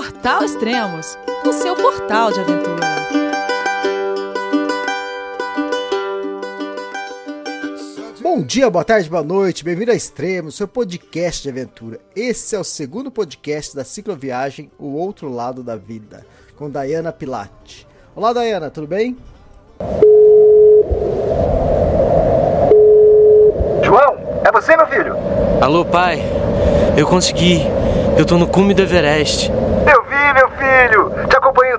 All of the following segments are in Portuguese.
Portal Extremos, o seu portal de aventura. Bom dia, boa tarde, boa noite, bem-vindo a Extremos, seu podcast de aventura. Esse é o segundo podcast da cicloviagem O Outro Lado da Vida, com Dayana Pilate. Olá, Dayana, tudo bem? João, é você, meu filho? Alô, pai. Eu consegui. Eu tô no cume do Everest. Eu vi, meu filho. Te acompanhei o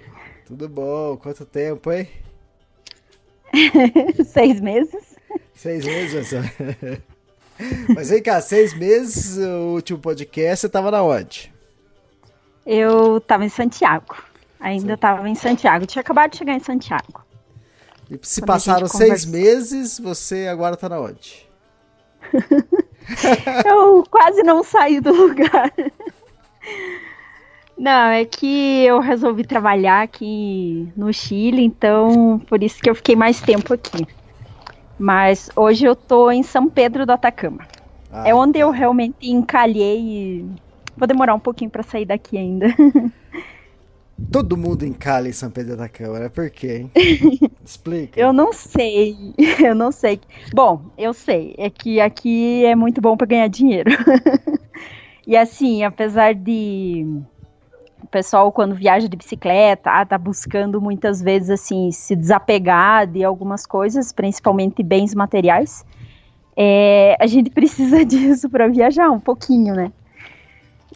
Tudo bom, quanto tempo, hein? seis meses. Seis meses? Mas vem cá, seis meses, o último podcast, você tava na onde? Eu tava em Santiago. Ainda Sim. tava em Santiago. tinha acabado de chegar em Santiago. E se Quando passaram seis meses, você agora tá na onde? eu quase não saí do lugar. Não, é que eu resolvi trabalhar aqui no Chile, então por isso que eu fiquei mais tempo aqui. Mas hoje eu tô em São Pedro do Atacama. Ah, é onde tá. eu realmente encalhei e vou demorar um pouquinho para sair daqui ainda. Todo mundo encalha em São Pedro da Câmara, por quê, hein? Explica. eu não sei, eu não sei. Bom, eu sei, é que aqui é muito bom para ganhar dinheiro. e assim, apesar de o pessoal quando viaja de bicicleta, ah, tá buscando muitas vezes assim se desapegar de algumas coisas, principalmente bens materiais. É, a gente precisa disso para viajar um pouquinho, né?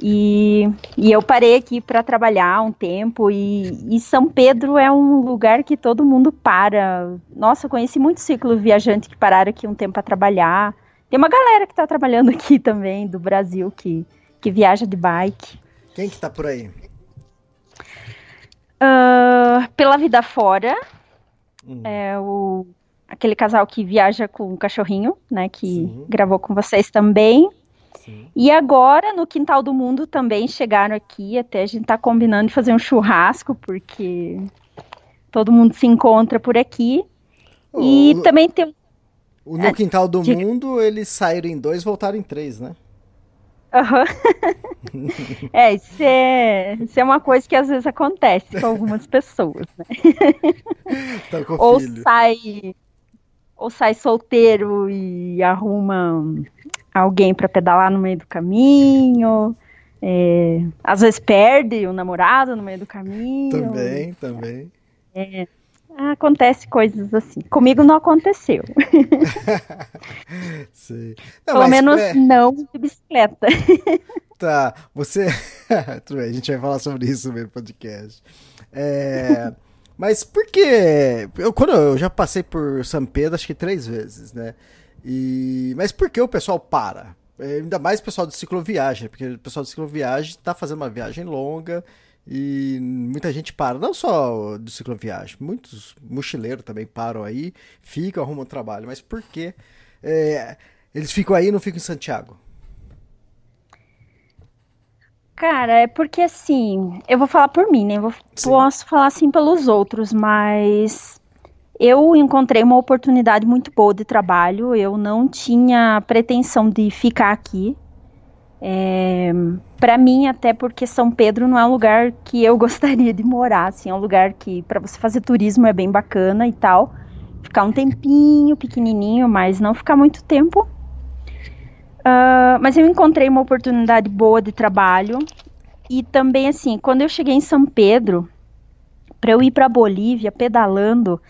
E, e eu parei aqui para trabalhar um tempo e, e, São Pedro é um lugar que todo mundo para. Nossa, conheci muito ciclo viajante que pararam aqui um tempo para trabalhar. Tem uma galera que está trabalhando aqui também do Brasil que, que viaja de bike. Quem que tá por aí? Uh, pela vida fora. Uhum. É o, aquele casal que viaja com um cachorrinho, né? Que Sim. gravou com vocês também. Sim. E agora, no Quintal do Mundo, também chegaram aqui. Até a gente tá combinando de fazer um churrasco, porque todo mundo se encontra por aqui. Oh, e o, também tem. O No Quintal do Mundo, eles saíram em dois voltaram em três, né? Uhum. é, isso é, isso é uma coisa que às vezes acontece com algumas pessoas, né? Tá ou filho. sai ou sai solteiro e arruma alguém para pedalar no meio do caminho. É, às vezes perde o namorado no meio do caminho. Também, também. É, acontece coisas assim. Comigo não aconteceu. Não, Pelo menos é... não de bicicleta. Tá, você. Tudo bem, a gente vai falar sobre isso no podcast. É... Mas por que. Eu, quando eu já passei por São Pedro, acho que três vezes, né? E... Mas por que o pessoal para? É, ainda mais o pessoal de cicloviagem, porque o pessoal de cicloviagem está fazendo uma viagem longa e muita gente para, não só do cicloviagem, muitos mochileiros também param aí, ficam, arrumam trabalho, mas por que é, eles ficam aí e não ficam em Santiago? Cara, é porque assim, eu vou falar por mim, né? Eu posso falar assim pelos outros, mas eu encontrei uma oportunidade muito boa de trabalho. Eu não tinha pretensão de ficar aqui. É, para mim, até porque São Pedro não é um lugar que eu gostaria de morar, assim, é um lugar que para você fazer turismo é bem bacana e tal, ficar um tempinho pequenininho, mas não ficar muito tempo. Uh, mas eu encontrei uma oportunidade boa de trabalho. E também assim, quando eu cheguei em São Pedro, para eu ir para Bolívia pedalando,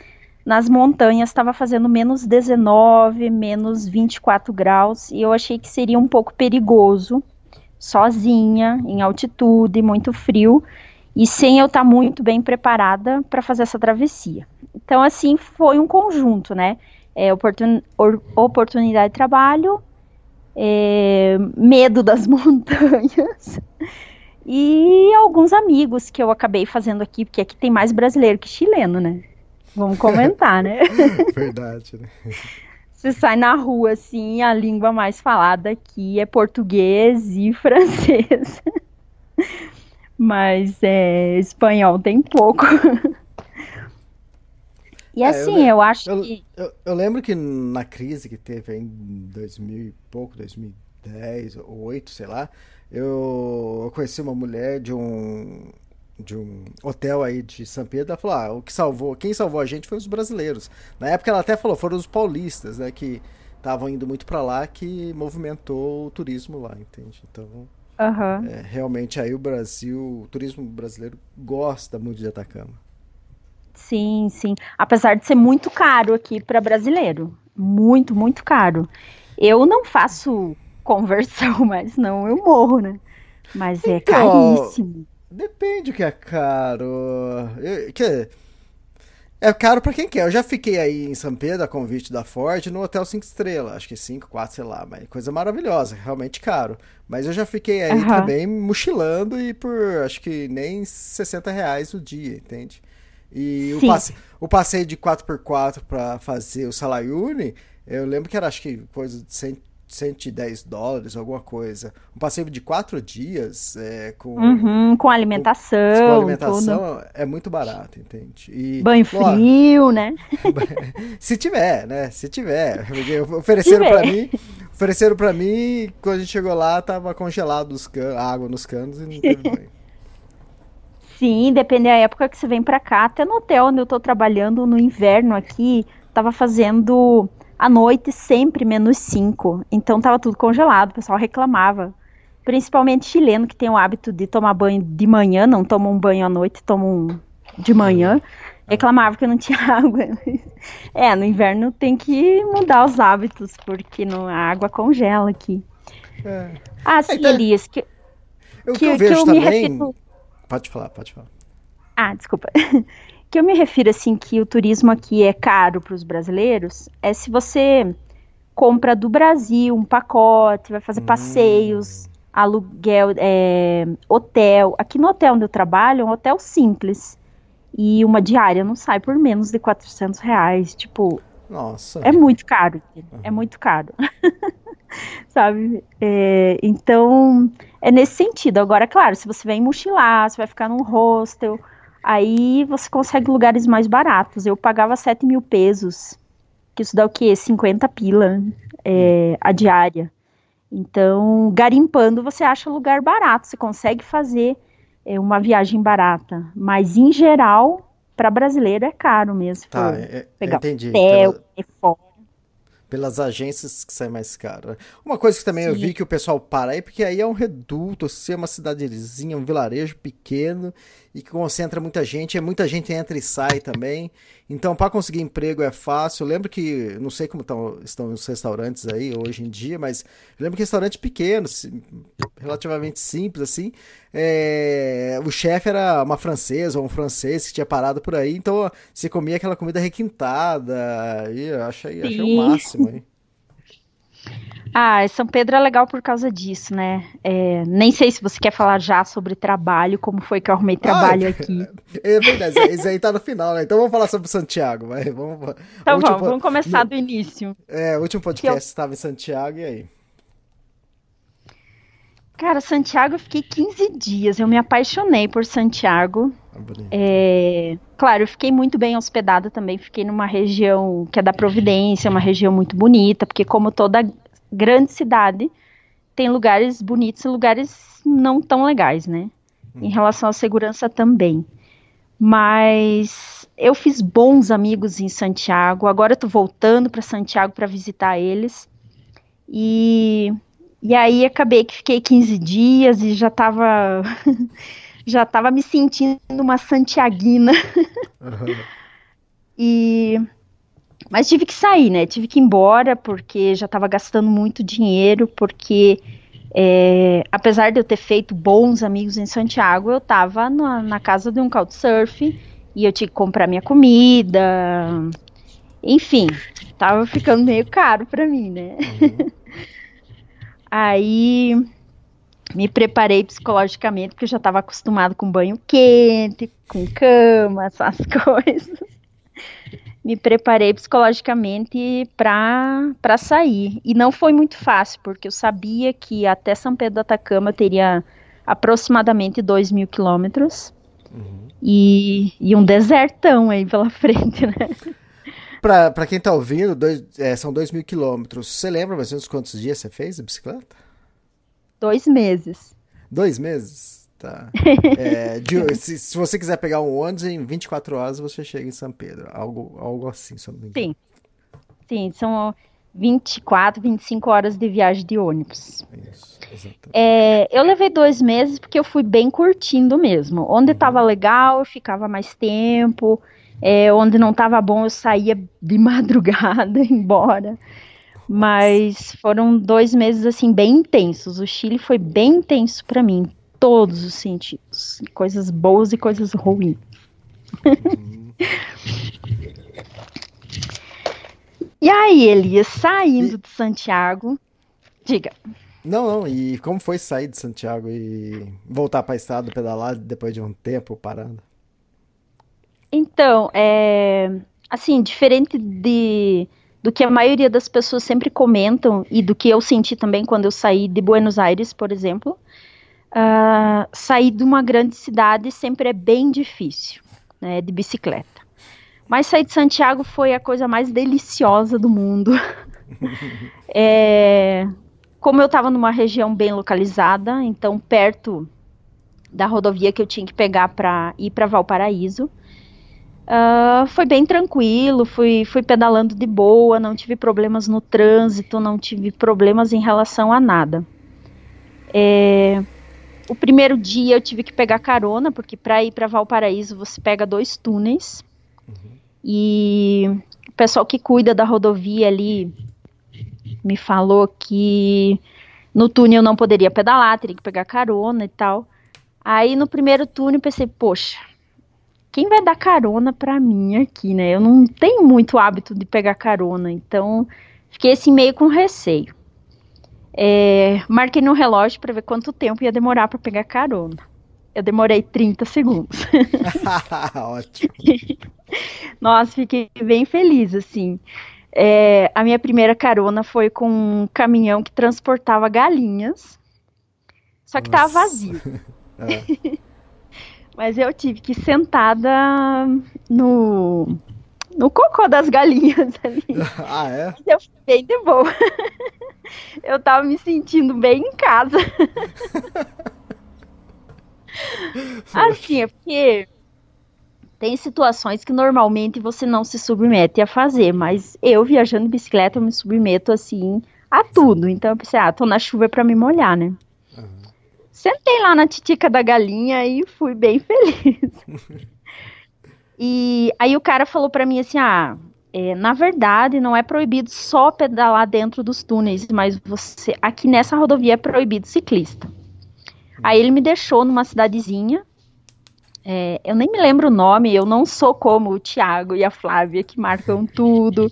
nas montanhas estava fazendo menos 19, menos 24 graus, e eu achei que seria um pouco perigoso, sozinha, em altitude, muito frio, e sem eu estar tá muito bem preparada para fazer essa travessia. Então, assim, foi um conjunto, né? É, oportun, or, oportunidade de trabalho, é, medo das montanhas E alguns amigos que eu acabei fazendo aqui, porque aqui tem mais brasileiro que chileno, né? Vamos comentar, né? Verdade, né? Você sai na rua, assim, a língua mais falada aqui é português e francês. Mas é, espanhol tem pouco. E É, assim, le- eu, acho eu, que. eu- eu lembro que na crise que teve em 2000 e pouco, 2010 ou 8, sei lá, eu, eu conheci uma mulher de um de um hotel aí de São Pedro, ela falou, ah, o que salvou, quem salvou a gente foi os brasileiros. Na época ela até falou, foram os paulistas, né, que estavam indo muito pra lá, que movimentou o turismo lá, entende? Então, Aham. é, realmente aí o Brasil, o turismo brasileiro gosta muito de Atacama. Sim, sim. Apesar de ser muito caro aqui para brasileiro. Muito, muito caro. Eu não faço conversão, mas não, eu morro, né? Mas é Então, caríssimo. Depende o que é caro. Eu- que, é caro pra quem quer. Eu já fiquei aí em São Pedro, a convite da Ford, no Hotel 5 Estrelas. Acho que 5, 4, sei lá. Mas coisa maravilhosa, realmente caro. Mas eu já fiquei aí Aham. também mochilando e por acho que nem 60 reais o dia, entende? E o, passe, o passeio de 4x4 pra fazer o Salayuni, eu lembro que era acho que coisa de 100, 110 dólares, alguma coisa. Um passeio de 4 dias é, com. Uhum, com alimentação, Com tudo. alimentação é muito barato, entende? E, Banho ó, frio, né? se tiver, né? Se tiver. Ofereceram pra tiver. mim, ofereceram para mim, quando a gente chegou lá, tava congelado os can... a água nos canos e não teve banho. Sim, depende da época que você vem pra cá. Até no hotel onde eu tô trabalhando no inverno aqui, tava fazendo à noite sempre menos 5. Então tava tudo congelado, o pessoal reclamava. Principalmente chileno, que tem o hábito de tomar banho de manhã, não toma um banho à noite, toma um de manhã. Reclamava que não tinha água. É, no inverno tem que mudar os hábitos, porque não, a água congela aqui. É. Ah, sim, então- Elias, que, Eu, que Que- eu que vejo eu também. Pode falar, pode falar. Ah, desculpa. que eu me refiro assim que o turismo aqui é caro para os brasileiros é se você compra do Brasil um pacote, vai fazer passeios, aluguel, é, hotel. Aqui no hotel onde eu trabalho, é um hotel simples. E uma diária não sai por menos de 400 reais. Tipo, Nossa. é muito caro. É muito caro. Sabe? É, então, é nesse sentido. Agora, claro, se você vem mochilar, você vai ficar num hostel, aí você consegue lugares mais baratos. Eu pagava 7 mil pesos, que isso dá o quê? 50 pila é, a diária. Então, garimpando, você acha lugar barato, você consegue fazer é, uma viagem barata. Mas, em geral, para brasileiro é caro mesmo. Tá, é- pegar entendi. hotel, Pela- é fora. pelas agências que sai mais caro. né? Uma coisa que também eu Sim. vi que o pessoal para aí, porque aí é um reduto, assim, é uma cidadezinha, um vilarejo pequeno e que concentra muita gente, é muita gente entra e sai também. Então, para conseguir emprego é fácil. Eu lembro que, não sei como tão- estão os restaurantes aí hoje em dia, mas eu lembro que restaurante pequeno, relativamente simples assim, é, o chefe era uma francesa ou um francês que tinha parado por aí, então você comia aquela comida requintada, e eu achei, achei o máximo, hein? Ah, São Pedro é legal por causa disso, né? É, nem sei se você quer falar já sobre trabalho, como foi que eu arrumei trabalho Ah, aqui. É verdade, isso aí tá no final, né? Então vamos falar sobre Santiago, vai. Vamos, Então vamos, po- vamos começar no- do início. É, o último podcast estava em Santiago, e aí? Cara, Santiago eu fiquei 15 dias, eu me apaixonei por Santiago. Ah. É, claro, eu fiquei muito bem hospedada também, fiquei numa região que é da Providência, uma região muito bonita, porque como toda grande cidade, tem lugares bonitos e lugares não tão legais, né? Em relação à segurança também. Mas eu fiz bons amigos em Santiago, agora eu tô voltando para Santiago para visitar eles. E, e aí acabei que fiquei 15 dias e já tava já tava me sentindo uma santiaguina. Aham. E mas tive que sair, né? Tive que ir embora porque já estava gastando muito dinheiro, porque é, apesar de eu ter feito bons amigos em Santiago, eu estava na, na casa de um couchsurf e eu tinha que comprar minha comida. Enfim, tava ficando meio caro para mim, né? Aí me preparei psicologicamente, porque eu já estava acostumado com banho quente, com cama, essas coisas. Me preparei psicologicamente para sair. E não foi muito fácil, porque eu sabia que até São Pedro do Atacama teria aproximadamente 2 mil quilômetros. Uhum. E, e um desertão aí pela frente, né? Para quem tá ouvindo, dois, é, são 2 mil quilômetros. Você lembra mais ou menos quantos dias você fez de bicicleta? Dois meses. Dois meses? Tá. É, de, se, se, você quiser pegar um ônibus, em 24 horas você chega em São Pedro. Algo, algo assim, se não me engano. Sim. Sim, são 24, 25 horas de viagem de ônibus. Isso, é, eu levei dois meses porque eu fui bem curtindo mesmo. Onde estava uhum. legal, eu ficava mais tempo. É, onde não estava bom, eu saía de madrugada embora. Mas foram dois meses assim bem intensos. O Chile foi bem intenso para mim, todos os sentidos, coisas boas e coisas ruins. e aí, Elias, saindo e... de Santiago, diga. Não, não. E como foi sair de Santiago e voltar para a estrada pedalar depois de um tempo parando? Então, é, assim, diferente de do que a maioria das pessoas sempre comentam e do que eu senti também quando eu saí de Buenos Aires, por exemplo, uh, sair de uma grande cidade sempre é bem difícil, né, de bicicleta. Mas sair de Santiago foi a coisa mais deliciosa do mundo. é, como eu estava numa região bem localizada, então perto da rodovia que eu tinha que pegar para ir para Valparaíso, Uh, foi bem tranquilo, fui, fui pedalando de boa, não tive problemas no trânsito, não tive problemas em relação a nada. É, o primeiro dia eu tive que pegar carona, porque para ir para Valparaíso você pega dois túneis. Uhum. E o pessoal que cuida da rodovia ali me falou que no túnel eu não poderia pedalar, teria que pegar carona e tal. Aí no primeiro túnel eu pensei, poxa, quem vai dar carona para mim aqui, né? Eu não tenho muito hábito de pegar carona, então fiquei assim meio com receio. É, marquei no relógio para ver quanto tempo ia demorar para pegar carona. Eu demorei 30 segundos. Ótimo. Nossa, fiquei bem feliz, assim. É, a minha primeira carona foi com um caminhão que transportava galinhas, só que Nossa. tava vazio. É. Mas eu tive que ir sentada no, no cocô das galinhas ali. Ah, é? Mas eu bem de boa. Eu tava me sentindo bem em casa. Assim, é porque tem situações que normalmente você não se submete a fazer, mas eu viajando de bicicleta eu me submeto assim a tudo. Então eu pensei, ah, tô na chuva para me molhar, né? Sentei lá na titica da galinha e fui bem feliz. e aí o cara falou para mim assim: ah, é, na verdade, não é proibido só pedalar dentro dos túneis, mas você aqui nessa rodovia é proibido ciclista. Aí ele me deixou numa cidadezinha é, eu nem me lembro o nome, eu não sou como o Tiago e a Flávia que marcam tudo.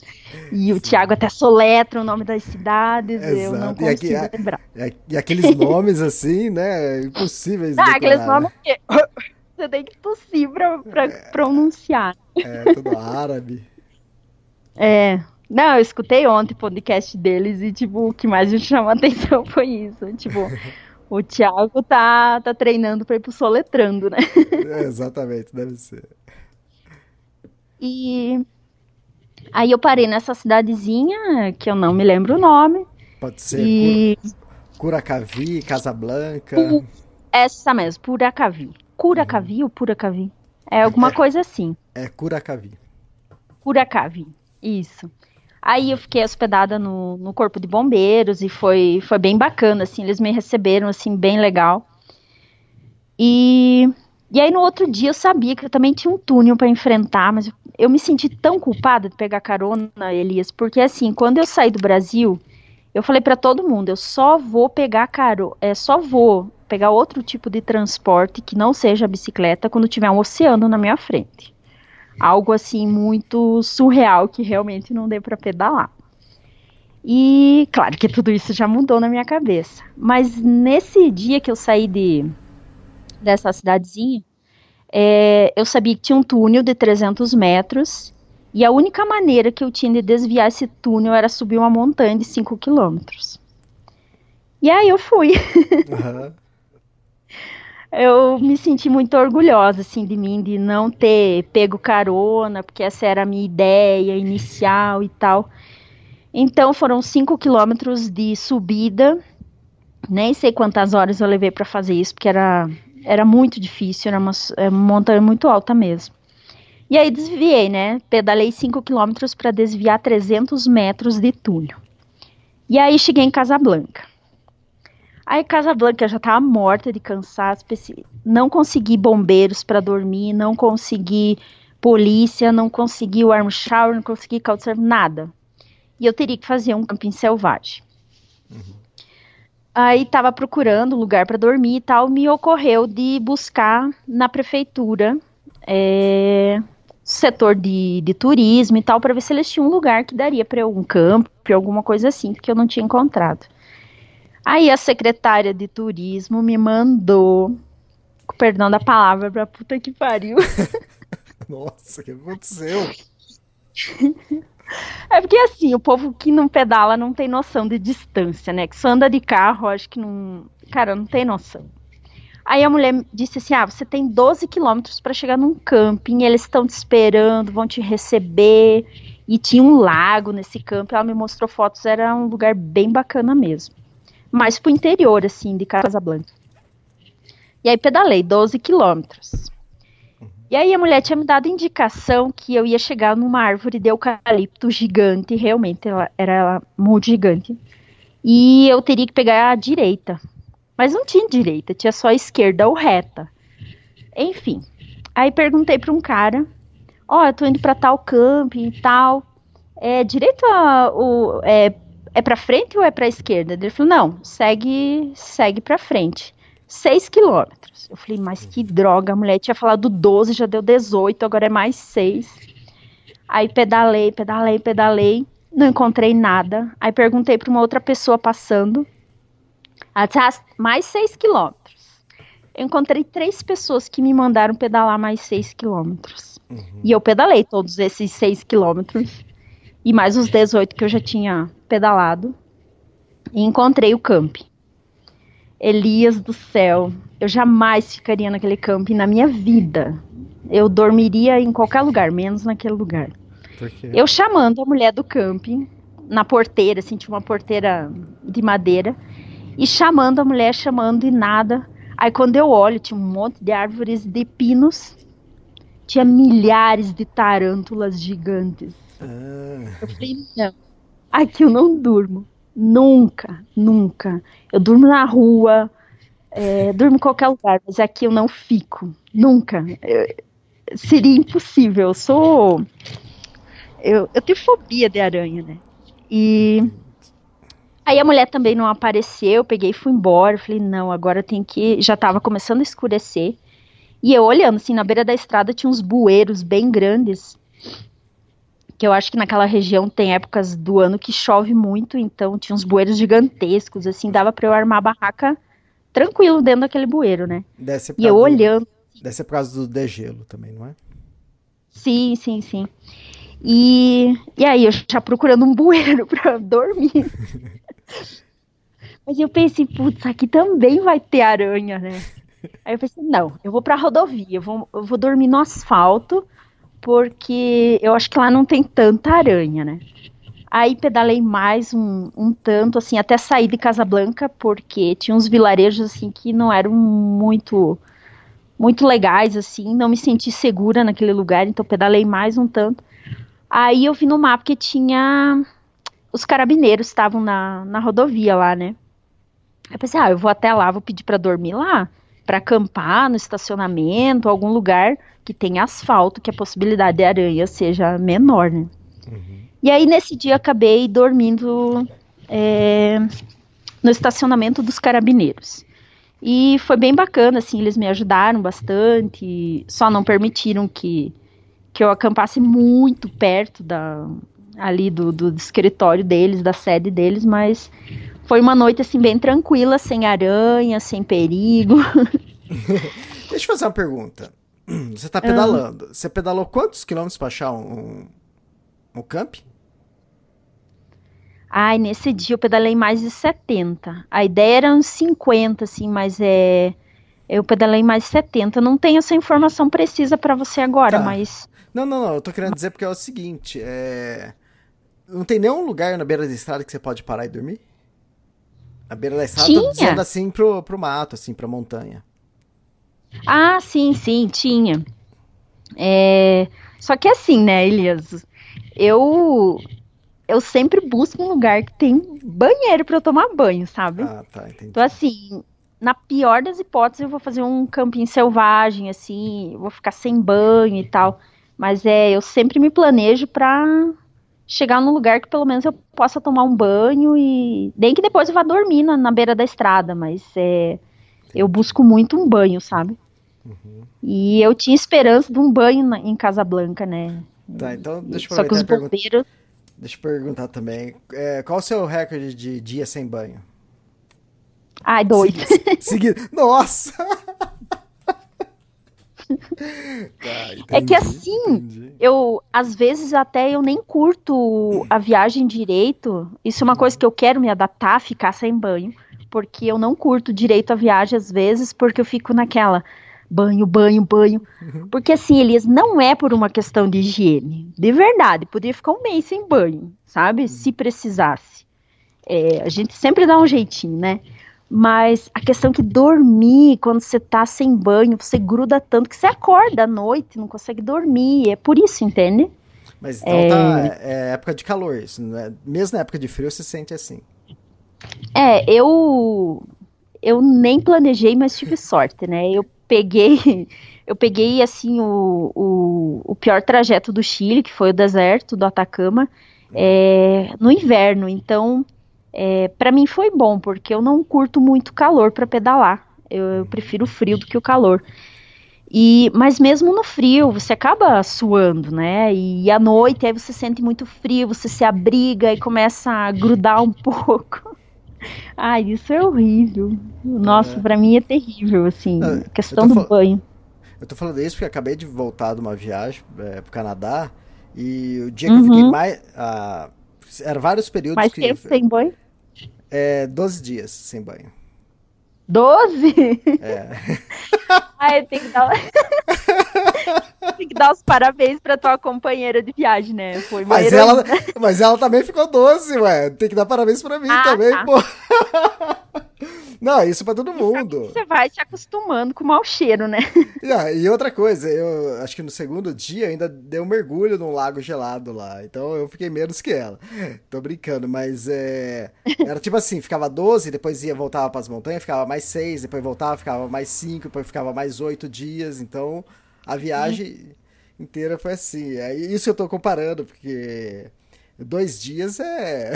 E o Tiago até soletra o nome das cidades, Exato. eu não consigo e aqui, lembrar. E, aqueles nomes assim, né? Impossíveis. Ah, aqueles nomes que você tem que tossir pra, pra é, pronunciar. É, tudo árabe. É. Não, eu escutei ontem o podcast deles e, tipo, o que mais me chamou a atenção foi isso. Tipo, o Thiago tá, tá treinando para ir pro soletrando, né? É, exatamente, deve ser. E aí eu parei nessa cidadezinha, que eu não me lembro o nome. Pode ser e... Curacavi, Casablanca. Essa mesmo, Puracavi. Curacavi uhum. ou Puracavi? É alguma é, coisa assim. É Curacavi. Curacavi, isso. Aí eu fiquei hospedada no, no corpo de bombeiros e foi, foi bem bacana, assim, eles me receberam, assim, bem legal. E, e aí no outro dia eu sabia que eu também tinha um túnel para enfrentar, mas eu, eu, me senti tão culpada de pegar carona, Elias, porque assim, quando eu saí do Brasil, eu falei para todo mundo, eu só vou pegar caro, é só vou pegar outro tipo de transporte que não seja bicicleta quando tiver um oceano na minha frente algo assim muito surreal que realmente não dê para pedalar. E claro que tudo isso já mudou na minha cabeça. Mas nesse dia que eu saí de, dessa cidadezinha, é, eu sabia que tinha um túnel de 300 metros e a única maneira que eu tinha de desviar esse túnel era subir uma montanha de 5 quilômetros. E aí eu fui. Uhum. Eu me senti muito orgulhosa, assim, de mim, de não ter pego carona, porque essa era a minha ideia inicial e tal. Então foram 5 quilômetros de subida. Nem sei quantas horas eu levei para fazer isso, porque era, era muito difícil, era uma, é uma montanha muito alta mesmo. E aí desviei, né? Pedalei 5 quilômetros para desviar 300 metros de túnel. E aí cheguei em Casablanca. Aí Casablanca já tava morta de cansaço, não consegui bombeiros para dormir, não consegui polícia, não consegui o arm shower, não consegui couchsurfing, nada e eu teria que fazer um camping selvagem. Uhum. Aí estava procurando lugar para dormir e tal, me ocorreu de buscar na prefeitura é, setor de, de turismo e tal, para ver se eles tinham um lugar que daria para um campo, alguma coisa assim, que eu não tinha encontrado. Aí a secretária de turismo me mandou, com perdão da palavra, pra puta que pariu. Nossa, o que aconteceu? É porque assim, o povo que não pedala não tem noção de distância, né? Que só anda de carro, acho que não. Cara, não tem noção. Aí a mulher disse assim: Ah, você tem 12 quilômetros para chegar num camping, eles estão te esperando, vão te receber. E tinha um lago nesse camping, ela me mostrou fotos, era um lugar bem bacana mesmo. Mais pro interior, assim, de Casablanca. E aí pedalei 12 quilômetros. E aí a mulher tinha me dado indicação que eu ia chegar numa árvore de eucalipto gigante, realmente ela era muito gigante. E eu teria que pegar a direita. Mas não tinha direita, tinha só a esquerda ou reta. Enfim. Aí perguntei para um cara: Ó, oh, eu tô indo para tal camping e tal. É direita ou é, é para frente ou é para esquerda? Ele falou: Não, segue, segue para frente. 6 quilômetros. Eu falei, mas que droga, a mulher tinha falado 12, já deu 18, agora é mais 6. Aí pedalei, pedalei, pedalei, não encontrei nada. Aí perguntei para uma outra pessoa passando. Ela disse, ah, mais 6 quilômetros. Eu encontrei três pessoas que me mandaram pedalar mais 6 quilômetros. Uhum. E eu pedalei todos esses 6 quilômetros. E mais os 18 que eu já tinha pedalado. E encontrei o camping. Elias do céu, eu jamais ficaria naquele camping na minha vida. Eu dormiria em qualquer lugar, menos naquele lugar. Eu chamando a mulher do camping na porteira, assim, tinha uma porteira de madeira, e chamando a mulher, chamando e nada. Aí quando eu olho, tinha um monte de árvores de pinos, tinha milhares de tarântulas gigantes. Ah. Eu falei, não, aqui eu não durmo. Nunca, nunca. Eu durmo na rua, é, durmo em qualquer lugar, mas aqui eu não fico. Nunca. Eu, seria impossível. Eu sou. Eu, eu tenho fobia de aranha, né? E. Aí a mulher também não apareceu, eu peguei e fui embora. Falei, não, agora tem que. Já tava começando a escurecer. E eu olhando, assim, na beira da estrada tinha uns bueiros bem grandes que eu acho que naquela região tem épocas do ano que chove muito, então tinha uns bueiros gigantescos, assim, dava para eu armar a barraca tranquilo dentro daquele bueiro, né? E eu do, olhando. Deve ser por causa do degelo também, não é? Sim, sim, sim. E, e aí, eu já procurando um bueiro para dormir. Mas eu pensei, putz, aqui também vai ter aranha, né? Aí eu pensei, não, eu vou pra rodovia, eu vou, eu vou dormir no asfalto, porque eu acho que lá não tem tanta aranha, né? Aí pedalei mais um, um tanto, assim, até sair de Casablanca, porque tinha uns vilarejos, assim, que não eram muito muito legais, assim, não me senti segura naquele lugar, então pedalei mais um tanto. Aí eu vi no mapa que tinha os carabineiros estavam na, na rodovia lá, né? Eu pensei, ah, eu vou até lá, vou pedir para dormir lá, para acampar no estacionamento, algum lugar que tem asfalto, que a possibilidade de aranha seja menor, né? Uhum. E aí nesse dia acabei dormindo é, no estacionamento dos carabineiros. E foi bem bacana, assim, eles me ajudaram bastante, só não permitiram que, que eu acampasse muito perto da, ali do, do escritório deles, da sede deles, mas foi uma noite assim bem tranquila, sem aranha, sem perigo. Deixa eu fazer uma pergunta. Você tá pedalando. Você pedalou quantos quilômetros pra achar um, um camp? Ai, nesse dia eu pedalei mais de 70. A ideia era uns 50, assim, mas é. Eu pedalei mais de 70. Eu não tenho essa informação precisa pra você agora, Tá. mas. Não, não, não. Eu tô querendo dizer porque é o seguinte: é... não tem nenhum lugar na beira da estrada que você pode parar e dormir? Na beira da estrada, Tinha. dizendo assim pro, pro mato, assim, pra montanha. Ah, sim, sim, tinha. É, Só que assim, né, Elias? Eu eu sempre busco um lugar que tem banheiro pra eu tomar banho, sabe? Ah, tá, entendi. Então, assim, na pior das hipóteses, eu vou fazer um camping selvagem, assim, vou ficar sem banho e tal. Mas é, eu sempre me planejo pra chegar num lugar que pelo menos eu possa tomar um banho e. Nem que depois eu vá dormir na, na beira da estrada, mas é. Eu busco muito um banho, sabe? E eu tinha esperança de um banho na- em Casablanca, né? Tá, então deixa eu Só que os bombeiros. Deixa eu perguntar também. é, qual o seu recorde de dia sem banho? Ai, doido. Seguido. Nossa! Tá, É que entendi, assim, entendi. eu às vezes até eu nem curto a viagem direito. Isso é uma coisa que eu quero me adaptar, ficar sem banho, porque eu não curto direito a viagem às vezes, porque eu fico naquela banho, banho, banho. Porque assim, Elias, não é por uma questão de higiene. De verdade, poderia ficar um mês sem banho, sabe? Se precisasse. É, a gente sempre dá um jeitinho, né? Mas a questão que dormir, quando você tá sem banho, você gruda tanto que você acorda à noite, não consegue dormir. É por isso, entende? Mas então tá. É época de calor isso, né? Mesmo na época de frio você sente assim. É, eu eu nem planejei, mas tive sorte, né? Eu peguei eu peguei assim o, o, o pior trajeto do Chile, que foi o deserto do Atacama, é, no inverno. Então, é, para mim foi bom, porque eu não curto muito calor para pedalar. Eu, eu prefiro o frio do que o calor. E, mas mesmo no frio, você acaba suando, né? E à noite aí você sente muito frio, você se abriga e começa a grudar um pouco. Ai, isso é horrível. Nossa, pra mim é terrível, assim. Ah, questão eu do banho. Eu tô falando isso porque acabei de voltar de uma viagem é, pro Canadá e o dia que eu Uhum. fiquei mais. ah, eram vários períodos Mais que. tempo sem banho? É, 12 dias sem banho. Doze? É. Ai, tem que dar. tem que dar os parabéns pra tua companheira de viagem, né? Foi Mas heroína. ela, mas ela também ficou 12, ué. Tem que dar parabéns pra mim Ah, também, tá. pô. Não, isso pra todo mundo. Você vai se acostumando com o mau cheiro, né? E, ah, e outra coisa, eu acho que no segundo dia ainda dei um mergulho num lago gelado lá. Então eu fiquei menos que ela. Tô brincando, mas é. Era tipo assim, ficava 12, depois ia, voltava pras montanhas, ficava mais 6, depois voltava, ficava mais 5, depois ficava mais 8 dias. Então a viagem inteira foi assim. Aí isso eu tô comparando, porque dois dias é.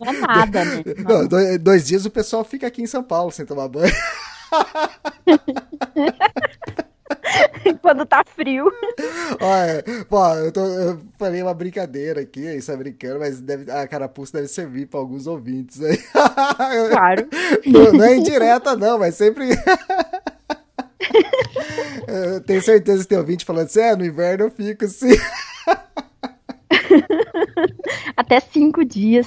Não é nada, né? Não, dois, dois dias o pessoal fica aqui em São Paulo sem tomar banho. Quando tá frio. Olha, pô, eu, tô, eu falei uma brincadeira aqui, isso é brincando, mas deve, a carapuça deve servir pra alguns ouvintes aí. Claro. não, não é indireta, não, mas sempre. eu tenho certeza que tem ouvinte falando assim: é, no inverno eu fico assim. Até cinco dias.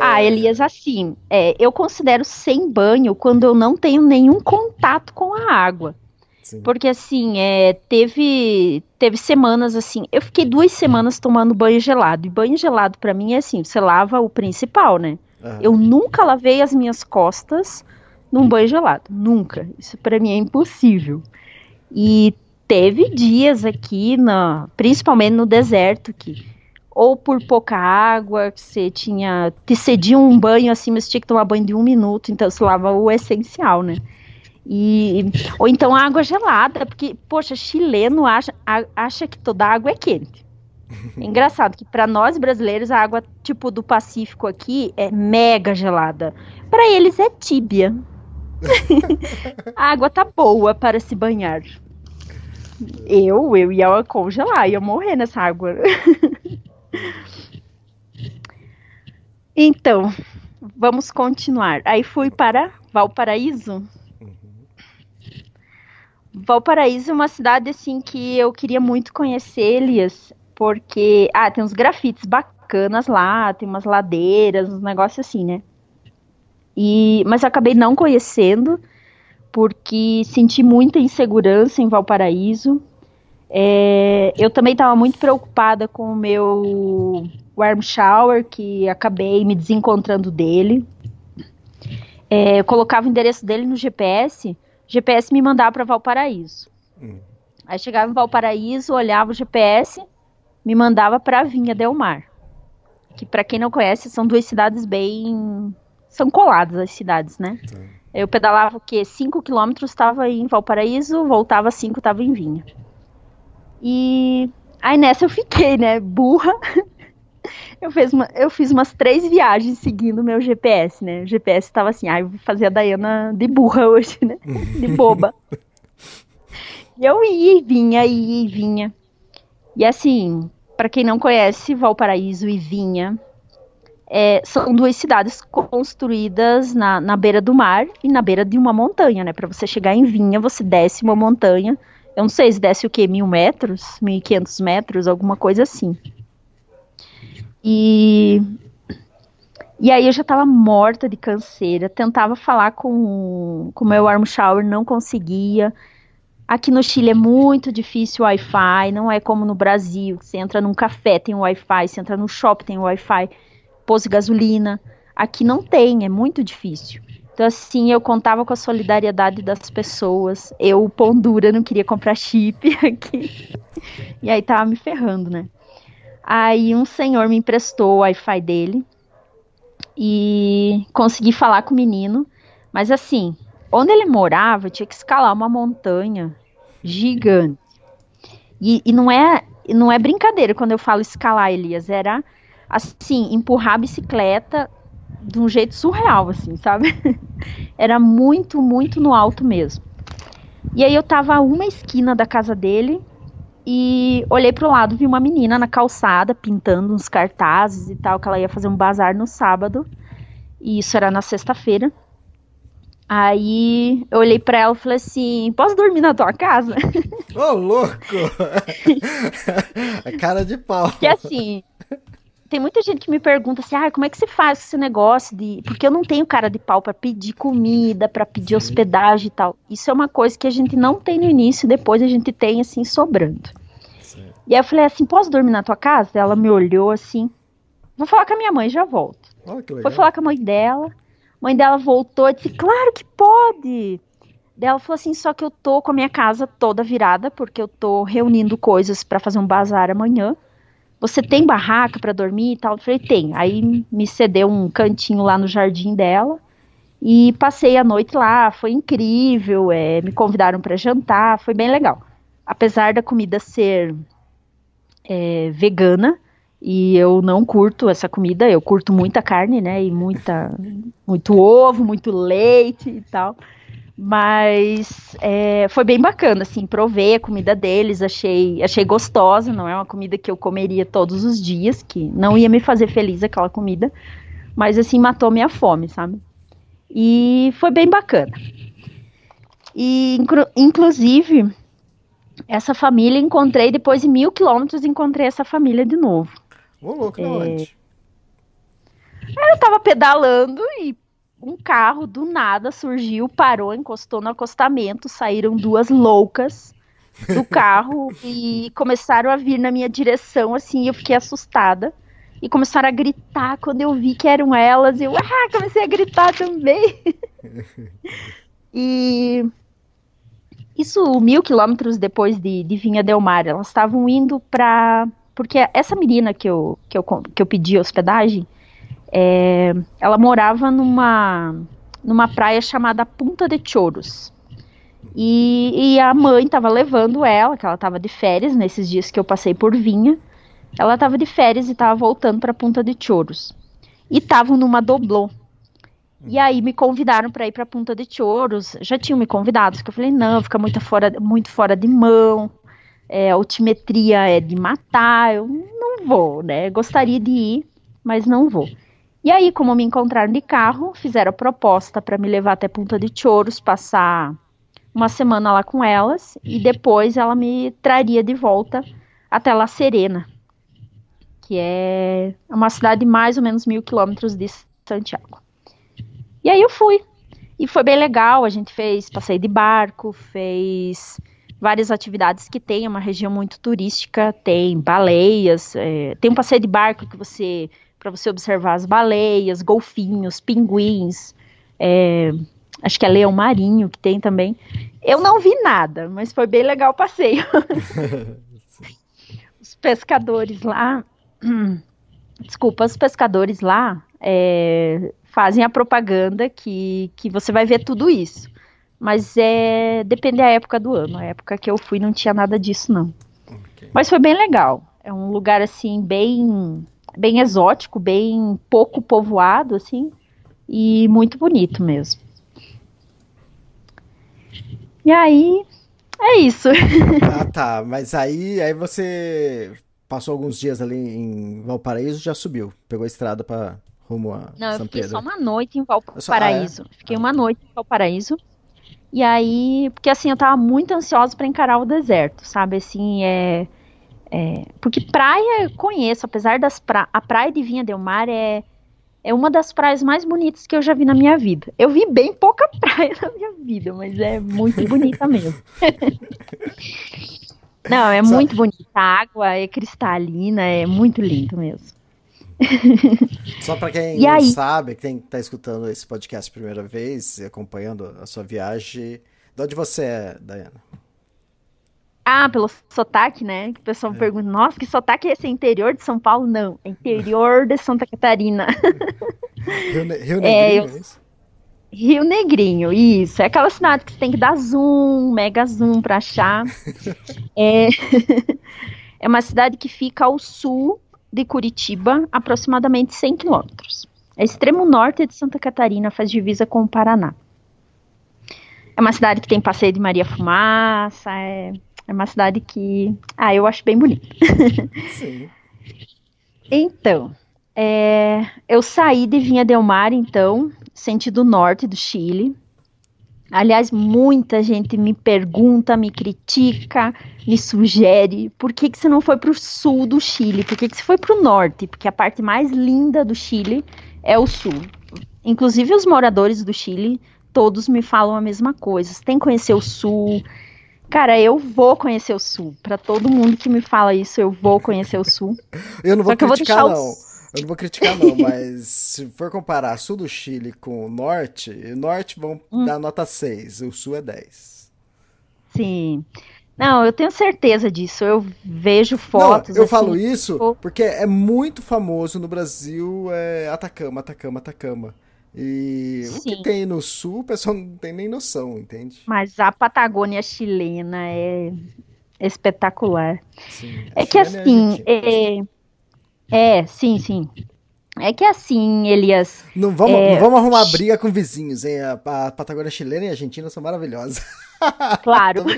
Ah, Elias, assim, é, eu considero sem banho quando eu não tenho nenhum contato com a água. Sim. Porque assim, é, teve teve semanas assim, eu fiquei duas semanas tomando banho gelado. E banho gelado pra mim é assim, você lava o principal, né? Eu nunca lavei as minhas costas num banho gelado, nunca. Isso pra mim é impossível. E teve dias aqui, na, principalmente no deserto, que ou por pouca água, que você tinha, te cedia um banho assim, mas tinha que tomar banho de um minuto, então você lava o essencial, né? E, ou então água gelada, porque, poxa, chileno acha, acha que toda água é quente. É engraçado que para nós brasileiros a água tipo do Pacífico aqui é mega gelada. Para eles é tíbia. a água tá boa para se banhar. Eu, eu ia congelar, ia morrer nessa água. Então, vamos continuar. Aí fui para Valparaíso. Valparaíso é uma cidade assim que eu queria muito conhecer, Elias, porque ah, tem uns grafites bacanas lá, tem umas ladeiras, uns negócios assim, né? E mas acabei não conhecendo porque senti muita insegurança em Valparaíso. É, eu também estava muito preocupada com o meu warm shower, que acabei me desencontrando dele. É, eu colocava o endereço dele no GPS, o GPS me mandava para Valparaíso. Hum. Aí chegava em Valparaíso, olhava o GPS, me mandava para Vinha Del Mar. Que para quem não conhece, são duas cidades bem são coladas as cidades, né? Sim. Eu pedalava o quê? 5 quilômetros, estava em Valparaíso, voltava 5, estava em Vinha. E aí nessa eu fiquei, né, burra. Eu, fiz uma, eu fiz umas três viagens seguindo o meu GPS, né? O GPS estava assim, ah, eu vou fazer a Dayana de burra hoje, né? De boba. e eu ia e vinha, ia e vinha. E assim, para quem não conhece, Valparaíso e Vinha é, são duas cidades construídas na, na beira do mar e na beira de uma montanha, né? Para você chegar em Vinha, você desce uma montanha. Eu não sei se desce o quê? Mil metros? Mil e quinhentos metros? Alguma coisa assim. E, e aí eu já tava morta de canseira. Tentava falar com o meu arm shower, não conseguia. Aqui no Chile é muito difícil o Wi-Fi, não é como no Brasil. Você entra num café, tem Wi-Fi, você entra no shopping, tem Wi-Fi posto de gasolina. Aqui não tem, é muito difícil. Então, assim, eu contava com a solidariedade das pessoas. Eu, pão dura, não queria comprar chip aqui. E aí tava me ferrando, né? Aí um senhor me emprestou o Wi-Fi dele e consegui falar com o menino. Mas assim, onde ele morava, tinha que escalar uma montanha gigante. E, e não é não é brincadeira quando eu falo escalar, Elias. Era assim, empurrar a bicicleta de um jeito surreal, assim, sabe? Era muito, muito no alto mesmo. E aí eu tava a uma esquina da casa dele e olhei pro lado, vi uma menina na calçada pintando uns cartazes e tal, que ela ia fazer um bazar no sábado. E isso era na sexta-feira. Aí eu olhei pra ela e falei assim: Posso dormir na tua casa? Ô, oh, louco! é cara de pau. Que assim, tem muita gente que me pergunta assim, ah, como é que você faz esse negócio de. Porque eu não tenho cara de pau para pedir comida, para pedir hospedagem e tal. Isso é uma coisa que a gente não tem no início, depois a gente tem assim sobrando. Sim. E aí eu falei assim, posso dormir na tua casa? Ela me olhou assim. Vou falar com a minha mãe, já volto. Oh, Foi falar com a mãe dela. A mãe dela voltou e disse, claro que pode. Daí ela falou assim, só que eu tô com a minha casa toda virada, porque eu tô reunindo coisas para fazer um bazar amanhã você tem barraca para dormir e tal? Eu falei, tem. Aí me cedeu um cantinho lá no jardim dela e passei a noite lá, foi incrível, é, me convidaram para jantar, foi bem legal. Apesar da comida ser é, vegana, e eu não curto essa comida, eu curto muita carne, né, e muita, muito ovo, muito leite e tal. Mas é, foi bem bacana, assim, provei a comida deles, achei, achei gostosa, não é uma comida que eu comeria todos os dias, que não ia me fazer feliz aquela comida, mas assim, matou minha fome, sabe? E foi bem bacana. E, inclusive, essa família encontrei, depois de mil quilômetros, encontrei essa família de novo. Ô, louco, é... onde? Eu tava pedalando e um carro do nada surgiu, parou, encostou no acostamento, saíram duas loucas do carro e começaram a vir na minha direção, assim, eu fiquei assustada. E começaram a gritar quando eu vi que eram elas, eu ah, comecei a gritar também. e isso mil quilômetros depois de, de Vinha Del Mar, elas estavam indo para porque essa menina que eu, que eu, que eu pedi hospedagem, é, ela morava numa, numa praia chamada Punta de Choros. E, e a mãe estava levando ela, que ela estava de férias nesses dias que eu passei por Vinha. Ela estava de férias e estava voltando para Punta de Choros. E estavam numa doblô. E aí me convidaram para ir para Punta de Choros. Já tinham me convidado, que eu falei, não, fica muito fora, muito fora de mão. É, a altimetria é de matar, eu não vou, né? Gostaria de ir, mas não vou. E aí, como me encontraram de carro, fizeram a proposta para me levar até Punta de Choros, passar uma semana lá com elas e depois ela me traria de volta até La Serena, que é uma cidade de mais ou menos mil quilômetros de Santiago. E aí eu fui. E foi bem legal, a gente fez passeio de barco, fez várias atividades que tem, é uma região muito turística, tem baleias, é, tem um passeio de barco que você para você observar as baleias, golfinhos, pinguins, é, acho que é leão marinho que tem também. Eu não vi nada, mas foi bem legal o passeio. os pescadores lá, desculpa, os pescadores lá é, fazem a propaganda que, que você vai ver tudo isso. Mas é depende da época do ano. A época que eu fui não tinha nada disso não. Okay. Mas foi bem legal. É um lugar assim bem bem exótico, bem pouco povoado assim e muito bonito mesmo. E aí é isso. ah, tá. Mas aí, aí você passou alguns dias ali em Valparaíso, já subiu, pegou a estrada para rumo a Não, São eu fiquei Pedro. só uma noite em Valparaíso. Ah, é? Fiquei ah. uma noite em Valparaíso. E aí, porque assim, eu tava muito ansiosa para encarar o deserto, sabe? Assim, é, é, porque praia eu conheço, apesar das pra, a praia de Vinha Del Mar é é uma das praias mais bonitas que eu já vi na minha vida. Eu vi bem pouca praia na minha vida, mas é muito bonita mesmo. Não, é Só... muito bonita. A água é cristalina, é muito lindo mesmo. Só para quem e não aí? sabe, quem está escutando esse podcast pela primeira vez, acompanhando a sua viagem, de onde você é, Dayana? Ah, pelo sotaque, né? Que o pessoal é. pergunta, nossa, que sotaque é esse? É interior de São Paulo? Não, é interior de Santa Catarina. Rio, ne Rio Negrinho, é, eu... é isso? Rio Negrinho, isso. É aquela cidade que você tem que dar zoom, mega zoom pra achar. é... é uma cidade que fica ao sul de Curitiba, aproximadamente 100 quilômetros. É extremo norte de Santa Catarina, faz divisa com o Paraná. É uma cidade que tem passeio de Maria Fumaça, é é uma cidade que, ah, eu acho bem bonita. Sim. então, é, eu saí de Vinha Del Mar, então, sentido norte do Chile. Aliás, muita gente me pergunta, me critica, me sugere por que, que você não foi para o sul do Chile, por que, que você foi para o norte, porque a parte mais linda do Chile é o sul. Inclusive os moradores do Chile, todos me falam a mesma coisa. Você tem que conhecer o sul, Cara, eu vou conhecer o Sul. Para todo mundo que me fala isso, eu vou conhecer o Sul. eu não vou Só criticar, eu vou não. O... Eu não vou criticar, não, mas se for comparar sul do Chile com o norte, o norte vão hum. dar nota 6, o sul é 10. Sim. Não, eu tenho certeza disso. Eu vejo fotos. Não, eu assim, falo isso porque é muito famoso no Brasil é Atacama, Atacama, Atacama. E Sim. o que tem no sul, o pessoal não tem nem noção, entende? Mas a Patagônia chilena é espetacular. Sim, é que assim, é, é, sim, sim. É que assim, Elias. Não vamos, é... não vamos arrumar briga com vizinhos, hein? A, a Patagônia chilena e a Argentina são maravilhosas. Claro.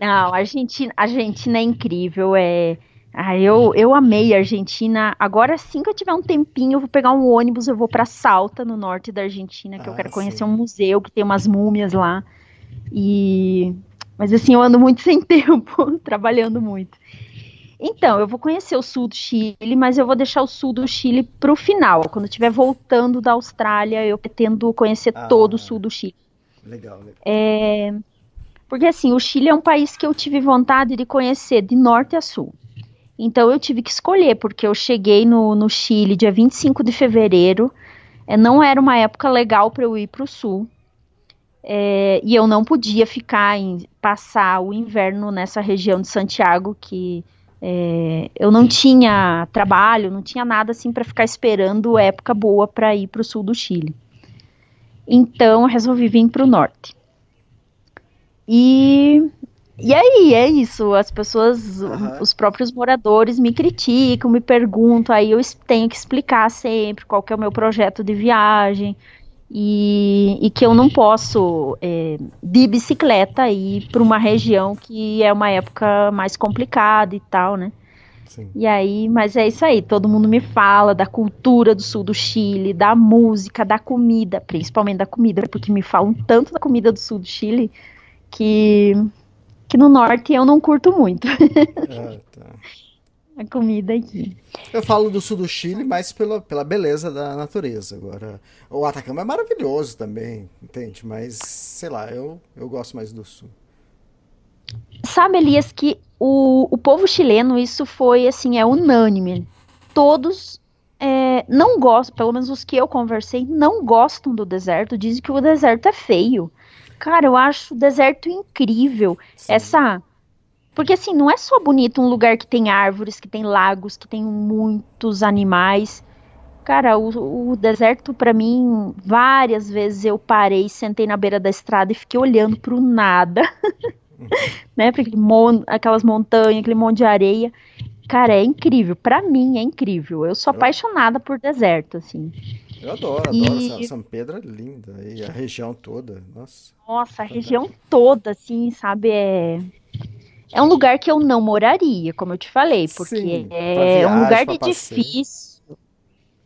não, a Argentina, a Argentina é incrível, é ah, eu, eu amei a Argentina. Agora, assim que eu tiver um tempinho, eu vou pegar um ônibus, eu vou para Salta, no norte da Argentina, que ah, eu quero conhecer sim. um museu que tem umas múmias lá. E mas assim, eu ando muito sem tempo, trabalhando muito. Então, eu vou conhecer o sul do Chile, mas eu vou deixar o sul do Chile para o final. Quando eu estiver voltando da Austrália, eu pretendo conhecer ah, todo o sul do Chile. Legal, legal. É, porque assim, o Chile é um país que eu tive vontade de conhecer de norte a sul. Então eu tive que escolher, porque eu cheguei no, no Chile dia 25 de fevereiro, é, não era uma época legal para eu ir para o sul. É, e eu não podia ficar em passar o inverno nessa região de Santiago que é, eu não tinha trabalho, não tinha nada assim para ficar esperando época boa para ir para o sul do Chile. Então eu resolvi vir para o norte. E e aí, é isso. As pessoas, uhum. os próprios moradores me criticam, me perguntam, aí eu tenho que explicar sempre qual que é o meu projeto de viagem e, e que eu não posso é, de bicicleta ir para uma região que é uma época mais complicada e tal, né? Sim. E aí, mas é isso aí, todo mundo me fala da cultura do sul do Chile, da música, da comida, principalmente da comida, porque me falam tanto da comida do sul do Chile que, que no norte eu não curto muito Ah, tá. a comida aqui. Eu falo do sul do Chile mais pela, pela beleza da natureza. Agora, o Atacama é maravilhoso também, entende? Mas, sei lá, eu, eu gosto mais do sul. Sabe, Elias, que o, o povo chileno, isso foi assim, é unânime. Todos é, não gostam, pelo menos os que eu conversei, não gostam do deserto, dizem que o deserto é feio. Cara, eu acho o deserto incrível. Sim. Essa. Porque assim, não é só bonito um lugar que tem árvores, que tem lagos, que tem muitos animais. Cara, o, o deserto, pra mim, várias vezes eu parei, sentei na beira da estrada e fiquei olhando pro nada. né? Pra mon- aquelas montanhas, aquele monte de areia. Cara, é incrível. Pra mim é incrível. Eu sou apaixonada por deserto, assim. Eu adoro, adoro. E- São, São Pedro é linda. E a região toda. Nossa. Nossa, a região toda, assim, sabe, é. É um lugar que eu não moraria, como eu te falei, porque Sim, é viagem, um lugar de difícil.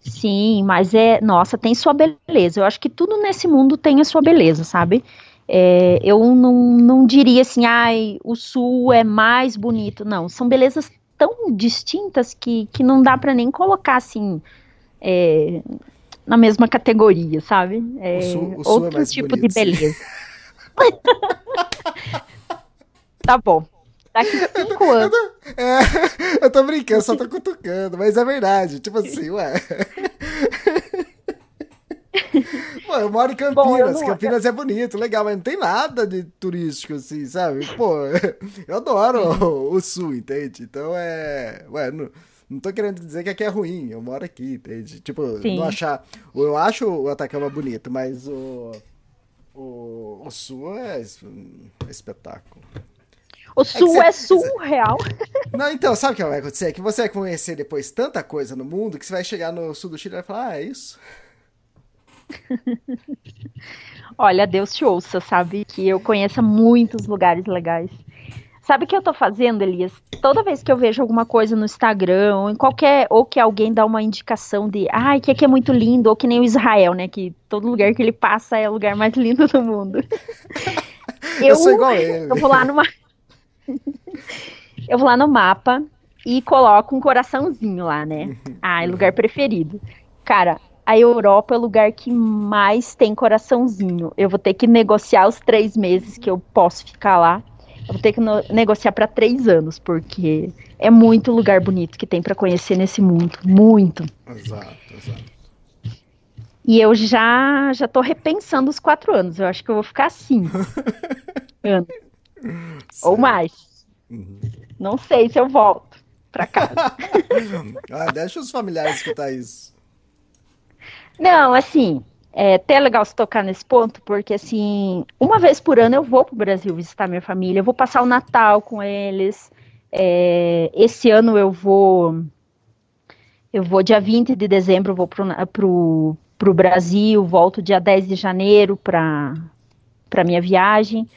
Sim, mas é, nossa, tem sua beleza. Eu acho que tudo nesse mundo tem a sua beleza, sabe? É, eu não, não diria assim, ai, o sul é mais bonito. Não, são belezas tão distintas que, que não dá pra nem colocar assim é, na mesma categoria, sabe? É, O sul- o sul é outro mais tipo bonito, de beleza. tá bom. Daqui cinco anos. É, eu tô brincando, só tô cutucando, mas é verdade. Tipo assim, ué. Pô, eu moro em Campinas, Bom, eu não- Campinas é bonito, legal, mas não tem nada de turístico assim, sabe? Pô, eu adoro o, o sul, entende? Então é. Ué, não, não tô querendo dizer que aqui é ruim, eu moro aqui, entende? Tipo, Sim. não achar. Eu acho o Atacama bonito, mas o. O, o sul é, é espetáculo. O sul você- é surreal. Não, então, sabe o que vai acontecer? É que você vai conhecer depois tanta coisa no mundo que você vai chegar no sul do Chile e vai falar, ah, é isso? Olha, Deus te ouça, sabe? Que eu conheça muitos lugares legais. Sabe o que eu tô fazendo, Elias? Toda vez que eu vejo alguma coisa no Instagram, ou em qualquer, ou que alguém dá uma indicação de, ai, que aqui é muito lindo, ou que nem o Israel, né? Que todo lugar que ele passa é o lugar mais lindo do mundo. Eu, sou igual ele. Eu vou lá numa. eu vou lá no mapa e coloco um coraçãozinho lá, né? Ah, é lugar preferido. Cara, a Europa é o lugar que mais tem coraçãozinho. Eu vou ter que negociar os três meses que eu posso ficar lá. Eu vou ter que no- negociar para três anos, porque é muito lugar bonito que tem para conhecer nesse mundo. Muito. Exato, exato. E eu já já tô repensando os quatro anos. Eu acho que eu vou ficar cinco anos. Ou mais. Uhum. Não sei se eu volto pra casa. Ah, deixa os familiares escutar isso. Não, assim, é até legal se tocar nesse ponto, porque assim, uma vez por ano eu vou pro Brasil visitar minha família, eu vou passar o Natal com eles. É, esse ano eu vou. Eu vou dia 20 de dezembro, vou pro, pro, pro Brasil, volto dia 10 de janeiro para para minha viagem.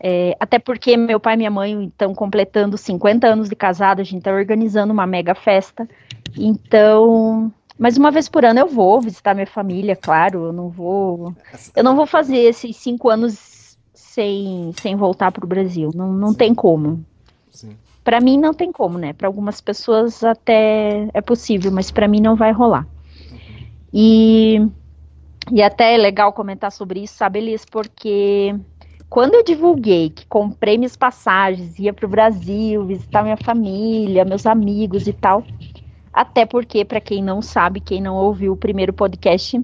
É, até porque meu pai e minha mãe estão completando 50 anos de casado, a gente está organizando uma mega festa. Então, mas uma vez por ano eu vou visitar minha família, claro. Eu não vou, eu não vou fazer esses cinco anos sem, sem voltar para o Brasil. Não, não tem como. Sim. Para mim não tem como, né? Para algumas pessoas até é possível, mas para mim não vai rolar. E e até é legal comentar sobre isso, sabe, Elis? Porque quando eu divulguei que comprei minhas passagens, ia para o Brasil, visitar minha família, meus amigos e tal, até porque, para quem não sabe, quem não ouviu o primeiro podcast,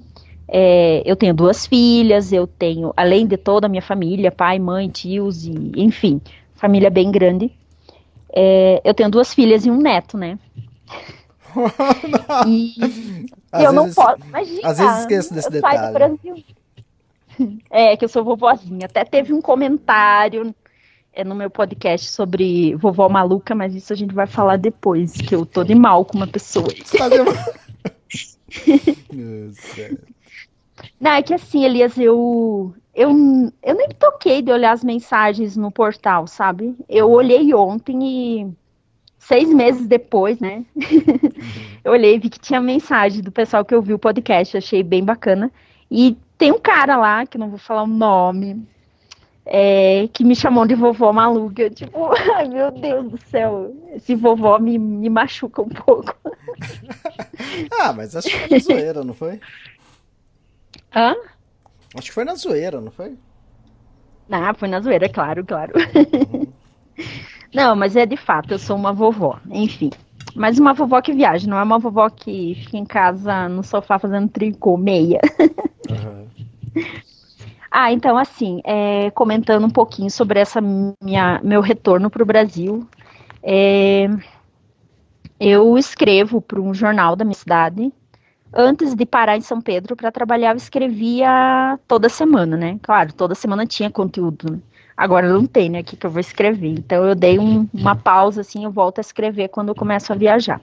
é, eu tenho duas filhas, eu tenho, além de toda a minha família, pai, mãe, tios, e enfim, família bem grande. É, eu tenho duas filhas e um neto, né? E Às eu não vezes- posso. Imagina. às vezes esqueço desse detalhe. do Brasil. É, que eu sou vovozinha. Até teve um comentário é, no meu podcast sobre vovó maluca, mas isso a gente vai falar depois, que eu tô de mal com uma pessoa. Tá de- É. Não, é que assim, Elias, eu, eu, eu nem toquei de olhar as mensagens no portal, sabe? Eu olhei ontem e seis meses depois, né? eu olhei e vi que tinha mensagem do pessoal que ouviu o podcast, achei bem bacana. E tem um cara lá, que não vou falar o nome, é, que me chamou de vovó maluca. Tipo, ai meu Deus do céu, esse vovó me, me machuca um pouco. ah, mas acho que foi na zoeira, não foi? Hã? Acho que foi na zoeira, não foi? Ah, foi na zoeira, claro, claro. Uhum. não, mas é de fato, eu sou uma vovó, enfim. Mas uma vovó que viaja, não é uma vovó que fica em casa no sofá fazendo tricô, meia. Uhum. Ah, então assim, é, comentando um pouquinho sobre essa minha meu retorno para o Brasil, é, eu escrevo para um jornal da minha cidade. Antes de parar em São Pedro para trabalhar, eu escrevia toda semana, né? Claro, toda semana tinha conteúdo. Né? Agora não tem, né? Aqui que eu vou escrever. Então eu dei um, uma pausa, assim, eu volto a escrever quando eu começo a viajar.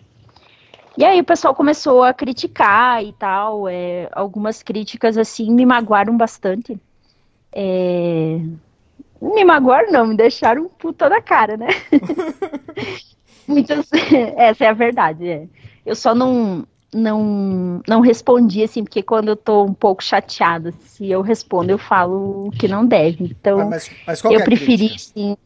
E aí o pessoal começou a criticar e tal. É, algumas críticas, assim, me magoaram bastante é... Me magoaram, não, me deixaram puta da cara, né? Muitas. Essa é a verdade. É. Eu só não, não, não respondi, assim, porque quando eu tô um pouco chateada, se eu respondo, eu falo o que não deve. Então, mas, mas eu é preferi, assim.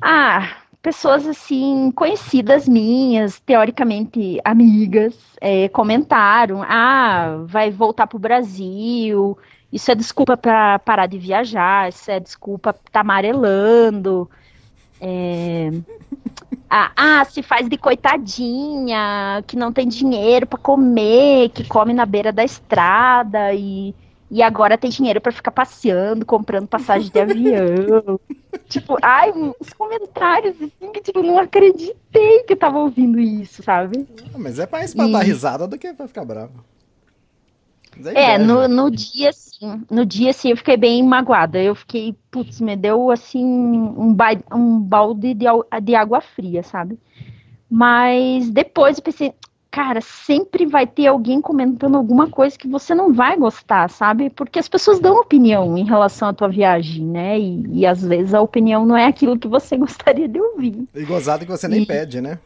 Ah, pessoas assim conhecidas minhas, teoricamente amigas, é, comentaram: ah, vai voltar pro Brasil, isso é desculpa para parar de viajar, isso é desculpa tá amarelando. É... Ah, ah, se faz de coitadinha, que não tem dinheiro para comer, que come na beira da estrada e, e agora tem dinheiro para ficar passeando, comprando passagem de avião. tipo, ai, os comentários assim que tipo, não acreditei que eu tava ouvindo isso, sabe? Ah, mas é mais pra e... dar risada do que pra ficar bravo. É, no, no dia sim, no dia sim eu fiquei bem magoada. Eu fiquei, putz, me deu assim um, ba um balde de, de água fria, sabe? Mas depois eu pensei, cara, sempre vai ter alguém comentando alguma coisa que você não vai gostar, sabe? Porque as pessoas dão opinião em relação à tua viagem, né? E, e às vezes a opinião não é aquilo que você gostaria de ouvir. E gozado que você nem e... pede, né?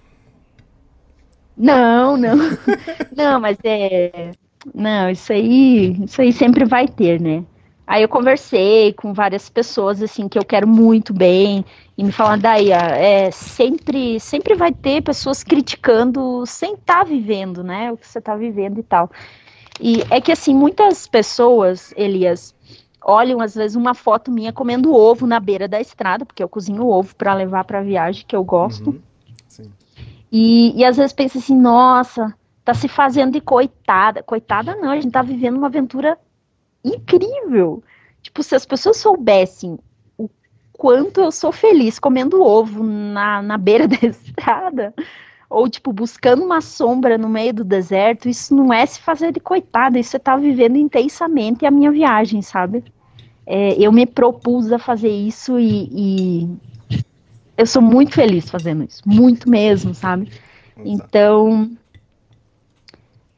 Não, não. não, mas é não, isso aí, isso aí sempre vai ter, né? Aí eu conversei com várias pessoas assim que eu quero muito bem e me falando daí, é sempre, sempre vai ter pessoas criticando sem estar tá vivendo, né? O que você está vivendo e tal. E é que assim muitas pessoas, Elias, olham às vezes uma foto minha comendo ovo na beira da estrada, porque eu cozinho ovo para levar para viagem que eu gosto. Uhum, e, e às vezes pensa assim, nossa, tá se fazendo de coitada. Coitada não, a gente tá vivendo uma aventura incrível. Tipo, se as pessoas soubessem o quanto eu sou feliz comendo ovo na, na beira da estrada, ou tipo, buscando uma sombra no meio do deserto, isso não é se fazer de coitada, isso é estar tá vivendo intensamente a minha viagem, sabe? É, eu me propus a fazer isso e, e, eu sou muito feliz fazendo isso, muito mesmo, sabe? Então,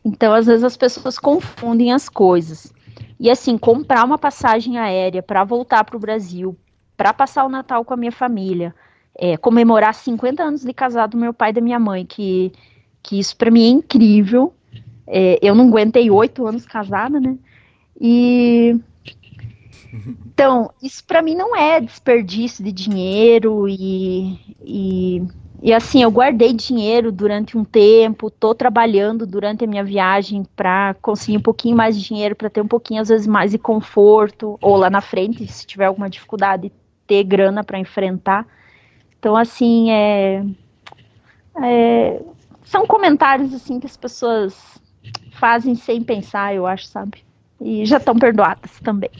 então, às vezes as pessoas confundem as coisas. E assim, comprar uma passagem aérea para voltar para o Brasil, para passar o Natal com a minha família, é, comemorar 50 anos de casado do meu pai e da minha mãe, que, que isso para mim é incrível. É, eu não aguentei oito anos casada, né? E então, isso para mim não é desperdício de dinheiro e, e e assim, eu guardei dinheiro durante um tempo, tô trabalhando durante a minha viagem para conseguir um pouquinho mais de dinheiro, para ter um pouquinho, às vezes, mais de conforto, ou lá na frente, se tiver alguma dificuldade, ter grana para enfrentar. Então, assim, é, é, são comentários assim que as pessoas fazem sem pensar, eu acho, sabe? E já estão perdoadas também.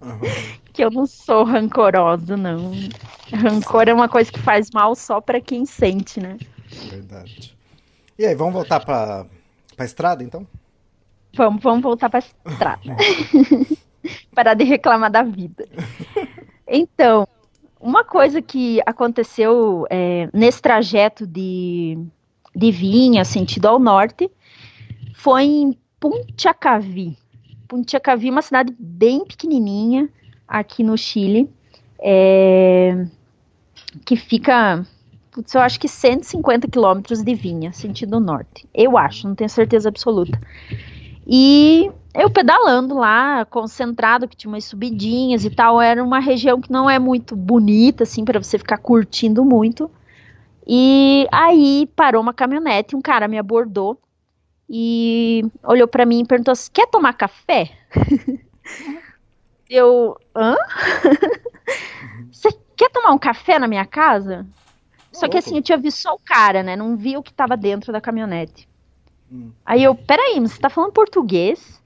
Uhum. que eu não sou rancorosa, não. Rancor é uma coisa que faz mal só para quem sente, né? Verdade. E aí, vamos voltar para a estrada, então? Vamos, vamos voltar para a estrada. Parar de reclamar da vida. Então, uma coisa que aconteceu é, nesse trajeto de, de Vinha, sentido ao norte, foi em Puntiacavi. Puntiacavi é uma cidade bem pequenininha, aqui no Chile, é, que fica putz, eu acho que 150 quilômetros de vinha, sentido norte. Eu acho, não tenho certeza absoluta. E eu pedalando lá, concentrado, que tinha umas subidinhas e tal, era uma região que não é muito bonita, assim, para você ficar curtindo muito. E aí parou uma caminhonete, um cara me abordou e olhou para mim e perguntou assim: quer tomar café? eu, hã? Você quer tomar um café na minha casa? Só que assim, eu tinha visto só o cara, né? Não vi o que tava dentro da caminhonete. Hum. Aí eu, peraí, você tá falando português?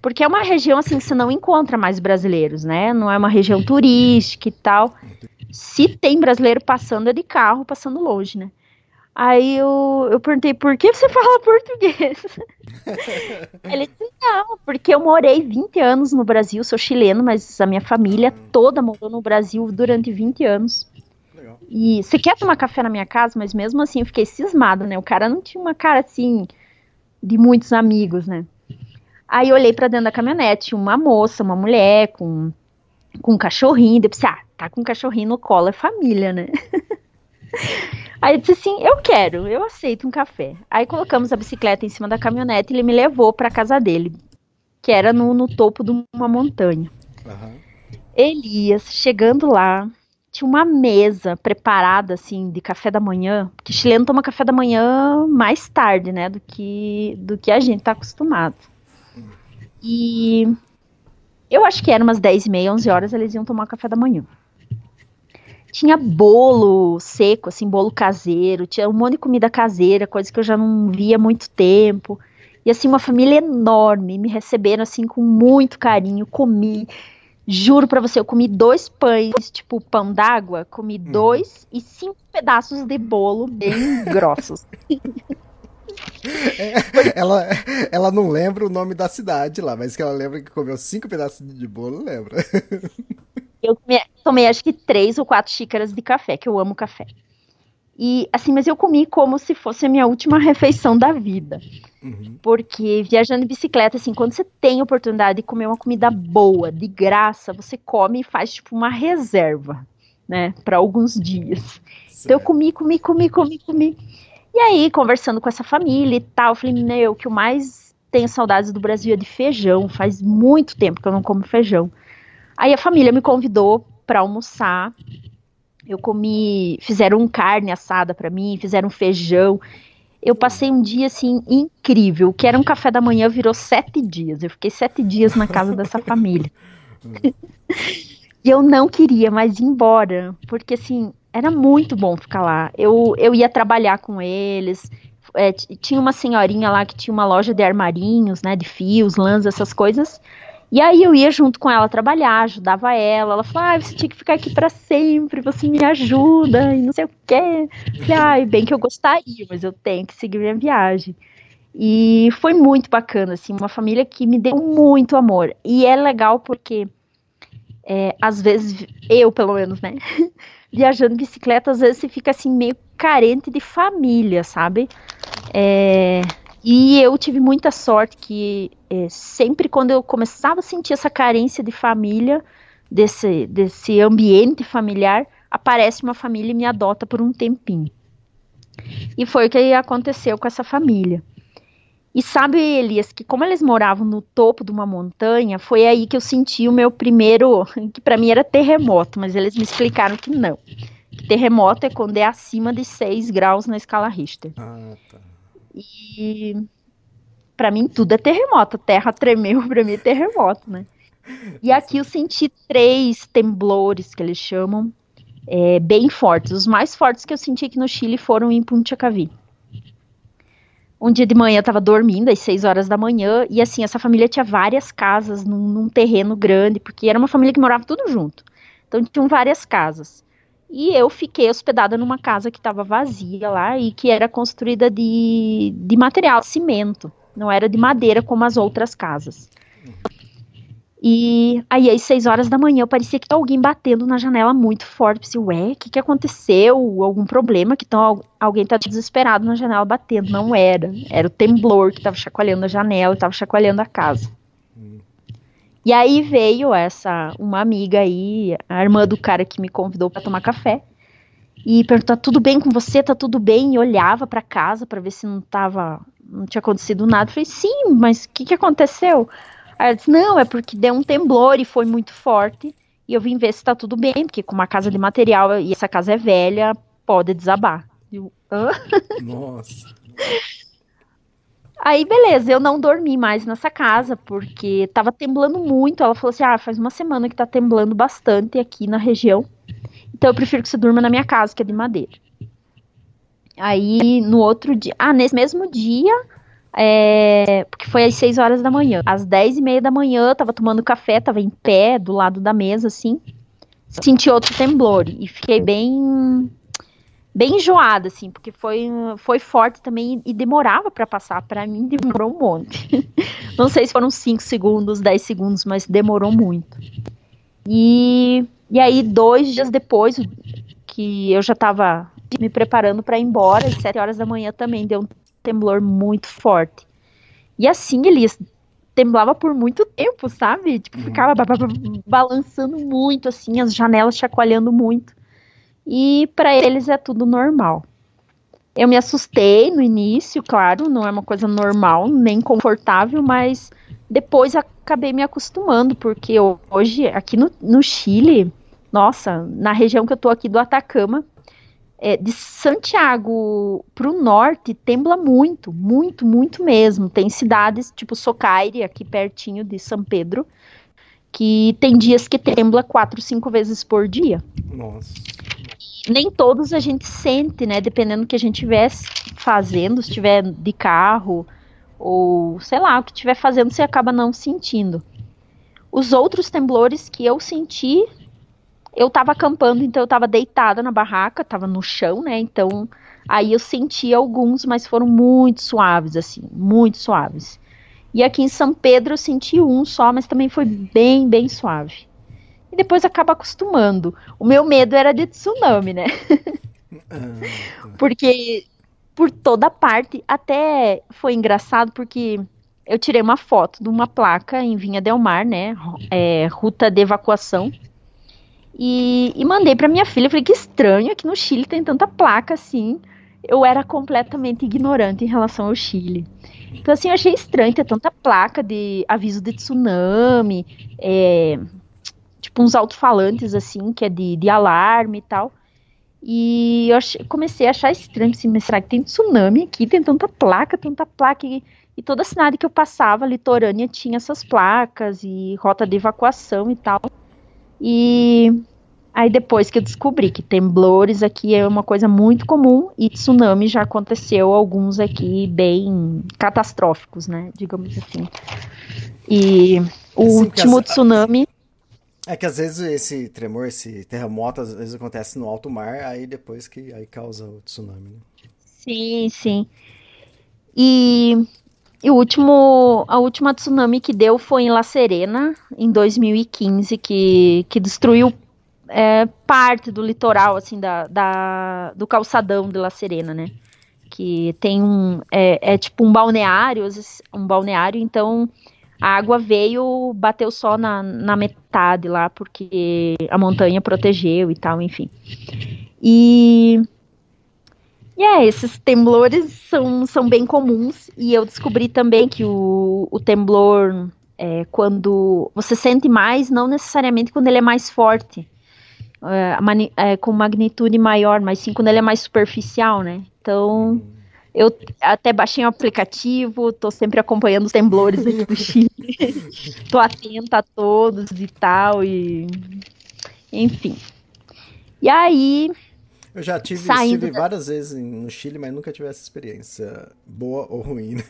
Porque é uma região assim que você não encontra mais brasileiros, né? Não é uma região turística e tal. Se tem brasileiro passando é de carro, passando longe, né? Aí eu, eu perguntei, por que você fala português? Ele disse, não, porque eu morei 20 anos no Brasil, sou chileno, mas a minha família toda morou no Brasil durante 20 anos. Legal. E você quer tomar café na minha casa? Mas mesmo assim eu fiquei cismada, né? O cara não tinha uma cara assim de muitos amigos, né? Aí eu olhei para dentro da caminhonete, uma moça, uma mulher com, com um cachorrinho. Depois, ah, tá com um cachorrinho no colo, é família, né? Aí eu disse assim: eu quero, eu aceito um café. Aí colocamos a bicicleta em cima da caminhonete e ele me levou para casa dele, que era no, no topo de uma montanha. Uhum. Elias, chegando lá, tinha uma mesa preparada assim de café da manhã, porque chileno toma café da manhã mais tarde, né, do que do que a gente tá acostumado. E eu acho que era umas 10 e meia, 11 horas eles iam tomar café da manhã tinha bolo seco, assim, bolo caseiro, tinha um monte de comida caseira, coisa que eu já não via há muito tempo. E assim, uma família enorme, me receberam assim com muito carinho, comi. Juro para você, eu comi dois pães, tipo pão d'água, comi hum. dois e cinco pedaços de bolo bem grossos. ela, ela não lembra o nome da cidade lá, mas que ela lembra que comeu cinco pedaços de bolo, lembra. Eu tomei, tomei, acho que três ou quatro xícaras de café, que eu amo café. E assim, mas eu comi como se fosse a minha última refeição da vida. Uhum. Porque viajando de bicicleta, assim, quando você tem a oportunidade de comer uma comida boa, de graça, você come e faz tipo uma reserva, né, para alguns dias. Certo. Então eu comi, comi, comi, comi, comi. E aí, conversando com essa família e tal, eu falei, meu, o que eu mais tenho saudades do Brasil é de feijão. Faz muito tempo que eu não como feijão. Aí a família me convidou para almoçar. Eu comi, fizeram carne assada para mim, fizeram feijão. Eu passei um dia assim incrível, que era um café da manhã, virou sete dias. Eu fiquei sete dias na casa dessa família. e eu não queria mais ir embora, porque assim era muito bom ficar lá. Eu, eu ia trabalhar com eles. É, tinha uma senhorinha lá que tinha uma loja de armarinhos, né, de fios, lãs, essas coisas. E aí eu ia junto com ela trabalhar, ajudava ela. Ela falou: ah, você tinha que ficar aqui para sempre, você me ajuda e não sei o quê. Falei, ai, bem que eu gostaria, mas eu tenho que seguir minha viagem. E foi muito bacana, assim, uma família que me deu muito amor. E é legal porque, é, às vezes, eu pelo menos, né, viajando de bicicleta, às vezes você fica assim meio carente de família, sabe? É, e eu tive muita sorte que é, sempre quando eu começava a sentir essa carência de família, desse, desse ambiente familiar, aparece uma família e me adota por um tempinho. E foi o que aconteceu com essa família. E sabe, Elias, que como eles moravam no topo de uma montanha, foi aí que eu senti o meu primeiro, que para mim era terremoto, mas eles me explicaram que não. Que terremoto é quando é acima de 6 graus na escala Richter. Ah, tá. E para mim tudo é terremoto. A terra tremeu, para mim é terremoto, né? E aqui eu senti três temblores que eles chamam, é, bem fortes. Os mais fortes que eu senti aqui no Chile foram em Puntiacavi. Um dia de manhã eu tava dormindo, às 6 horas da manhã, e assim, essa família tinha várias casas num, num terreno grande, porque era uma família que morava tudo junto. Então tinham várias casas. E eu fiquei hospedada numa casa que estava vazia lá e que era construída de, de material, cimento. Não era de madeira como as outras casas. E aí, às seis horas da manhã, parecia que tinha alguém batendo na janela muito forte. Pensei, ué, o que, que aconteceu? Algum problema? Que tão, alguém tá desesperado na janela batendo. Não era. Era o temblor que estava chacoalhando a janela, estava chacoalhando a casa. E aí veio essa uma amiga aí, a irmã do cara que me convidou para tomar café. e perguntar tudo bem com você, tá tudo bem? E olhava para casa para ver se não tava, não tinha acontecido nada. Eu falei, sim, mas o que, que aconteceu? Aí ela disse, não, é porque deu um temblor e foi muito forte. E eu vim ver se tá tudo bem, porque com uma casa de material e essa casa é velha, pode desabar. Eu, Hã? Nossa. Aí, beleza, eu não dormi mais nessa casa, porque tava temblando muito. Ela falou assim: ah, faz uma semana que tá temblando bastante aqui na região. Então eu prefiro que você durma na minha casa, que é de madeira. Aí, no outro dia. Ah, nesse mesmo dia. É, porque foi às 6 horas da manhã. Às 10 e meia da manhã, tava tomando café, tava em pé, do lado da mesa, assim. Senti outro temblor. E fiquei bem bem enjoada, assim, porque foi, foi forte também e demorava para passar. Para mim, demorou um monte. Não sei se foram 5 segundos, 10 segundos, mas demorou muito. E, e aí, dois dias depois, que eu já estava me preparando para ir embora, às 7 horas da manhã também deu um temblor muito forte. E assim, Elias, temblava por muito tempo, sabe? Tipo, ficava balançando muito, assim, as janelas chacoalhando muito e para eles é tudo normal. Eu me assustei no início, claro, não é uma coisa normal, nem confortável, mas depois acabei me acostumando, porque hoje, aqui no, no Chile, nossa, na região que eu tô aqui do Atacama, é, de Santiago para o norte tembla muito, muito, muito mesmo. Tem cidades tipo Socaire, aqui pertinho de São Pedro, que tem dias que tembla quatro, cinco vezes por dia. Nossa nem todos a gente sente, né? Dependendo do que a gente estiver fazendo, se estiver de carro ou sei lá, o que estiver fazendo, você acaba não sentindo. Os outros temblores que eu senti, eu tava acampando, então eu tava deitada na barraca, tava no chão, né? Então aí eu senti alguns, mas foram muito suaves, assim, muito suaves. E aqui em São Pedro eu senti um só, mas também foi bem, bem suave e depois acaba acostumando. O meu medo era de tsunami, né? Ah, porque por toda parte, até foi engraçado porque eu tirei uma foto de uma placa em Vinha Del Mar, né? É, ruta de evacuação. E, e mandei para minha filha. Falei que estranho, aqui no Chile tem tanta placa assim. Eu era completamente ignorante em relação ao Chile. Então, assim, eu achei estranho ter tanta placa de aviso de tsunami, é, tipo uns alto-falantes, assim, que é de, de alarme e tal. E eu achei, comecei a achar estranho, assim, mas será que tem tsunami aqui? Tem tanta placa, tanta placa. E, e toda a cidade que eu passava, litorânea, tinha essas placas e rota de evacuação e tal. E aí depois que eu descobri que temblores aqui é uma coisa muito comum e tsunami já aconteceu alguns aqui bem catastróficos, né, digamos assim. E o assim, último tsunami é que às vezes esse tremor, esse terremoto, às vezes acontece no alto mar, aí depois que aí causa o tsunami. Né? Sim, sim. E, e o último, a última tsunami que deu foi em La Serena, em 2015, que, que destruiu é, parte do litoral, assim, da, da, do calçadão de La Serena, né? Que tem um, é, é tipo um balneário, um balneário, então a água veio, bateu só na, na metade lá, porque a montanha protegeu e tal, enfim. E. E é, esses temblores são, são bem comuns. E eu descobri também que o, o temblor, é, quando você sente mais, não necessariamente quando ele é mais forte, é, é, com magnitude maior, mas sim quando ele é mais superficial, né? Então eu até baixei um aplicativo, tô sempre acompanhando os temblores aqui do Chile. tô atenta a todos e tal, e. Enfim. E aí. Eu já tive, estive da... várias vezes no Chile, mas nunca tive essa experiência boa ou ruim, né?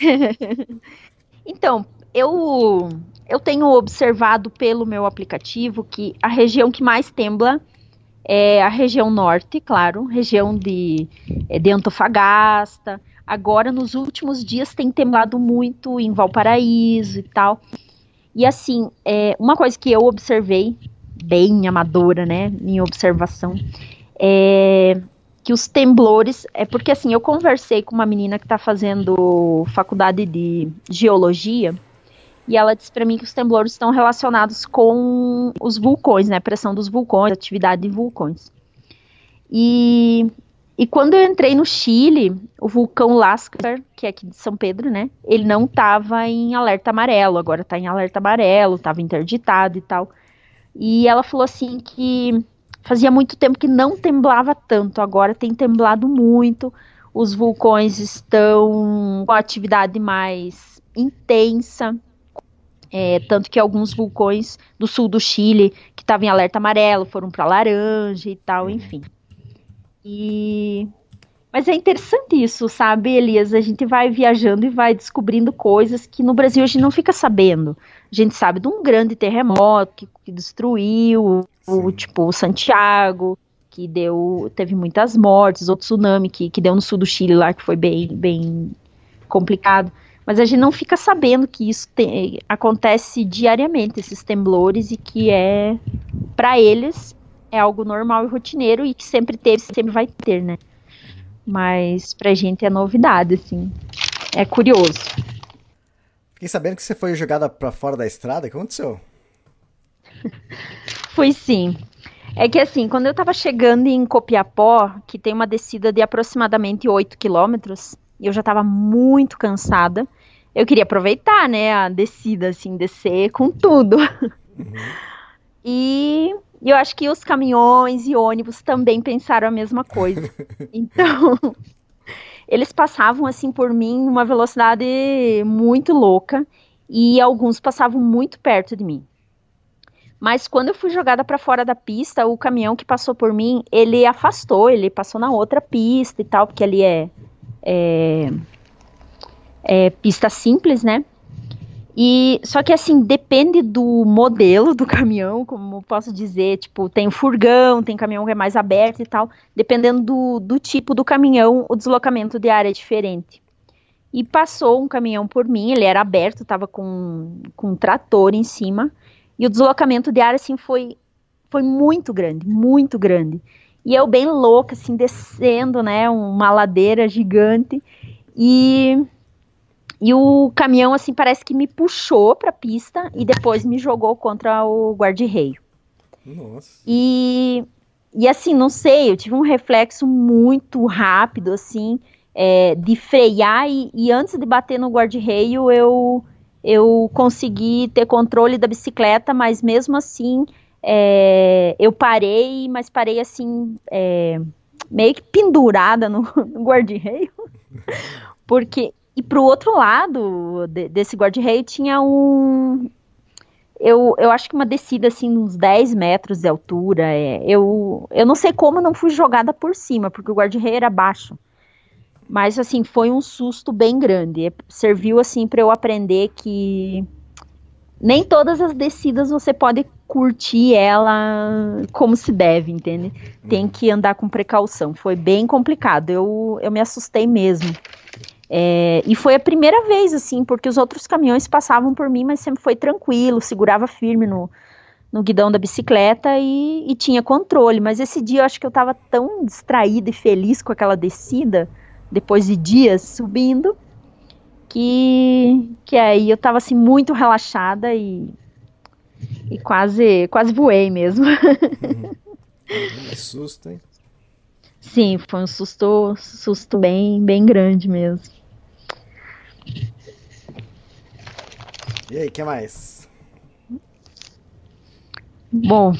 então, eu, eu tenho observado pelo meu aplicativo que a região que mais tembla é a região norte, claro, região de, é, de Antofagasta. Agora, nos últimos dias, tem temblado muito em Valparaíso e tal. E assim, é, uma coisa que eu observei, bem amadora, né, minha observação, é que os temblores, é porque assim, eu conversei com uma menina que está fazendo faculdade de geologia, e ela disse para mim que os temblores estão relacionados com os vulcões, né? Pressão dos vulcões, atividade de vulcões. E, e quando eu entrei no Chile, o vulcão Lascar, que é aqui de São Pedro, né? Ele não estava em alerta amarelo, agora está em alerta amarelo, estava interditado e tal. E ela falou assim que fazia muito tempo que não temblava tanto, agora tem temblado muito. Os vulcões estão com atividade mais intensa, é, tanto que alguns vulcões do sul do Chile, que estavam em alerta amarelo, foram para laranja e tal, enfim. E mas é interessante isso, sabe, Elias? A gente vai viajando e vai descobrindo coisas que no Brasil a gente não fica sabendo. A gente sabe de um grande terremoto que, que destruiu o tipo Santiago, que deu teve muitas mortes, outro tsunami que, que deu no sul do Chile lá que foi bem bem complicado. Mas a gente não fica sabendo que isso tem, acontece diariamente, esses temblores, e que é, para eles, é algo normal e rotineiro e que sempre teve, sempre vai ter, né? Mas pra gente é novidade, assim. É curioso. Fiquei sabendo que você foi jogada para fora da estrada. O que aconteceu? Foi sim. É que assim, quando eu tava chegando em Copiapó, que tem uma descida de aproximadamente 8 quilômetros, e eu já tava muito cansada, eu queria aproveitar, né, a descida, assim, descer com tudo. Uhum. E eu acho que os caminhões e ônibus também pensaram a mesma coisa. Então, eles passavam, assim, por mim, numa velocidade muito louca, e alguns passavam muito perto de mim. Mas quando eu fui jogada para fora da pista, o caminhão que passou por mim, ele afastou, ele passou na outra pista e tal, porque ali é, é é, pista simples, né? E só que assim depende do modelo do caminhão, como posso dizer, tipo tem furgão, tem caminhão que é mais aberto e tal. Dependendo do, do tipo do caminhão, o deslocamento de área é diferente. E passou um caminhão por mim, ele era aberto, tava com, com um trator em cima. E o deslocamento de área assim foi foi muito grande, muito grande. E eu bem louca assim descendo, né, uma ladeira gigante. E e o caminhão, assim, parece que me puxou pra pista e depois me jogou contra o guarda-reio. Nossa. E, e assim, não sei, eu tive um reflexo muito rápido, assim, é, de frear e, e, antes de bater no guarda-reio eu, eu consegui ter controle da bicicleta, mas mesmo assim é, eu parei, mas parei assim, é, meio que pendurada no, no guarda-reio, porque e pro outro lado de, desse guarda-reio tinha um. Eu, eu acho que uma descida assim, uns 10 metros de altura. É, eu, eu não sei como não fui jogada por cima, porque o guarda-reio era baixo. Mas assim, foi um susto bem grande. Serviu assim para eu aprender que nem todas as descidas você pode curtir ela como se deve, entende? Tem que andar com precaução. Foi bem complicado. Eu, eu me assustei mesmo. É, e foi a primeira vez, assim, porque os outros caminhões passavam por mim, mas sempre foi tranquilo, segurava firme no, no guidão da bicicleta e, e, tinha controle. Mas esse dia eu acho que eu estava tão distraída e feliz com aquela descida, depois de dias subindo, que, que aí eu estava assim muito relaxada e, e quase, quase voei mesmo. Uhum. Que susto, hein? Sim, foi um susto, susto bem, bem grande mesmo. E aí, que mais? Bom,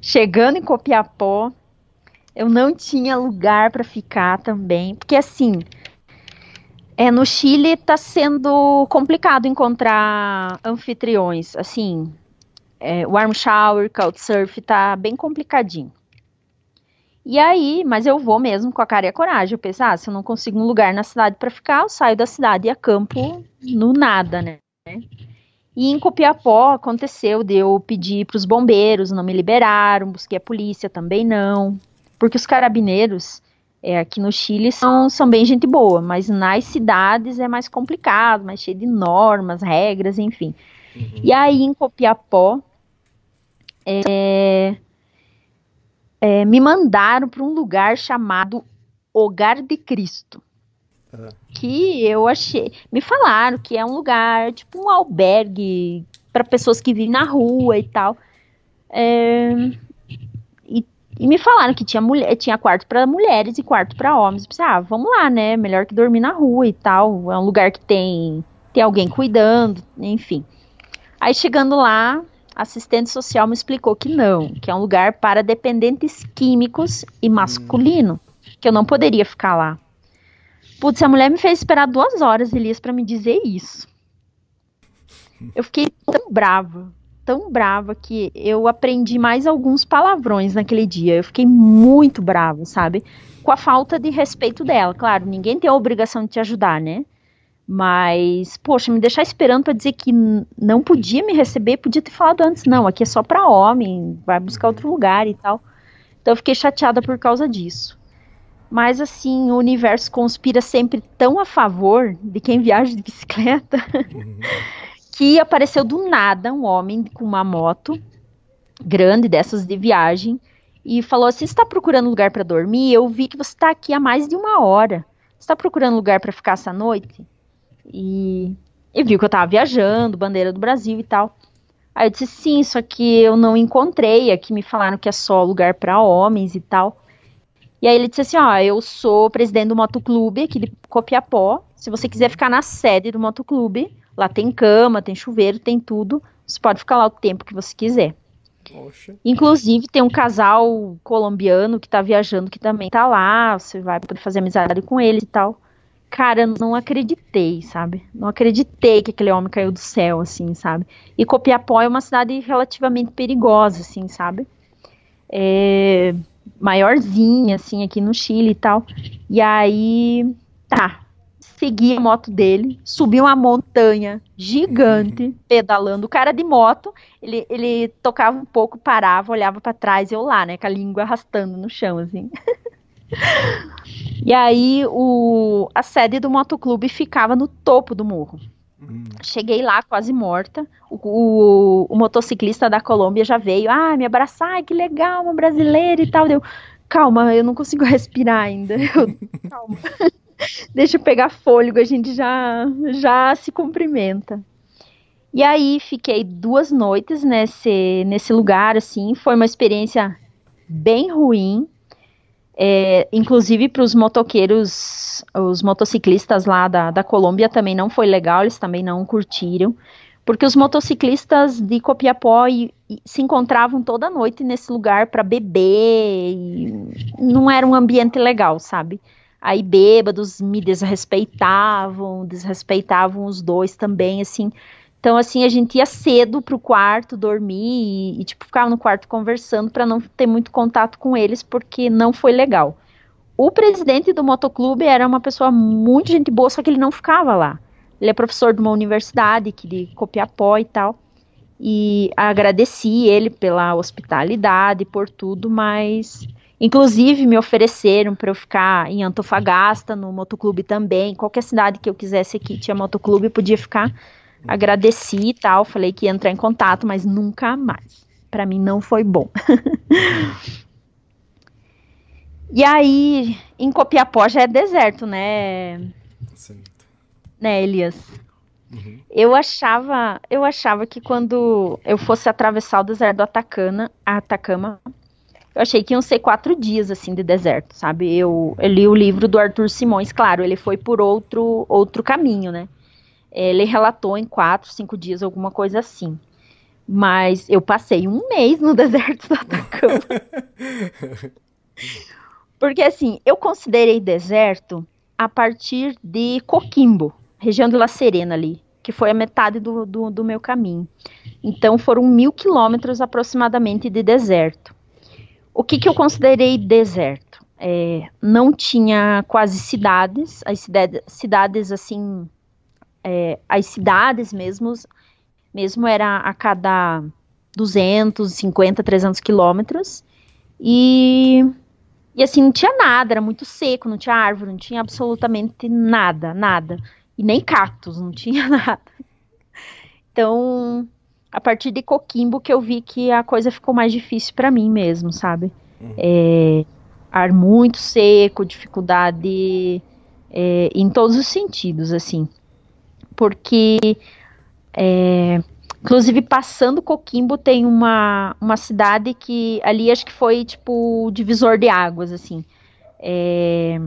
chegando em Copiapó, eu não tinha lugar para ficar também, porque assim, é, no Chile está sendo complicado encontrar anfitriões, assim, é, warm shower, couchsurf tá bem complicadinho. E aí, mas eu vou mesmo com a cara e a coragem. Eu penso, ah, se eu não consigo um lugar na cidade para ficar, eu saio da cidade e acampo no nada, né? E em Copiapó aconteceu de eu pedir para os bombeiros, não me liberaram, busquei a polícia, também não. Porque os carabineiros é, aqui no Chile são, são bem gente boa, mas nas cidades é mais complicado, mais cheio de normas, regras, enfim. Uhum. E aí em Copiapó, é, é, me mandaram para um lugar chamado Hogar de Cristo. Uhum. Que eu achei. Me falaram que é um lugar, tipo um albergue para pessoas que vivem na rua e tal. É, e, E me falaram que tinha, mulher, tinha quarto para mulheres e quarto para homens. Eu pensei, ah, vamos lá, né? Melhor que dormir na rua e tal. É um lugar que tem, tem alguém cuidando, enfim. Aí chegando lá, assistente social me explicou que não, que é um lugar para dependentes químicos e masculino, que eu não poderia ficar lá. Putz, a mulher me fez esperar duas horas, Elias, para me dizer isso. Eu fiquei tão brava, tão brava que eu aprendi mais alguns palavrões naquele dia. Eu fiquei muito brava, sabe? Com a falta de respeito dela. Claro, ninguém tem a obrigação de te ajudar, né? Mas, poxa, me deixar esperando para dizer que não podia me receber, podia ter falado antes, não, aqui é só para homem, vai buscar outro lugar e tal. Então eu fiquei chateada por causa disso. Mas assim, o universo conspira sempre tão a favor de quem viaja de bicicleta uhum. que apareceu do nada um homem com uma moto grande dessas de viagem e falou assim: está procurando lugar para dormir? Eu vi que você está aqui há mais de uma hora. Está procurando lugar para ficar essa noite? E, e viu que eu estava viajando, bandeira do Brasil e tal. Aí eu disse: sim, só que eu não encontrei. Aqui me falaram que é só lugar para homens e tal. E aí ele disse assim: ó, eu sou presidente do motoclube aqui de Copiapó. Se você quiser ficar na sede do motoclube, Lá tem cama, tem chuveiro, tem tudo. Você pode ficar lá o tempo que você quiser. Poxa. Inclusive, tem um casal colombiano que tá viajando que também tá lá. Você vai poder fazer amizade com eles e tal. Cara, eu não acreditei, sabe? Não acreditei que aquele homem caiu do céu, assim, sabe? E Copiapó é uma cidade relativamente perigosa, assim, sabe? É maiorzinha, assim, aqui no Chile e tal. E aí, tá, segui a moto dele, subi uma montanha gigante, uhum. pedalando. O cara de moto, ele, ele tocava um pouco, parava, olhava para trás e eu lá, né, com a língua arrastando no chão, assim. e aí o, a sede do motoclube ficava no topo do morro. Uhum. Cheguei lá quase morta. O, o, o, motociclista da Colômbia já veio, ah, me abraçar, que legal, uma brasileira e tal. Deu, calma, eu não consigo respirar ainda. Eu, calma. Deixa eu pegar fôlego, a gente já, já se cumprimenta. E aí fiquei duas noites nesse, nesse lugar, assim, foi uma experiência bem ruim. É, inclusive para os motoqueiros, os motociclistas lá da, da Colômbia também não foi legal, eles também não curtiram, porque os motociclistas de Copiapó e, e, se encontravam toda noite nesse lugar para beber, não era um ambiente legal, sabe? Aí bêbados me desrespeitavam, desrespeitavam os dois também, assim. Então, assim, a gente ia cedo pro quarto dormir e, e tipo, ficava no quarto conversando para não ter muito contato com eles, porque não foi legal. O presidente do motoclube era uma pessoa muito gente boa, só que ele não ficava lá. Ele é professor de uma universidade que de Copiapó e tal. E agradeci ele pela hospitalidade, por tudo, mas Inclusive, me ofereceram para eu ficar em Antofagasta, no motoclube também. Qualquer cidade que eu quisesse aqui tinha motoclube, podia ficar. Agradeci e tal, falei que ia entrar em contato, mas nunca mais. Para mim não foi bom. e aí, em Copiapó já é deserto, né? Sim. Né, Elias? Uhum. Eu achava, eu achava que quando eu fosse atravessar o deserto do Atacama, Atacama, eu achei que iam ser quatro dias, assim, de deserto, sabe? Eu, eu li o livro do Arthur Simões, claro, ele foi por outro, outro caminho, né? Ele relatou em quatro, cinco dias, alguma coisa assim. Mas eu passei um mês no deserto do Atacama. Porque, assim, eu considerei deserto a partir de Coquimbo, região de La Serena ali, que foi a metade do, do, do meu caminho. Então, foram mil quilômetros aproximadamente de deserto. O que, que eu considerei deserto? É, não tinha quase cidades, as cidades, cidades assim, é, as cidades mesmo, mesmo era a cada 250, 300 quilômetros, e, e assim, não tinha nada, era muito seco, não tinha árvore, não tinha absolutamente nada, nada, e nem cactos, não tinha nada. Então, a partir de Coquimbo que eu vi que a coisa ficou mais difícil para mim mesmo, sabe? Uhum. É, ar muito seco, dificuldade é, em todos os sentidos, assim. Porque é, Inclusive, passando Coquimbo, tem uma, uma cidade que ali acho que foi tipo divisor de águas, assim. É,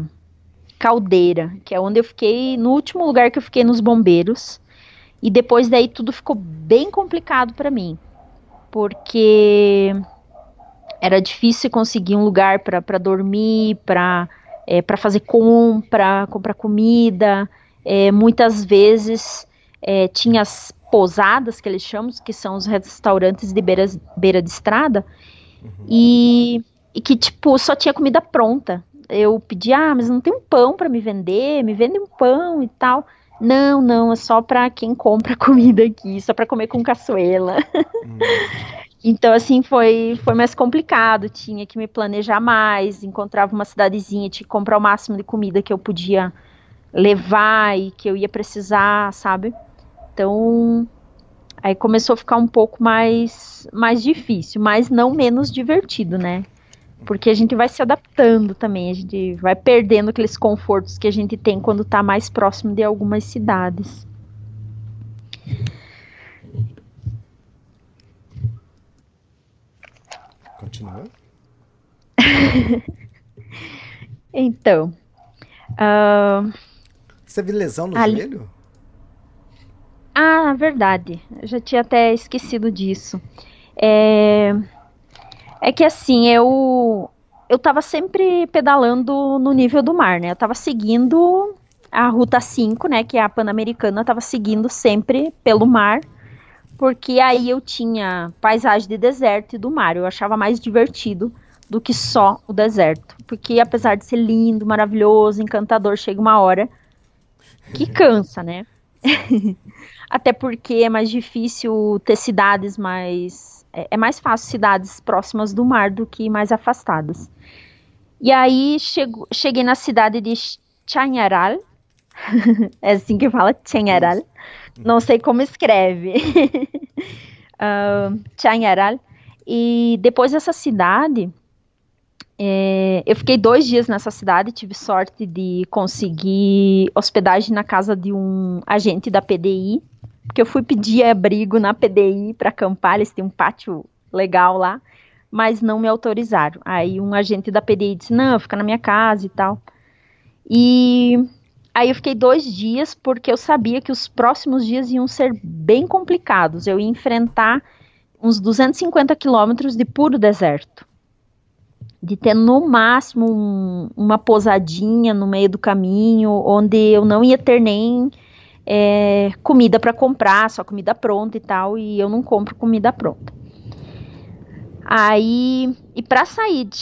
Caldeira, que é onde eu fiquei, no último lugar que eu fiquei nos bombeiros. E depois daí tudo ficou bem complicado para mim, porque era difícil conseguir um lugar para dormir, para é, para fazer compra, comprar comida. É, muitas vezes é, tinha as pousadas que eles chamam, que são os restaurantes de beira, beira de estrada, uhum. e, e que tipo só tinha comida pronta. Eu pedi, ah, mas não tem um pão para me vender, me vende um pão e tal. Não, não, é só para quem compra comida aqui, só para comer com caçuela. Hum. então, assim, foi, foi mais complicado. Tinha que me planejar mais, encontrava uma cidadezinha, tinha que comprar o máximo de comida que eu podia levar e que eu ia precisar, sabe? Então, aí começou a ficar um pouco mais, mais difícil, mas não menos divertido, né? porque a gente vai se adaptando também, a gente vai perdendo aqueles confortos que a gente tem quando está mais próximo de algumas cidades. Continua. então. Uh, Você viu lesão no ali... joelho? Ah, verdade. Eu já tinha até esquecido disso. É é que assim, eu eu tava sempre pedalando no nível do mar, né? Eu tava seguindo a Ruta 5, né, que é a Pan-Americana, tava seguindo sempre pelo mar, porque aí eu tinha paisagem de deserto e do mar. Eu achava mais divertido do que só o deserto, porque apesar de ser lindo, maravilhoso, encantador, chega uma hora que cansa, né? Até porque é mais difícil ter cidades mais é, é mais fácil cidades próximas do mar do que mais afastadas. E aí chego, cheguei na cidade de Chañaral, é assim que fala, Chañaral, não sei como escreve, uh, Chañaral, e depois dessa cidade, é, eu fiquei dois dias nessa cidade, tive sorte de conseguir hospedagem na casa de um agente da PDI, porque eu fui pedir abrigo na PDI para acampar, eles têm um pátio legal lá, mas não me autorizaram. Aí um agente da PDI disse: não, fica na minha casa e tal. E aí eu fiquei dois dias porque eu sabia que os próximos dias iam ser bem complicados. Eu ia enfrentar uns 250 quilômetros de puro deserto. De ter no máximo um, uma pousadinha no meio do caminho, onde eu não ia ter nem é, comida para comprar, só comida pronta e tal, e eu não compro comida pronta. Aí, e para sair de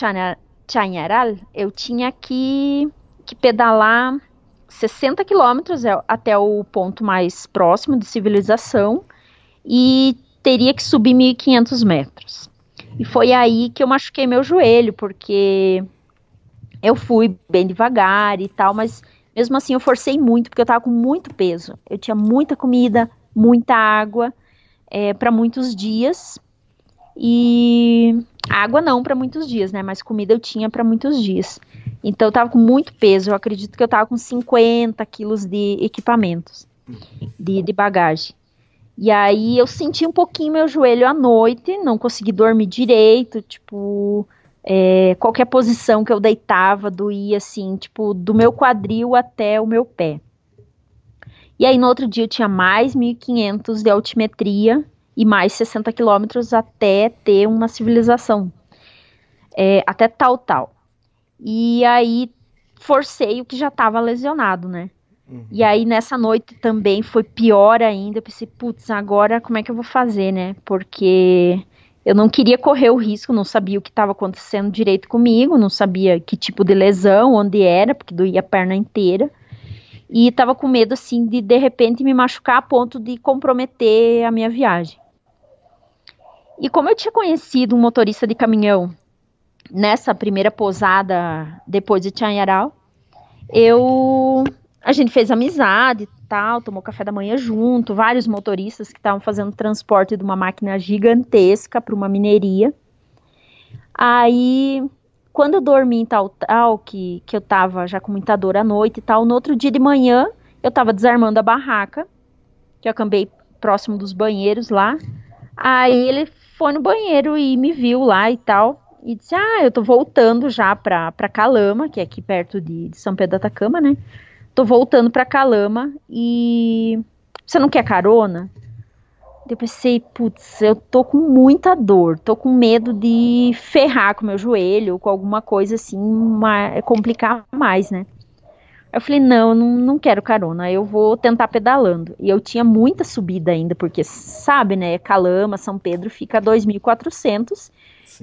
Chañaral, eu tinha que, que pedalar 60 quilômetros é, até o ponto mais próximo de civilização e teria que subir 1.500 metros. E foi aí que eu machuquei meu joelho, porque eu fui bem devagar e tal, mas mesmo assim, eu forcei muito, porque eu tava com muito peso. Eu tinha muita comida, muita água é, para muitos dias. E água não para muitos dias, né? Mas comida eu tinha para muitos dias. Então eu tava com muito peso. Eu acredito que eu tava com 50 quilos de equipamentos, de, de bagagem. E aí eu senti um pouquinho meu joelho à noite, não consegui dormir direito, tipo, é, qualquer posição que eu deitava doía assim, tipo, do meu quadril até o meu pé. E aí no outro dia eu tinha mais 1.500 de altimetria e mais 60 quilômetros até ter uma civilização, é, até tal tal. E aí forcei o que já estava lesionado, né? Uhum. E aí nessa noite também foi pior ainda. Eu pensei, putz, agora como é que eu vou fazer, né? Porque eu não queria correr o risco, não sabia o que estava acontecendo direito comigo, não sabia que tipo de lesão, onde era, porque doía a perna inteira. E estava com medo, assim, de de repente me machucar a ponto de comprometer a minha viagem. E como eu tinha conhecido um motorista de caminhão nessa primeira posada depois de Chanharal, eu a gente fez amizade tal, tomou café da manhã junto, vários motoristas que estavam fazendo transporte de uma máquina gigantesca para uma mineria. Aí, quando eu dormi em tal, tal, que, que eu tava já com muita dor à noite e tal, no outro dia de manhã, eu tava desarmando a barraca, que eu acampei, próximo dos banheiros lá. Aí ele foi no banheiro e me viu lá e tal. E disse: Ah, eu tô voltando já pra, pra Calama, que é aqui perto de, de São Pedro da Atacama, né? Tô voltando pra Calama e. Você não quer carona? Eu pensei, putz, eu tô com muita dor, tô com medo de ferrar com meu joelho, com alguma coisa assim, uma, complicar mais, né? Eu falei, não, não, não quero carona, eu vou tentar pedalando. E eu tinha muita subida ainda, porque sabe, né, Calama, São Pedro fica a 2.400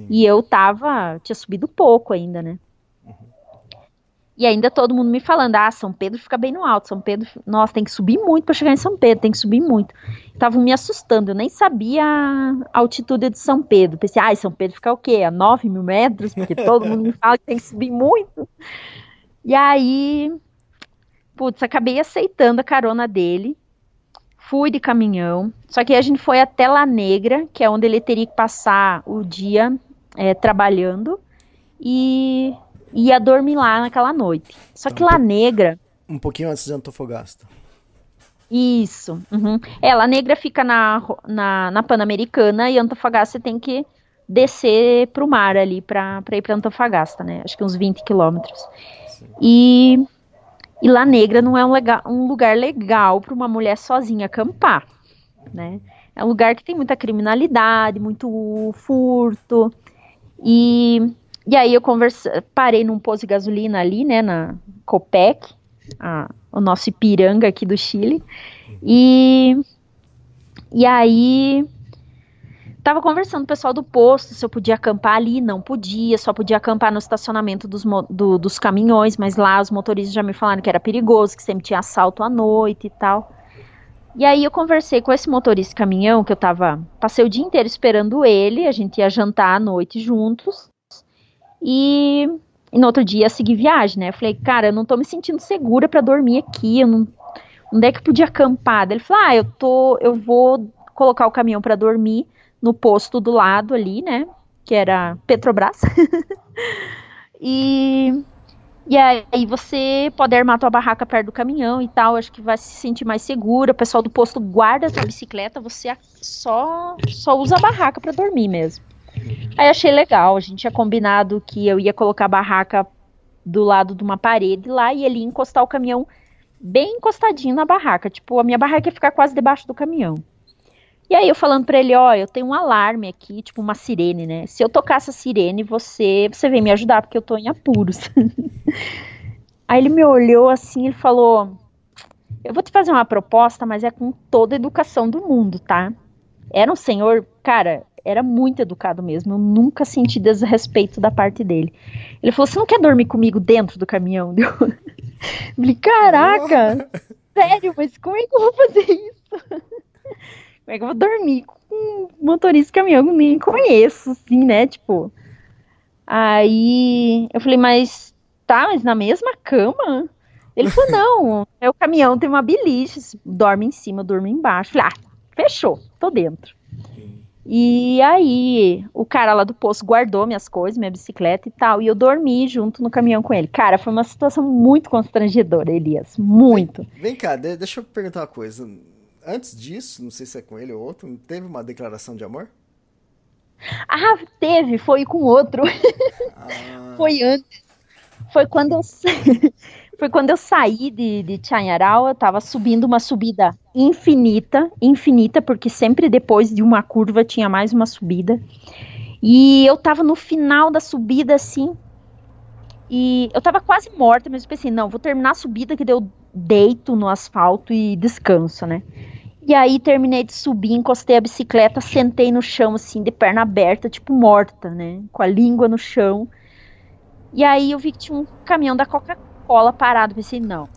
e eu tava, tinha subido pouco ainda, né? E ainda todo mundo me falando, ah, São Pedro fica bem no alto, São Pedro, nossa, tem que subir muito para chegar em São Pedro, tem que subir muito. Estavam me assustando, eu nem sabia a altitude de São Pedro. Pensei, ah, São Pedro fica o quê? A 9 mil metros? Porque todo mundo me fala que tem que subir muito. E aí, putz, acabei aceitando a carona dele. Fui de caminhão. Só que a gente foi até La Negra, que é onde ele teria que passar o dia é, trabalhando. E ia dormir lá naquela noite. Só que La Negra. Um pouquinho antes de Antofagasta. Isso. Uhum. É, La Negra fica na, na, na Pan-Americana e Antofagasta você tem que descer pro mar ali pra, pra ir pra Antofagasta, né? Acho que uns 20 quilômetros. E e La Negra não é um, legal, um lugar legal para uma mulher sozinha acampar, né? É um lugar que tem muita criminalidade, muito furto. E, e aí eu converse, parei num posto de gasolina ali, né, na Copec, a, o nosso Ipiranga aqui do Chile. E, e aí Tava conversando com o pessoal do posto se eu podia acampar ali, não podia, só podia acampar no estacionamento dos, do, dos caminhões, mas lá os motoristas já me falaram que era perigoso, que sempre tinha assalto à noite e tal. E aí eu conversei com esse motorista de caminhão, que eu tava, passei o dia inteiro esperando ele, a gente ia jantar à noite juntos, e, e no outro dia ia seguir viagem, né? Eu falei, cara, eu não tô me sentindo segura para dormir aqui, eu não, onde é que eu podia acampar? Ele falou, ah, eu tô, eu vou colocar o caminhão para dormir no posto do lado ali, né? Que era Petrobras. e, e aí você pode armar tua barraca perto do caminhão e tal, acho que vai se sentir mais segura. O pessoal do posto guarda a tua bicicleta, você só, só usa a barraca para dormir mesmo. Aí achei legal, a gente tinha combinado que eu ia colocar a barraca do lado de uma parede lá e ele ia encostar o caminhão bem encostadinho na barraca. Tipo, a minha barraca ia ficar quase debaixo do caminhão. E aí eu falando para ele, ó, eu tenho um alarme aqui, tipo uma sirene, né? Se eu tocar essa sirene, você, você vem me ajudar porque eu tô em apuros. aí ele me olhou assim, ele falou: "Eu vou te fazer uma proposta, mas é com toda a educação do mundo, tá?" Era um senhor, cara, era muito educado mesmo. Eu nunca senti desrespeito da parte dele. Ele falou: "Você não quer dormir comigo dentro do caminhão?" Eu falei: "Caraca! Sério, mas como é que eu vou fazer isso?" Como é que eu vou dormir com um motorista de caminhão que eu nem conheço, assim, né? Tipo. Aí eu falei, mas tá, mas na mesma cama? Ele falou, não, é o caminhão tem uma beliche, dorme em cima, dorme embaixo. Eu falei, ah, fechou, tô dentro. E aí, o cara lá do posto guardou minhas coisas, minha bicicleta e tal, e eu dormi junto no caminhão com ele. Cara, foi uma situação muito constrangedora, Elias, muito. Vem, vem cá, deixa eu perguntar uma coisa antes disso, não sei se é com ele ou outro, teve uma declaração de amor? Ah, teve, foi com outro. Ah. foi antes. Foi quando eu foi quando eu saí de, de Chanharal, eu tava subindo uma subida infinita, infinita, porque sempre depois de uma curva tinha mais uma subida. E eu tava no final da subida, assim, e eu tava quase morta, mas eu pensei, não, vou terminar a subida que deu deito no asfalto e descanso, né? E aí terminei de subir, encostei a bicicleta, sentei no chão, assim, de perna aberta, tipo morta, né? Com a língua no chão. E aí eu vi que tinha um caminhão da Coca-Cola parado. Pensei, não.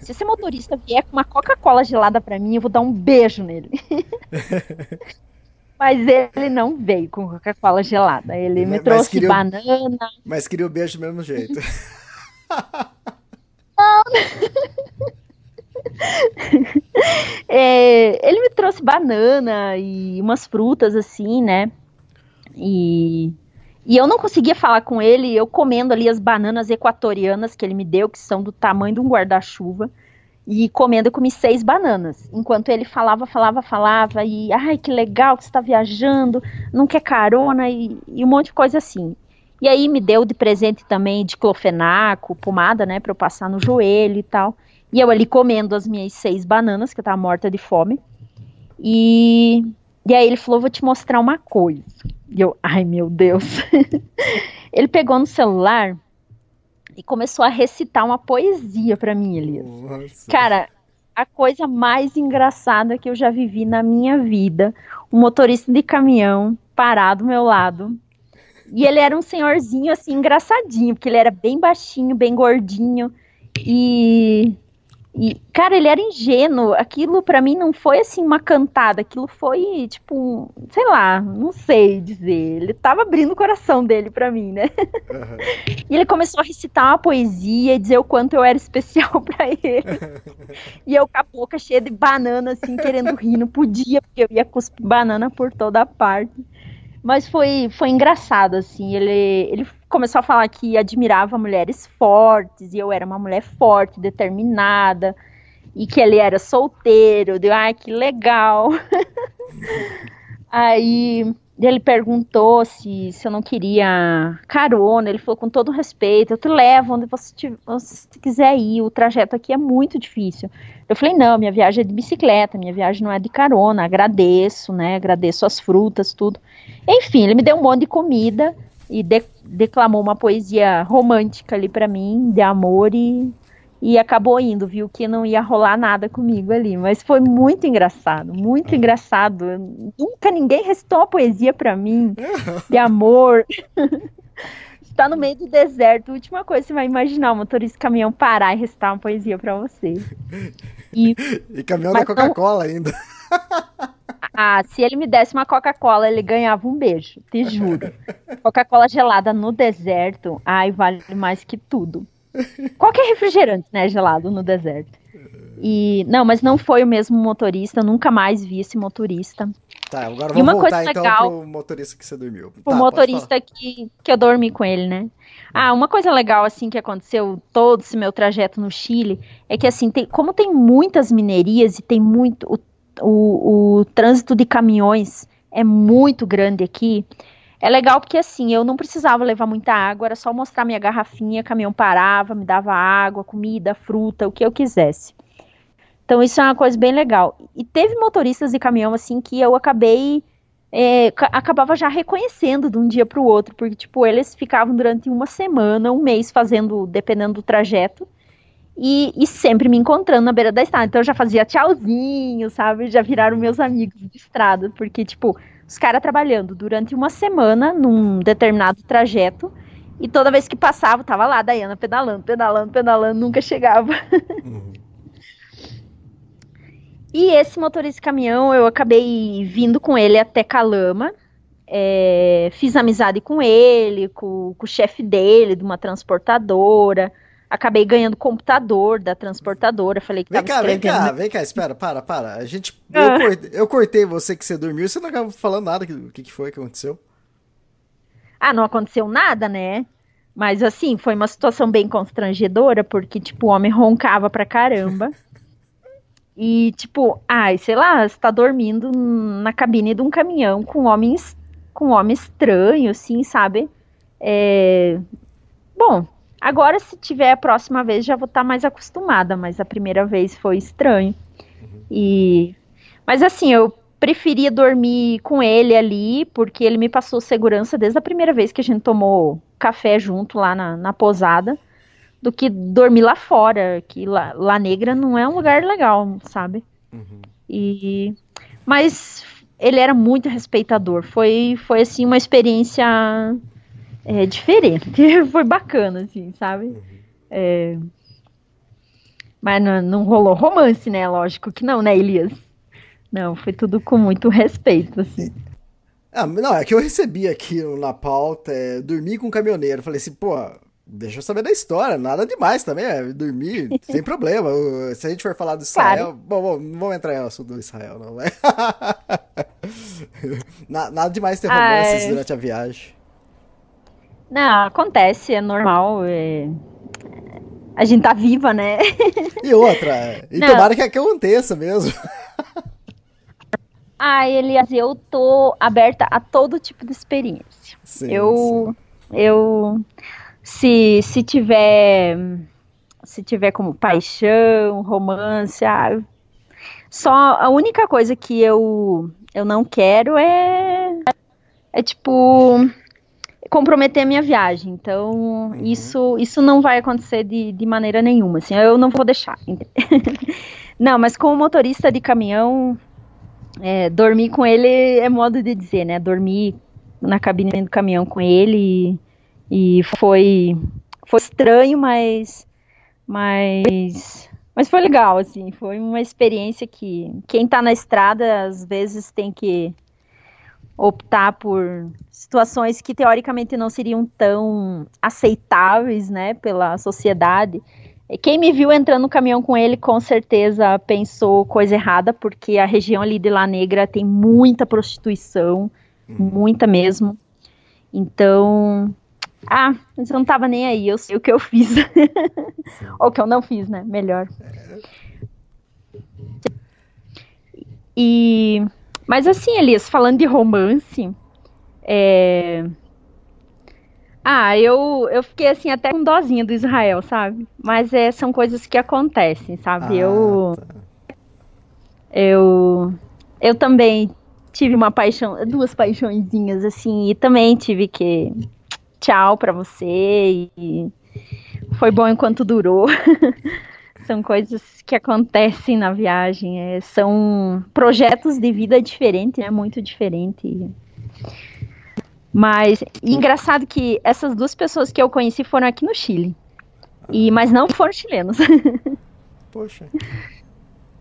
Se esse motorista vier com uma Coca-Cola gelada para mim, eu vou dar um beijo nele. Mas ele não veio com Coca-Cola gelada. Ele me trouxe queria, banana. Mas queria o beijo do mesmo jeito. Não. é, ele me trouxe banana e umas frutas assim, né? E, e eu não conseguia falar com ele, eu comendo ali as bananas equatorianas que ele me deu, que são do tamanho de um guarda-chuva. E comendo, eu comi seis bananas. Enquanto ele falava, falava, falava. E, ai, que legal que você tá viajando. Não quer carona e, e um monte de coisa assim. E aí me deu de presente também diclofenaco, pomada, né, para eu passar no joelho e tal. E eu ali comendo as minhas seis bananas, que eu tava morta de fome. E, e aí ele falou: Vou te mostrar uma coisa. E eu, ai meu Deus. ele pegou no celular e começou a recitar uma poesia para mim, Elias. Nossa. Cara, a coisa mais engraçada que eu já vivi na minha vida. Um motorista de caminhão parado ao meu lado. E ele era um senhorzinho assim engraçadinho, porque ele era bem baixinho, bem gordinho. E e, cara, ele era ingênuo. Aquilo para mim não foi assim uma cantada. Aquilo foi, tipo, sei lá, não sei dizer. Ele tava abrindo o coração dele para mim, né? Uhum. E ele começou a recitar uma poesia e dizer o quanto eu era especial para ele. e eu com a boca cheia de banana, assim, querendo rir. Não podia, porque eu ia cuspir banana por toda parte. Mas foi, foi engraçado, assim. Ele, ele começou a falar que admirava mulheres fortes, e eu era uma mulher forte, determinada, e que ele era solteiro. Deu, ai, que legal. Aí ele perguntou se, se eu não queria carona. Ele falou com todo respeito: eu te levo onde você, te, você quiser ir. O trajeto aqui é muito difícil. Eu falei: não, minha viagem é de bicicleta, minha viagem não é de carona. Agradeço, né? Agradeço as frutas, tudo. Enfim, ele me deu um monte de comida e de, declamou uma poesia romântica ali para mim, de amor e e acabou indo, viu que não ia rolar nada comigo ali, mas foi muito engraçado, muito é. engraçado. Nunca ninguém recitou uma poesia para mim de amor. Está no meio do deserto, a última coisa que você vai imaginar o motorista de caminhão parar e recitar uma poesia para você. E, e caminhão da Coca-Cola ainda. Ah, se ele me desse uma Coca-Cola, ele ganhava um beijo, te juro. Coca-Cola gelada no deserto, ai, vale mais que tudo. Qualquer refrigerante, né, gelado no deserto. E não, mas não foi o mesmo motorista, nunca mais vi esse motorista. Tá, agora vamos voltar então legal, pro motorista que você dormiu. O tá, motorista que, que eu dormi com ele, né? Ah, uma coisa legal assim que aconteceu todo esse meu trajeto no Chile é que assim, tem, como tem muitas minerias e tem muito o, o, o trânsito de caminhões é muito grande aqui, é legal porque assim, eu não precisava levar muita água, era só mostrar minha garrafinha, o caminhão parava, me dava água, comida, fruta, o que eu quisesse. Então isso é uma coisa bem legal. E teve motoristas de caminhão assim que eu acabei é, acabava já reconhecendo de um dia para o outro, porque tipo eles ficavam durante uma semana, um mês fazendo, dependendo do trajeto, e, e, sempre me encontrando na beira da estrada. Então eu já fazia tchauzinho, sabe? Já viraram meus amigos de estrada, porque tipo os caras trabalhando durante uma semana num determinado trajeto. E toda vez que passava, tava lá, Dayana pedalando, pedalando, pedalando, nunca chegava. Uhum. e esse motorista de caminhão, eu acabei vindo com ele até Calama. É, fiz amizade com ele, com, com o chefe dele, de uma transportadora acabei ganhando computador da transportadora. Falei que vem cá, vem cá, vem cá, espera, para, para. A gente. Ah. Eu, cortei, eu, cortei, você que você dormiu, você não acabou falando nada. O que, que foi que aconteceu? Ah, não aconteceu nada, né? Mas assim, foi uma situação bem constrangedora, porque, tipo, o homem roncava pra caramba. e, tipo, ai, sei lá, você tá dormindo na cabine de um caminhão com homem, com um homem estranho, assim, sabe? É... Bom, Agora, se tiver a próxima vez, já vou estar tá mais acostumada, mas a primeira vez foi estranho. Uhum. E mas assim, eu preferia dormir com ele ali, porque ele me passou segurança desde a primeira vez que a gente tomou café junto lá na, na posada, do que dormir lá fora, que lá, lá Negra não é um lugar legal, sabe? Uhum. E mas ele era muito respeitador. Foi foi assim uma experiência é, diferente. Foi bacana, assim, sabe? Uhum. É... Mas não, não, rolou romance, né? Lógico que não, né, Elias? Não, foi tudo com muito respeito, assim. Ah, não, é que eu recebi aqui na pauta, é, dormir com um caminhoneiro. Falei assim, pô, deixa eu saber da história, nada demais também, é dormir, sem problema. Se a gente for falar do Israel, claro. bom, bom, não vamos entrar em assunto do Israel, não, vai. nada demais ter romances Ai. durante a viagem. Não, acontece, é normal. É... a gente tá viva, né? E outra, e Não. tomara que aconteça mesmo. Ah, Elias, eu tô aberta a todo tipo de experiência. Sim, eu, eu, se, se tiver, se tiver como paixão, romance, ah, só a única coisa que eu, eu não quero é, é tipo comprometer a minha viagem. Então isso, isso não vai acontecer de, de maneira nenhuma. Assim, eu não vou deixar. não, mas como motorista de caminhão é, dormir com ele é modo de dizer, né? Dormir na cabine do caminhão com ele e, e foi foi estranho, mas mas mas foi legal, assim, foi uma experiência que quem tá na estrada às vezes tem que optar por situações que teoricamente não seriam tão aceitáveis, né, pela sociedade. Quem me viu entrando no caminhão com ele, com certeza pensou coisa errada, porque a região ali de La Negra tem muita prostituição, muita mesmo. Então, ah, mas eu não tava nem aí, eu sei o que eu fiz. Ou o que eu não fiz, né? Melhor. E, mas assim, Elias, falando de romance, é... Ah, eu, eu fiquei assim até com dozinha do Israel, sabe? Mas é, são coisas que acontecem, sabe? Ah, eu, tá. eu, eu também tive uma paixão, duas paixõezinhas assim, e também tive que tchau pra você e foi bom enquanto durou. são coisas que acontecem na viagem, é, são projetos de vida diferentes, né? Muito diferente. Mas engraçado que essas duas pessoas que eu conheci foram aqui no Chile. E, mas não foram chilenos. Poxa.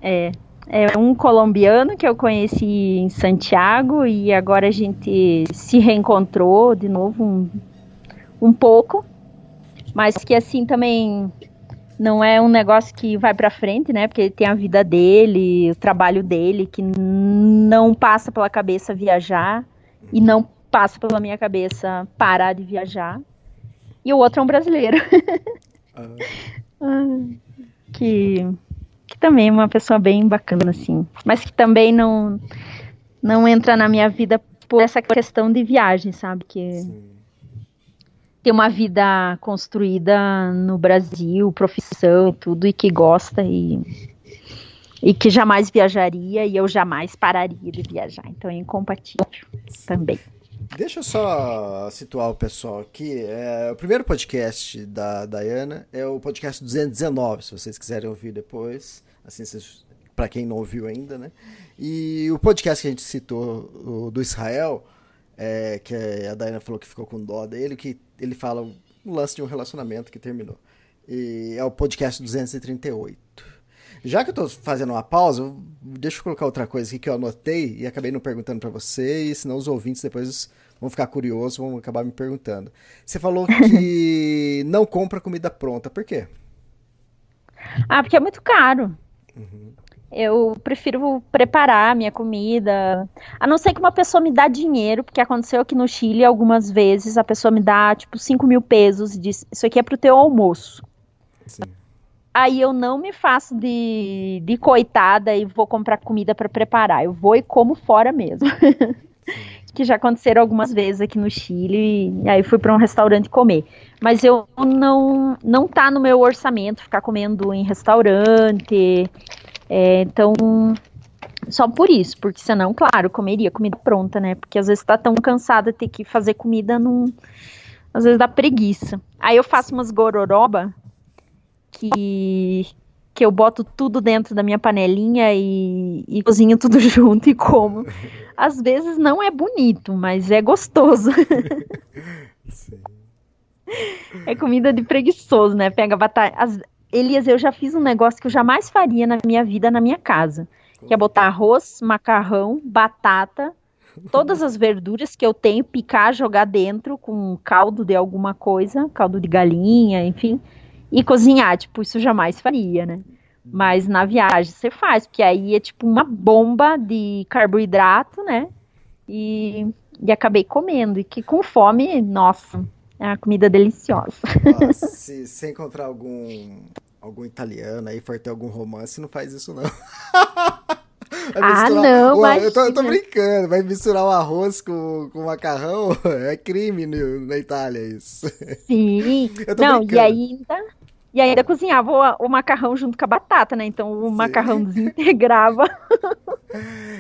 É, é um colombiano que eu conheci em Santiago e agora a gente se reencontrou de novo um, um pouco. Mas que assim também não é um negócio que vai pra frente, né? Porque ele tem a vida dele, o trabalho dele, que não passa pela cabeça viajar e não passa pela minha cabeça parar de viajar. E o outro é um brasileiro. Ah, que, que também é uma pessoa bem bacana, assim. Mas que também não, não entra na minha vida por essa questão de viagem, sabe? Que tem uma vida construída no Brasil, profissão e tudo, e que gosta e, e que jamais viajaria e eu jamais pararia de viajar. Então é incompatível também. Deixa eu só situar o pessoal aqui. É, o primeiro podcast da Dayana é o podcast 219, se vocês quiserem ouvir depois. Assim, para quem não ouviu ainda, né? E o podcast que a gente citou, do Israel, é, que a Dayana falou que ficou com dó dele, que ele fala um lance de um relacionamento que terminou. E é o podcast 238. Já que eu tô fazendo uma pausa, deixa eu colocar outra coisa aqui que eu anotei e acabei não perguntando para você, e senão os ouvintes depois vão ficar curiosos, vão acabar me perguntando. Você falou que não compra comida pronta, por quê? Ah, porque é muito caro. Uhum. Eu prefiro preparar a minha comida. A não ser que uma pessoa me dá dinheiro, porque aconteceu aqui no Chile algumas vezes, a pessoa me dá tipo 5 mil pesos e diz, isso aqui é pro teu almoço. Sim aí eu não me faço de, de coitada e vou comprar comida para preparar. Eu vou e como fora mesmo. que já aconteceram algumas vezes aqui no Chile, e aí fui para um restaurante comer. Mas eu não não tá no meu orçamento ficar comendo em restaurante. É, então, só por isso, porque senão, claro, comeria comida pronta, né? Porque às vezes tá tão cansada de ter que fazer comida às vezes dá preguiça. Aí eu faço umas gororoba que que eu boto tudo dentro da minha panelinha e, e, cozinho tudo junto e como. Às vezes não é bonito, mas é gostoso. é comida de preguiçoso, né? Pega batata. As... Elias, eu já fiz um negócio que eu jamais faria na minha vida, na minha casa. Que é botar arroz, macarrão, batata, todas as verduras que eu tenho, picar, jogar dentro com caldo de alguma coisa, caldo de galinha, enfim e cozinhar, tipo, isso jamais faria, né? Mas na viagem você faz, porque aí é tipo uma bomba de carboidrato, né? E, e acabei comendo. E que com fome, nossa, É uma comida deliciosa. Ó, se você encontrar algum, algum italiano aí, for ter algum romance, não faz isso não. Ah, não, Ué, eu, tô, eu tô brincando, vai misturar o arroz com, com macarrão, é crime no- na Itália isso. Sim. Eu tô Não, e brincando. ainda. E ainda cozinhava o, o macarrão junto com a batata, né? Então o Sim. macarrão desintegrava.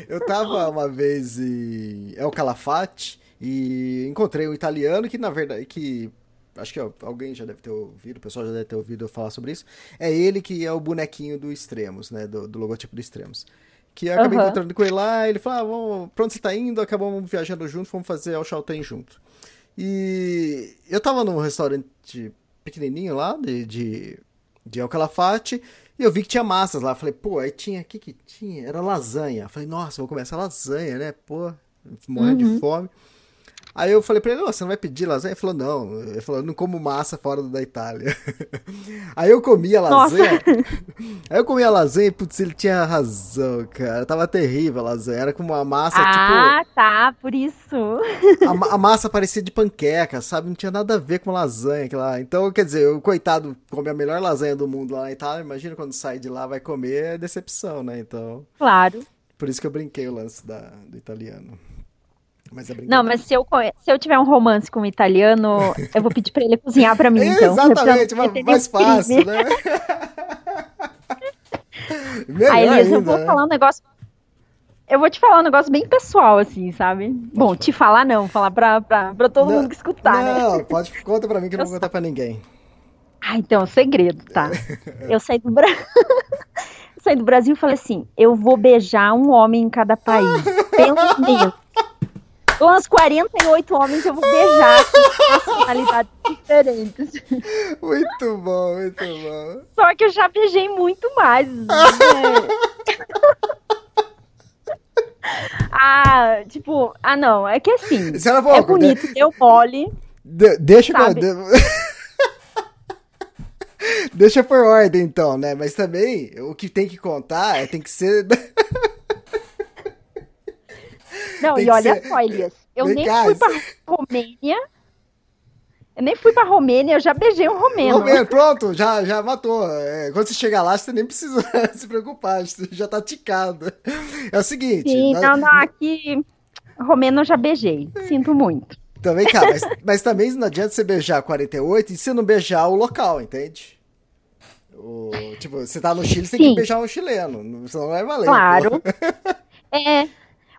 Eu tava uma vez em El Calafate e encontrei um italiano que, na verdade, que acho que ó, alguém já deve ter ouvido, o pessoal já deve ter ouvido eu falar sobre isso. É ele que é o bonequinho do Extremos, né? Do, do logotipo do Extremos. Que eu acabei Aham. encontrando com ele lá, ele falou: ah, vamos, pra onde você tá indo? Acabamos viajando junto, fomos fazer El Chaltén junto. E eu tava num restaurante pequenininho lá, de, de, de El Calafate, e eu vi que tinha massas lá. Falei, pô, aí tinha, o que que tinha? Era lasanha. Falei, nossa, vou comer essa lasanha, né? Pô, morrendo de fome. Aí eu falei pra ele, "Ô, você não vai pedir lasanha? Ele falou, não. Ele falou, eu não como massa fora da Itália. Aí eu comi a Nossa. lasanha. Aí eu comi a lasanha e, putz, ele tinha razão, cara. Tava terrível a lasanha. Era com uma massa, tipo... ah, tá, por isso. A, a massa parecia de panqueca, sabe? Não tinha nada a ver com lasanha. Aquela... Então, quer dizer, o coitado come a melhor lasanha do mundo lá na Itália. Imagina quando sai de lá, vai comer, é decepção, né? Então, Claro. por isso que eu brinquei o lance da, do italiano. Mas é Não, mas se eu, se eu tiver um romance com um italiano, eu vou pedir pra ele cozinhar pra mim, É, então. Exatamente, mais, mais fácil, né? Melhor Aí, Elias, eu ainda, vou né? falar um negócio. Eu vou te falar um negócio bem pessoal, assim, sabe? Bom, te falar não, falar pra, pra, pra todo Não, mundo que escutar, né? Não, pode, conta pra mim que eu não vou contar pra ninguém. Ah, então, é um segredo, tá? Eu saí do Brasil. saí do Brasil e falei assim: eu vou beijar um homem em cada país. Pelo menos. Umas 48 homens eu vou beijar com nacionalidades diferentes. Muito bom, muito bom. Só que eu já beijei muito mais. né? ah, tipo, ah não, é que assim, era é pouco, né? bonito, deu mole. De- deixa Sabe? eu. de- Deixa por ordem, então, né? Mas também, o que tem que contar é tem que ser. Não, Tem e olha ser- só, Elias, eu Vem nem cá, fui pra Romênia. Eu nem fui pra Romênia, eu já beijei um romeno. Romeno, pronto, já, já matou. É, quando você chegar lá, você nem precisa se preocupar, você já tá ticado. É o seguinte. Sim, nós- não, não, aqui romeno eu já beijei. Sinto muito. Também, cara, mas, mas também não adianta você beijar 48 e você não beijar o local, entende? O, tipo, você tá no Chile, você tem Sim. que beijar um chileno, não- senão não vai valer. Claro. pô. É,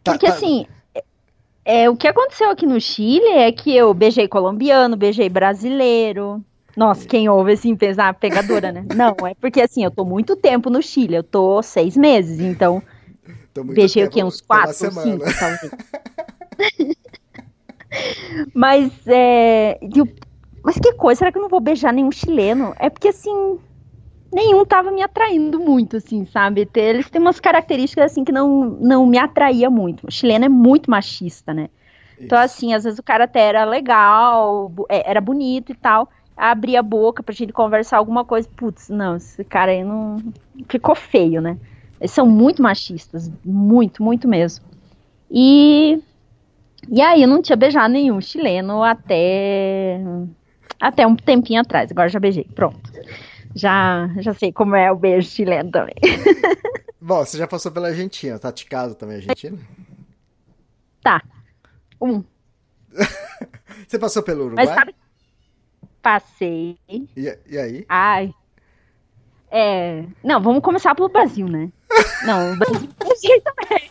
Tá- porque tá- assim, é, é, o que aconteceu aqui no Chile é que eu beijei colombiano, beijei brasileiro. Nossa, quem ouve assim pensa, ah, pegadora, né? Não, é porque assim, eu tô muito tempo no Chile, eu tô seis meses, então beijei o tempo, quê? Uns quatro cinco, talvez. Mas, é. o- Mas que coisa, será que eu não vou beijar nenhum chileno? É porque, assim, nenhum tava me atraindo muito, assim, sabe? Eles têm umas características, assim, que não, não me atraía muito. O chileno é muito machista, né? Então, assim, às vezes o cara até era legal, é, era bonito e tal, abria a boca pra gente conversar alguma coisa, putz, não, esse cara aí não... Ficou feio, né? Eles são muito machistas, muito, muito mesmo. E... E aí eu não tinha beijado nenhum chileno até... Até um tempinho atrás, agora já beijei, pronto. Já, já sei como é o beijo chileno também. Bom, você já passou pela Argentina, tá ticado também, Argentina? Tá. Um. Você passou pelo Uruguai? Mas sabe... Passei. E, e aí? Ai. É. Não, vamos começar pelo Brasil, né? Não, o Brasil também.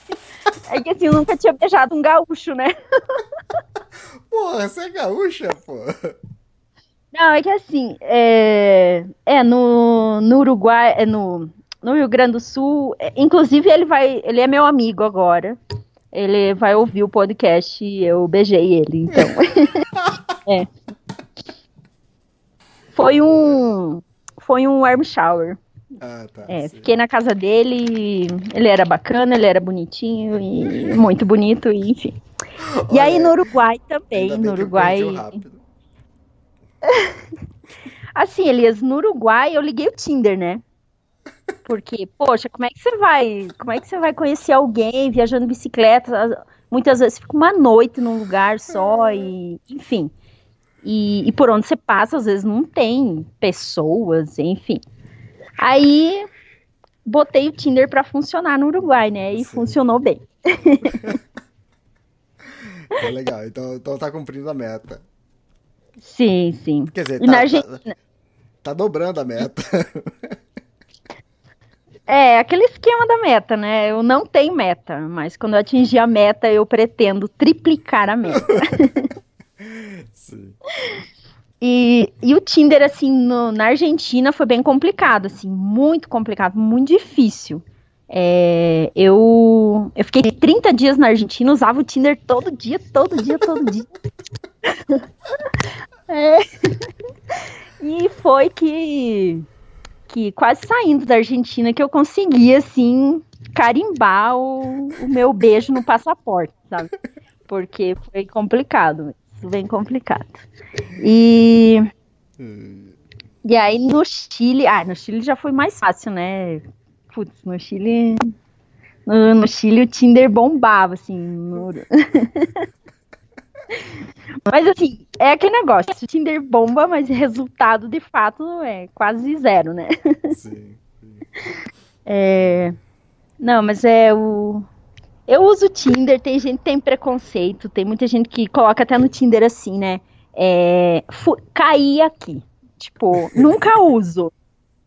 É que assim, eu nunca tinha beijado um gaúcho, né? Porra, você é gaúcha, pô. Não, é que assim, é, é no, no Uruguai, é no, no Rio Grande do Sul, é, inclusive ele vai, ele é meu amigo agora. Ele vai ouvir o podcast e eu beijei ele, então. é. Foi um foi um warm shower. Ah, tá. É, fiquei na casa dele, ele era bacana, ele era bonitinho e muito bonito, e enfim. E aí Olha, no Uruguai também, no Uruguai. Assim, Elias, no Uruguai eu liguei o Tinder, né? Porque, poxa, como é que você vai, como é que você vai conhecer alguém viajando bicicleta? Muitas vezes fica uma noite num lugar só e, enfim. E, e por onde você passa, às vezes não tem pessoas, enfim. Aí botei o Tinder para funcionar no Uruguai, né? E Sim. funcionou bem. tá legal, então, então tá cumprindo a meta. Sim, sim. Quer dizer, tá, na Argentina... tá, tá dobrando a meta. É, aquele esquema da meta, né? Eu não tenho meta, mas quando eu atingir a meta, eu pretendo triplicar a meta. Sim. E, e o Tinder, assim, no, na Argentina foi bem complicado, assim, muito complicado, muito difícil. É, eu, eu fiquei 30 dias na Argentina, usava o Tinder todo dia, todo dia, todo dia. é. E foi que, que quase saindo da Argentina que eu consegui, assim, carimbar o, o meu beijo no passaporte, sabe? Porque foi complicado bem complicado. E. E aí no Chile. Ah, no Chile já foi mais fácil, né? Putz, no Chile. No, no Chile o Tinder bombava, assim. No... mas assim, é aquele negócio. O Tinder bomba, mas resultado de fato é quase zero, né? Sim. sim. É... Não, mas é o. Eu uso Tinder, tem gente que tem preconceito, tem muita gente que coloca até no Tinder assim, né? É, caí aqui. Tipo, nunca uso.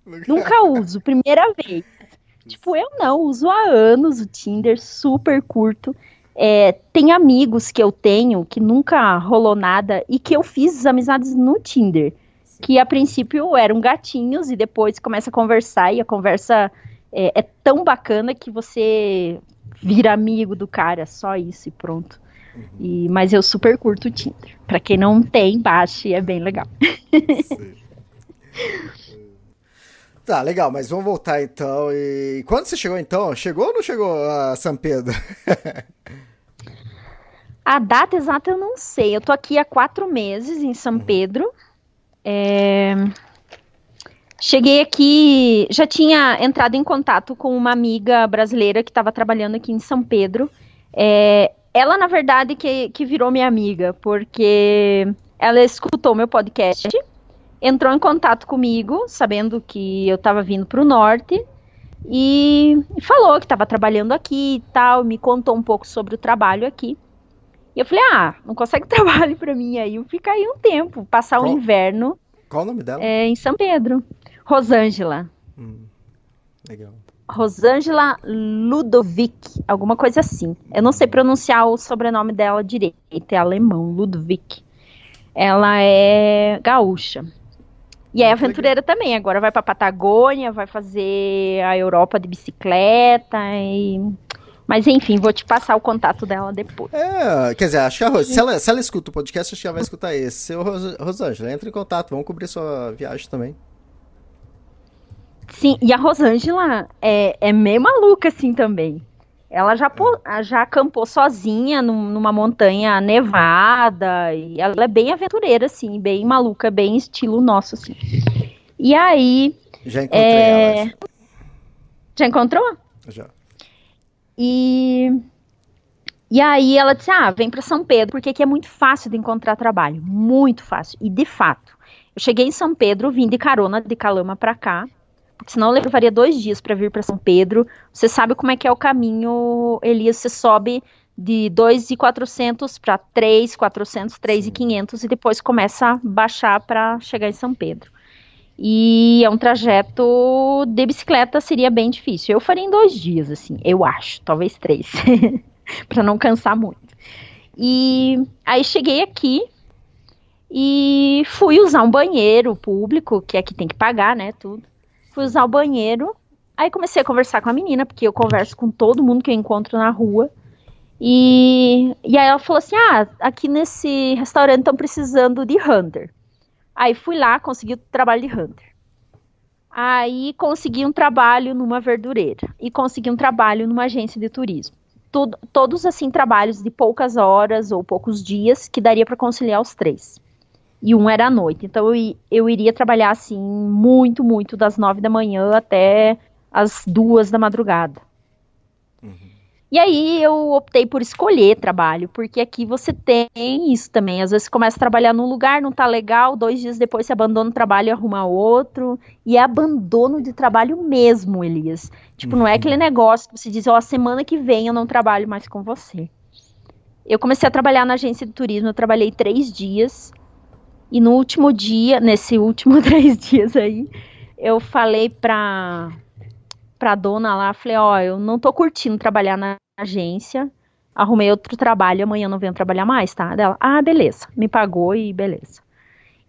nunca uso, primeira vez. Tipo, eu não, uso há anos o Tinder, super curto. É, tem amigos que eu tenho que nunca rolou nada e que eu fiz amizades no Tinder. Que a princípio eram gatinhos e depois começa a conversar e a conversa é, é tão bacana que você vira amigo do cara, só isso e pronto. Uhum. E, mas eu super curto o Tinder. Pra quem não tem, baixe, é bem legal. Tá, legal, mas vamos voltar então. E quando você chegou então? Chegou ou não chegou a São Pedro? a data exata eu não sei. Eu tô aqui há quatro meses em São uhum. Pedro. É... Cheguei aqui, já tinha entrado em contato com uma amiga brasileira que estava trabalhando aqui em São Pedro. É, ela, na verdade, que, que virou minha amiga, porque ela escutou meu podcast, entrou em contato comigo, sabendo que eu estava vindo para o norte, e falou que estava trabalhando aqui e tal, me contou um pouco sobre o trabalho aqui. E eu falei, ah, não consegue trabalho para mim aí, eu ficar aí um tempo, passar Qual? o inverno. Qual o nome dela? É, em São Pedro. Rosângela. Hum, legal. Rosângela Ludovic, alguma coisa assim. Eu não sei pronunciar o sobrenome dela direito, é alemão, Ludovic. Ela é gaúcha. E é aventureira legal. também. Agora vai para Patagônia, vai fazer a Europa de bicicleta e mas enfim, vou te passar o contato dela depois. É, quer dizer, acho que a Ros... se, ela, se ela escuta o podcast, acho que ela vai escutar esse. Seu Ros... Rosângela, entra em contato, vamos cobrir sua viagem também. Sim, e a Rosângela é, é meio maluca assim também. Ela já, é. já acampou sozinha num, numa montanha nevada. E ela é bem aventureira, assim, bem maluca, bem estilo nosso, assim. E aí. Já encontrei é... ela. Já encontrou? Já. E. E aí ela disse: Ah, vem para São Pedro, porque aqui é muito fácil de encontrar trabalho. Muito fácil. E de fato, eu cheguei em São Pedro, vim de carona de Calama para cá, senão levaria dois dias para vir para São Pedro. Você sabe como é que é o caminho, Elias? Você sobe de 2,400 para 3,400, 3,500 e depois começa a baixar para chegar em São Pedro. E é um trajeto de bicicleta seria bem difícil. Eu faria em dois dias, assim, eu acho, talvez três, para não cansar muito. E aí cheguei aqui e fui usar um banheiro público, que aqui tem que pagar, né, tudo. Fui usar o banheiro, aí comecei a conversar com a menina, porque eu converso com todo mundo que eu encontro na rua. E, e aí ela falou assim: Ah, aqui nesse restaurante estão precisando de hunter. Aí fui lá, consegui o trabalho de hunter. Aí consegui um trabalho numa verdureira e consegui um trabalho numa agência de turismo. Todos assim trabalhos de poucas horas ou poucos dias que daria para conciliar os três. E um era à noite. Então eu, eu iria trabalhar assim muito, muito das nove da manhã até as duas da madrugada. Uhum. E aí eu optei por escolher trabalho, porque aqui você tem isso também. Às vezes você começa a trabalhar num lugar, não tá legal, dois dias depois você abandona o trabalho e arruma outro. E é abandono de trabalho mesmo, Elias. Tipo, não é aquele negócio que você diz, ó, oh, a semana que vem eu não trabalho mais com você. Eu comecei a trabalhar na agência de turismo, eu trabalhei três dias. E no último dia, nesse último três dias aí, eu falei pra, pra dona lá, falei, ó, oh, eu não tô curtindo trabalhar na agência, arrumei outro trabalho, amanhã não venho trabalhar mais, tá? Dela, ah, beleza, me pagou e beleza.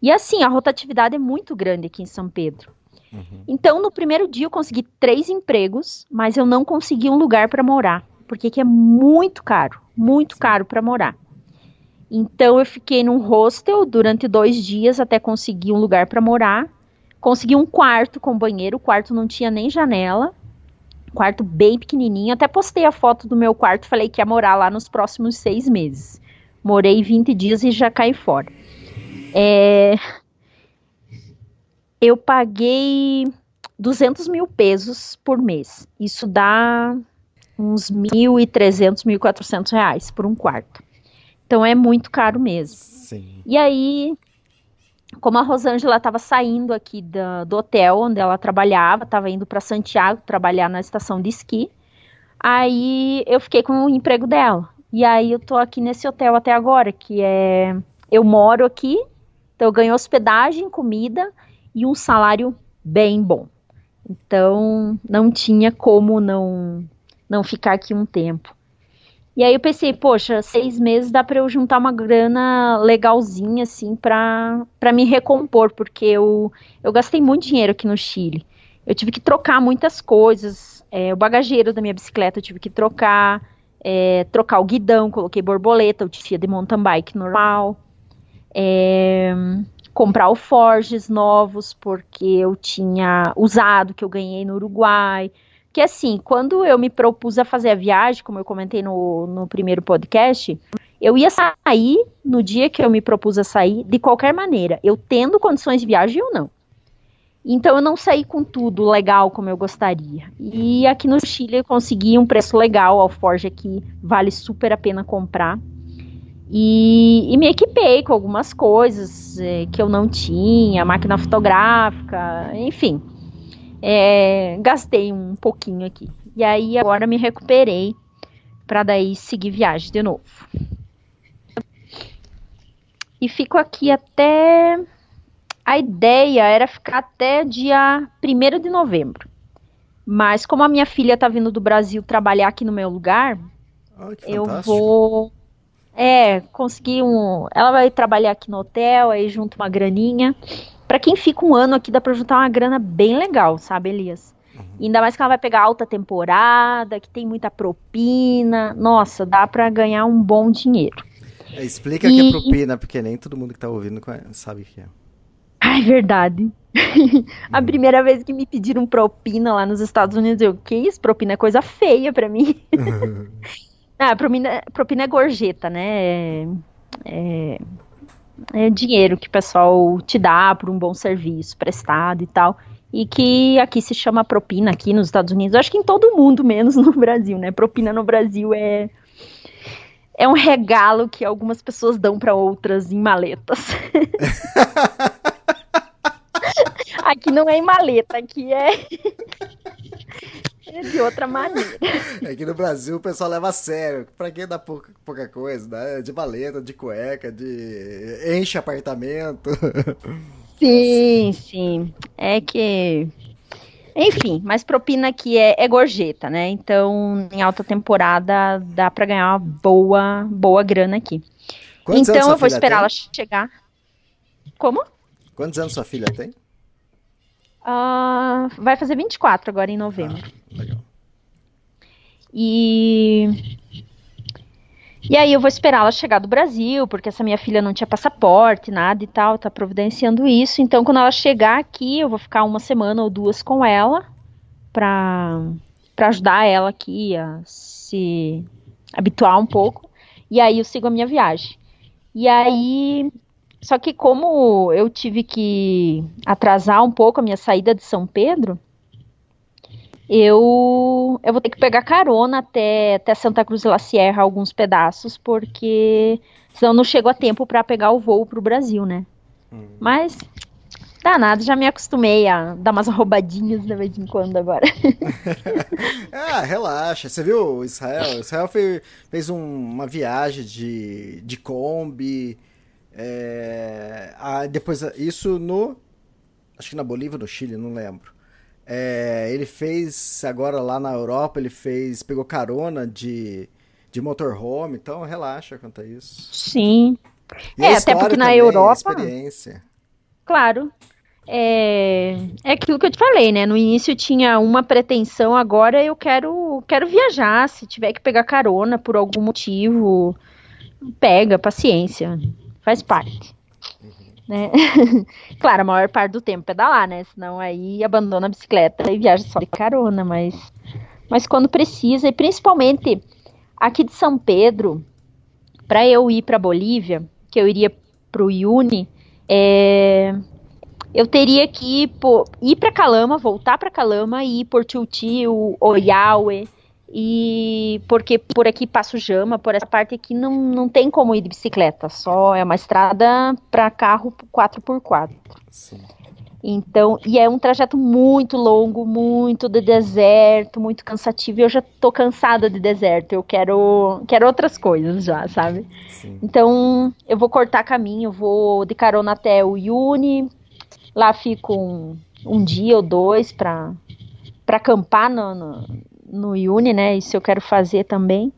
E assim, a rotatividade é muito grande aqui em São Pedro. Uhum. Então, no primeiro dia eu consegui três empregos, mas eu não consegui um lugar para morar, porque aqui é muito caro, muito caro para morar. Então, eu fiquei num hostel durante dois dias até conseguir um lugar para morar. Consegui um quarto com banheiro, o quarto não tinha nem janela, quarto bem pequenininho. Até postei a foto do meu quarto, falei que ia morar lá nos próximos seis meses. Morei 20 dias e já caí fora. É... Eu paguei 200 mil pesos por mês. Isso dá uns 1.300, 1.400 reais por um quarto. Então é muito caro mesmo. Sim. E aí como a Rosângela estava saindo aqui do, do, hotel onde ela trabalhava, estava indo para Santiago trabalhar na estação de esqui, aí eu fiquei com o emprego dela. E aí eu tô aqui nesse hotel até agora, que é eu moro aqui, então eu ganho hospedagem, comida e um salário bem bom. Então não tinha como não não ficar aqui um tempo. E aí eu pensei, poxa, seis meses dá para eu juntar uma grana legalzinha, assim, para me recompor, porque eu, eu gastei muito dinheiro aqui no Chile. Eu tive que trocar muitas coisas. É, o bagageiro da minha bicicleta eu tive que trocar, é, trocar o guidão, coloquei borboleta, eu tinha de mountain bike normal. É, comprar alforjes novos, porque eu tinha usado, que eu ganhei no Uruguai. Porque assim, quando eu me propus a fazer a viagem, como eu comentei no, no primeiro podcast, eu ia sair no dia que eu me propus a sair, de qualquer maneira, eu tendo condições de viagem ou não. Então eu não saí com tudo legal como eu gostaria. E aqui no Chile eu consegui um preço legal, ao Forge aqui vale super a pena comprar. E, e me equipei com algumas coisas eh, que eu não tinha, máquina fotográfica, enfim é, gastei um pouquinho aqui. E aí agora me recuperei para daí seguir viagem de novo. E fico aqui até. A ideia era ficar até dia 1 de novembro. Mas como a minha filha tá vindo do Brasil trabalhar aqui no meu lugar, oh, eu vou. É, conseguir um. Ela vai trabalhar aqui no hotel, aí junto uma graninha para quem fica um ano aqui, dá pra juntar uma grana bem legal, sabe, Elias? Uhum. Ainda mais que ela vai pegar alta temporada, que tem muita propina. Nossa, dá para ganhar um bom dinheiro. É, explica o que é propina, porque nem todo mundo que tá ouvindo sabe o que é. Ai, verdade. a uhum. primeira vez que me pediram propina lá nos Estados Unidos, eu, que isso? Propina é coisa feia para mim. ah, propina, propina é gorjeta, né? É, é é, dinheiro que o pessoal te dá por um bom serviço prestado e tal. E que aqui se chama propina, aqui nos Estados Unidos. Eu acho que em todo mundo, menos no Brasil, né? Propina no Brasil é. É um regalo que algumas pessoas dão para outras em maletas. aqui não é em maleta, aqui é de outra maneira. Aqui no Brasil o pessoal leva a sério. Pra quem dá pouca, pouca coisa? Dá de maleta, de cueca, de. enche apartamento. Sim, sim. É que. Enfim, mas propina aqui é, é, gorjeta, né? Então, em alta temporada, dá pra ganhar uma boa, boa grana aqui. Quantos então, eu vou esperar tem? ela chegar. Como? Quantos anos sua filha tem? Uh, vai fazer 24 agora em novembro. Ah, legal. E. E aí eu vou esperar ela chegar do Brasil, porque essa minha filha não tinha passaporte, nada e tal, tá providenciando isso. Então, quando ela chegar aqui, eu vou ficar uma semana ou duas com ela pra, pra ajudar ela aqui a se habituar um pouco. E aí eu sigo a minha viagem. E aí só que como eu tive que atrasar um pouco a minha saída de São Pedro, eu, eu vou ter que pegar carona até, até Santa Cruz de la Sierra, alguns pedaços, porque senão não chego a tempo para pegar o voo pro Brasil, né? Hum. Mas, danado, já me acostumei a dar umas roubadinhas de vez em quando agora. ah, relaxa. Você viu Israel? Israel fez, fez um, uma viagem de, de Kombi. É, ah, depois, isso no. Acho que na Bolívia, no Chile, não lembro. É, ele fez agora lá na Europa, ele fez, pegou carona de, de motorhome, então relaxa quanto a isso. Sim. E é, até porque na Europa. experiência. Claro. É, é aquilo que eu te falei, né? No início tinha uma pretensão, agora eu quero, quero viajar. Se tiver que pegar carona por algum motivo, pega, paciência. Faz parte né? claro, a maior parte do tempo pedalar, né? Senão aí abandona a bicicleta e viaja só de carona, mas, mas quando precisa, e principalmente aqui de São Pedro, para eu ir para Bolívia, que eu iria para o Iuni, é, eu teria que ir, ir para Calama, voltar para Calama e ir por Tio Oiaue, e porque por aqui passa o Jama, por essa parte aqui não, não tem como ir de bicicleta, só é uma estrada para carro 4x4. Sim. Então, e é um trajeto muito longo, muito de deserto, muito cansativo. E eu já tô cansada de deserto. Eu quero, quero outras coisas já, sabe? Sim. Então, eu vou cortar caminho, vou de carona até o Yuni. Lá fico um, um dia ou dois para para acampar no, no, no Uni, né? Isso eu quero fazer também.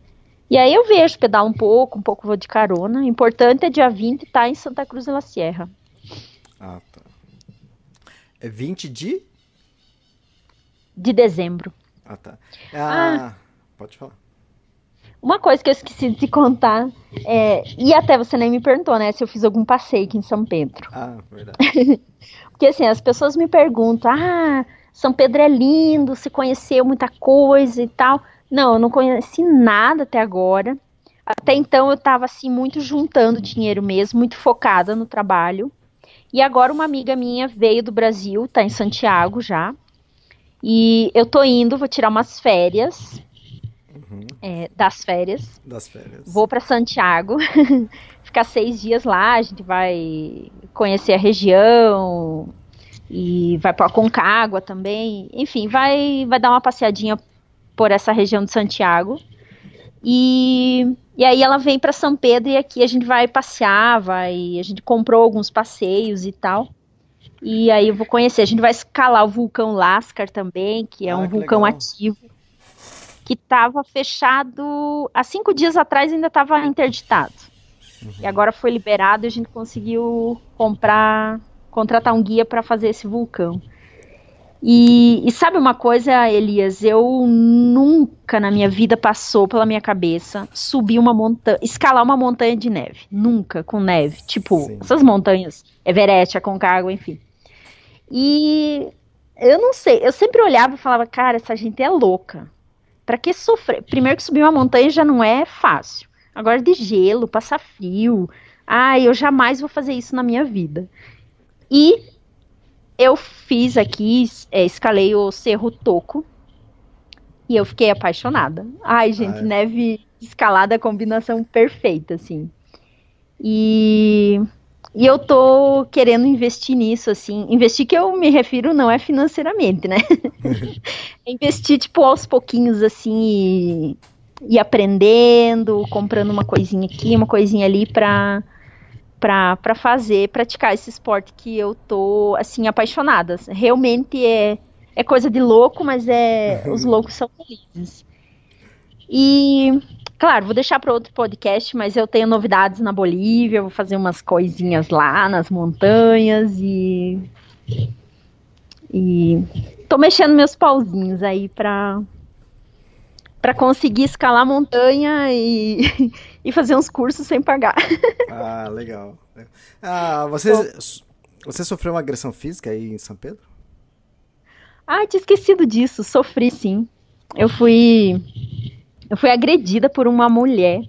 E aí eu vejo, pedalo um pouco, um pouco vou de carona. O importante é dia 20 estar tá em Santa Cruz de la Sierra. Ah, tá. É 20 de? De dezembro. Ah, tá. Ah, ah, pode falar. Uma coisa que eu esqueci de te contar, é, e até você nem me perguntou, né, se eu fiz algum passeio aqui em São Pedro. Ah, verdade. Porque assim, as pessoas me perguntam, ah, são Pedro é lindo, se conheceu muita coisa e tal. Não, eu não conheci nada até agora. Até então eu estava assim muito juntando dinheiro mesmo, muito focada no trabalho. E agora uma amiga minha veio do Brasil, tá em Santiago já. E eu tô indo, vou tirar umas férias. Uhum. É, das férias. Das férias. Vou para Santiago, ficar seis dias lá. A gente vai conhecer a região, e vai para Concagua também. Enfim, vai, vai dar uma passeadinha por essa região de Santiago. E, e aí ela vem para São Pedro e aqui a gente vai passear, vai, a gente comprou alguns passeios e tal. E aí eu vou conhecer, a gente vai escalar o vulcão Lascar também, que é ah, um que vulcão legal. ativo, que estava fechado há cinco dias atrás ainda estava interditado. Uhum. E agora foi liberado e a gente conseguiu comprar contratar um guia para fazer esse vulcão. E, e, sabe uma coisa, Elias? Eu nunca na minha vida passou pela minha cabeça subir uma montanha, escalar uma montanha de neve. Nunca com neve. Tipo, Sim. essas montanhas, Everest, Aconcagua, enfim. E eu não sei, eu sempre olhava e falava, cara, essa gente é louca. Para que sofrer? Primeiro que subir uma montanha já não é fácil. Agora de gelo, passar frio. Ai, eu jamais vou fazer isso na minha vida. E eu fiz aqui, é, escalei o Cerro Toco. E eu fiquei apaixonada. Ai, gente, Ai. neve escalada, combinação perfeita, assim. E, e eu tô querendo investir nisso, assim. Investir que eu me refiro não é financeiramente, né? investir, tipo, aos pouquinhos, assim, e, e aprendendo, comprando uma coisinha aqui, uma coisinha ali pra para fazer, praticar esse esporte que eu tô, assim, apaixonada. Realmente é, é coisa de louco, mas é os loucos são felizes. E, claro, vou deixar para outro podcast, mas eu tenho novidades na Bolívia, vou fazer umas coisinhas lá nas montanhas e. E tô mexendo meus pauzinhos aí para para conseguir escalar montanha e, e fazer uns cursos sem pagar. Ah, legal. Ah, você, você sofreu uma agressão física aí em São Pedro? Ah, tinha esquecido disso. Sofri sim. Eu fui eu fui agredida por uma mulher.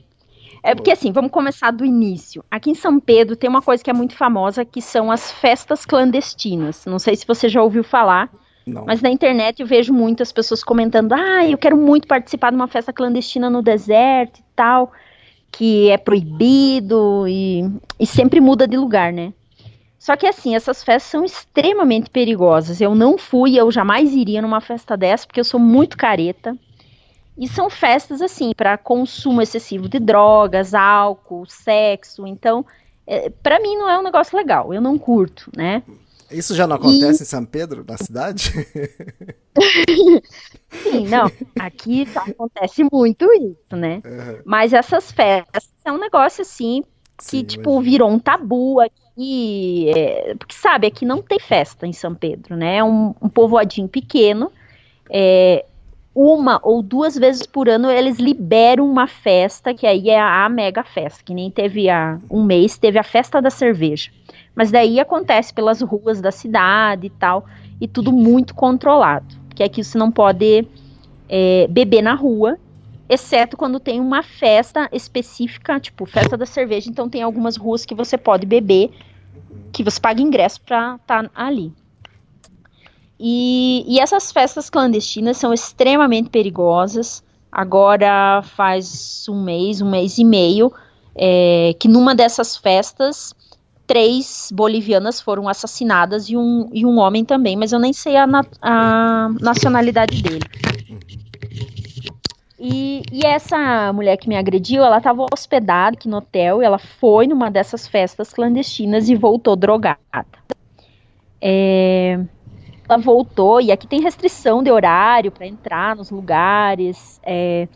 É porque assim, vamos começar do início. Aqui em São Pedro tem uma coisa que é muito famosa, que são as festas clandestinas. Não sei se você já ouviu falar. Não. Mas na internet eu vejo muitas pessoas comentando: ah, eu quero muito participar de uma festa clandestina no deserto e tal, que é proibido e, e sempre muda de lugar, né? Só que assim, essas festas são extremamente perigosas. Eu não fui, eu jamais iria numa festa dessa, porque eu sou muito careta. E são festas assim para consumo excessivo de drogas, álcool, sexo. Então, é, para mim não é um negócio legal. Eu não curto, né? Isso já não acontece e... em São Pedro, na cidade? Sim, não. Aqui acontece muito isso, né? Uhum. Mas essas festas é um negócio assim que, Sim, tipo, imagina. virou um tabu aqui. É, porque, sabe, aqui não tem festa em São Pedro, né? É um, um povoadinho pequeno. É, uma ou duas vezes por ano eles liberam uma festa, que aí é a mega festa, que nem teve há um mês, teve a festa da cerveja. Mas daí acontece pelas ruas da cidade e tal, e tudo muito controlado. Que aqui você não pode é, beber na rua, exceto quando tem uma festa específica, tipo festa da cerveja, então tem algumas ruas que você pode beber, que você paga ingresso pra estar tá ali. E, e essas festas clandestinas são extremamente perigosas. Agora faz um mês, um mês e meio, é, que numa dessas festas três bolivianas foram assassinadas e um, e um homem também, mas eu nem sei a, na, a nacionalidade dele. E, e, essa mulher que me agrediu, ela estava hospedada aqui no hotel ela foi numa dessas festas clandestinas e voltou drogada. É, ela voltou, e aqui tem restrição de horário para entrar nos lugares. É,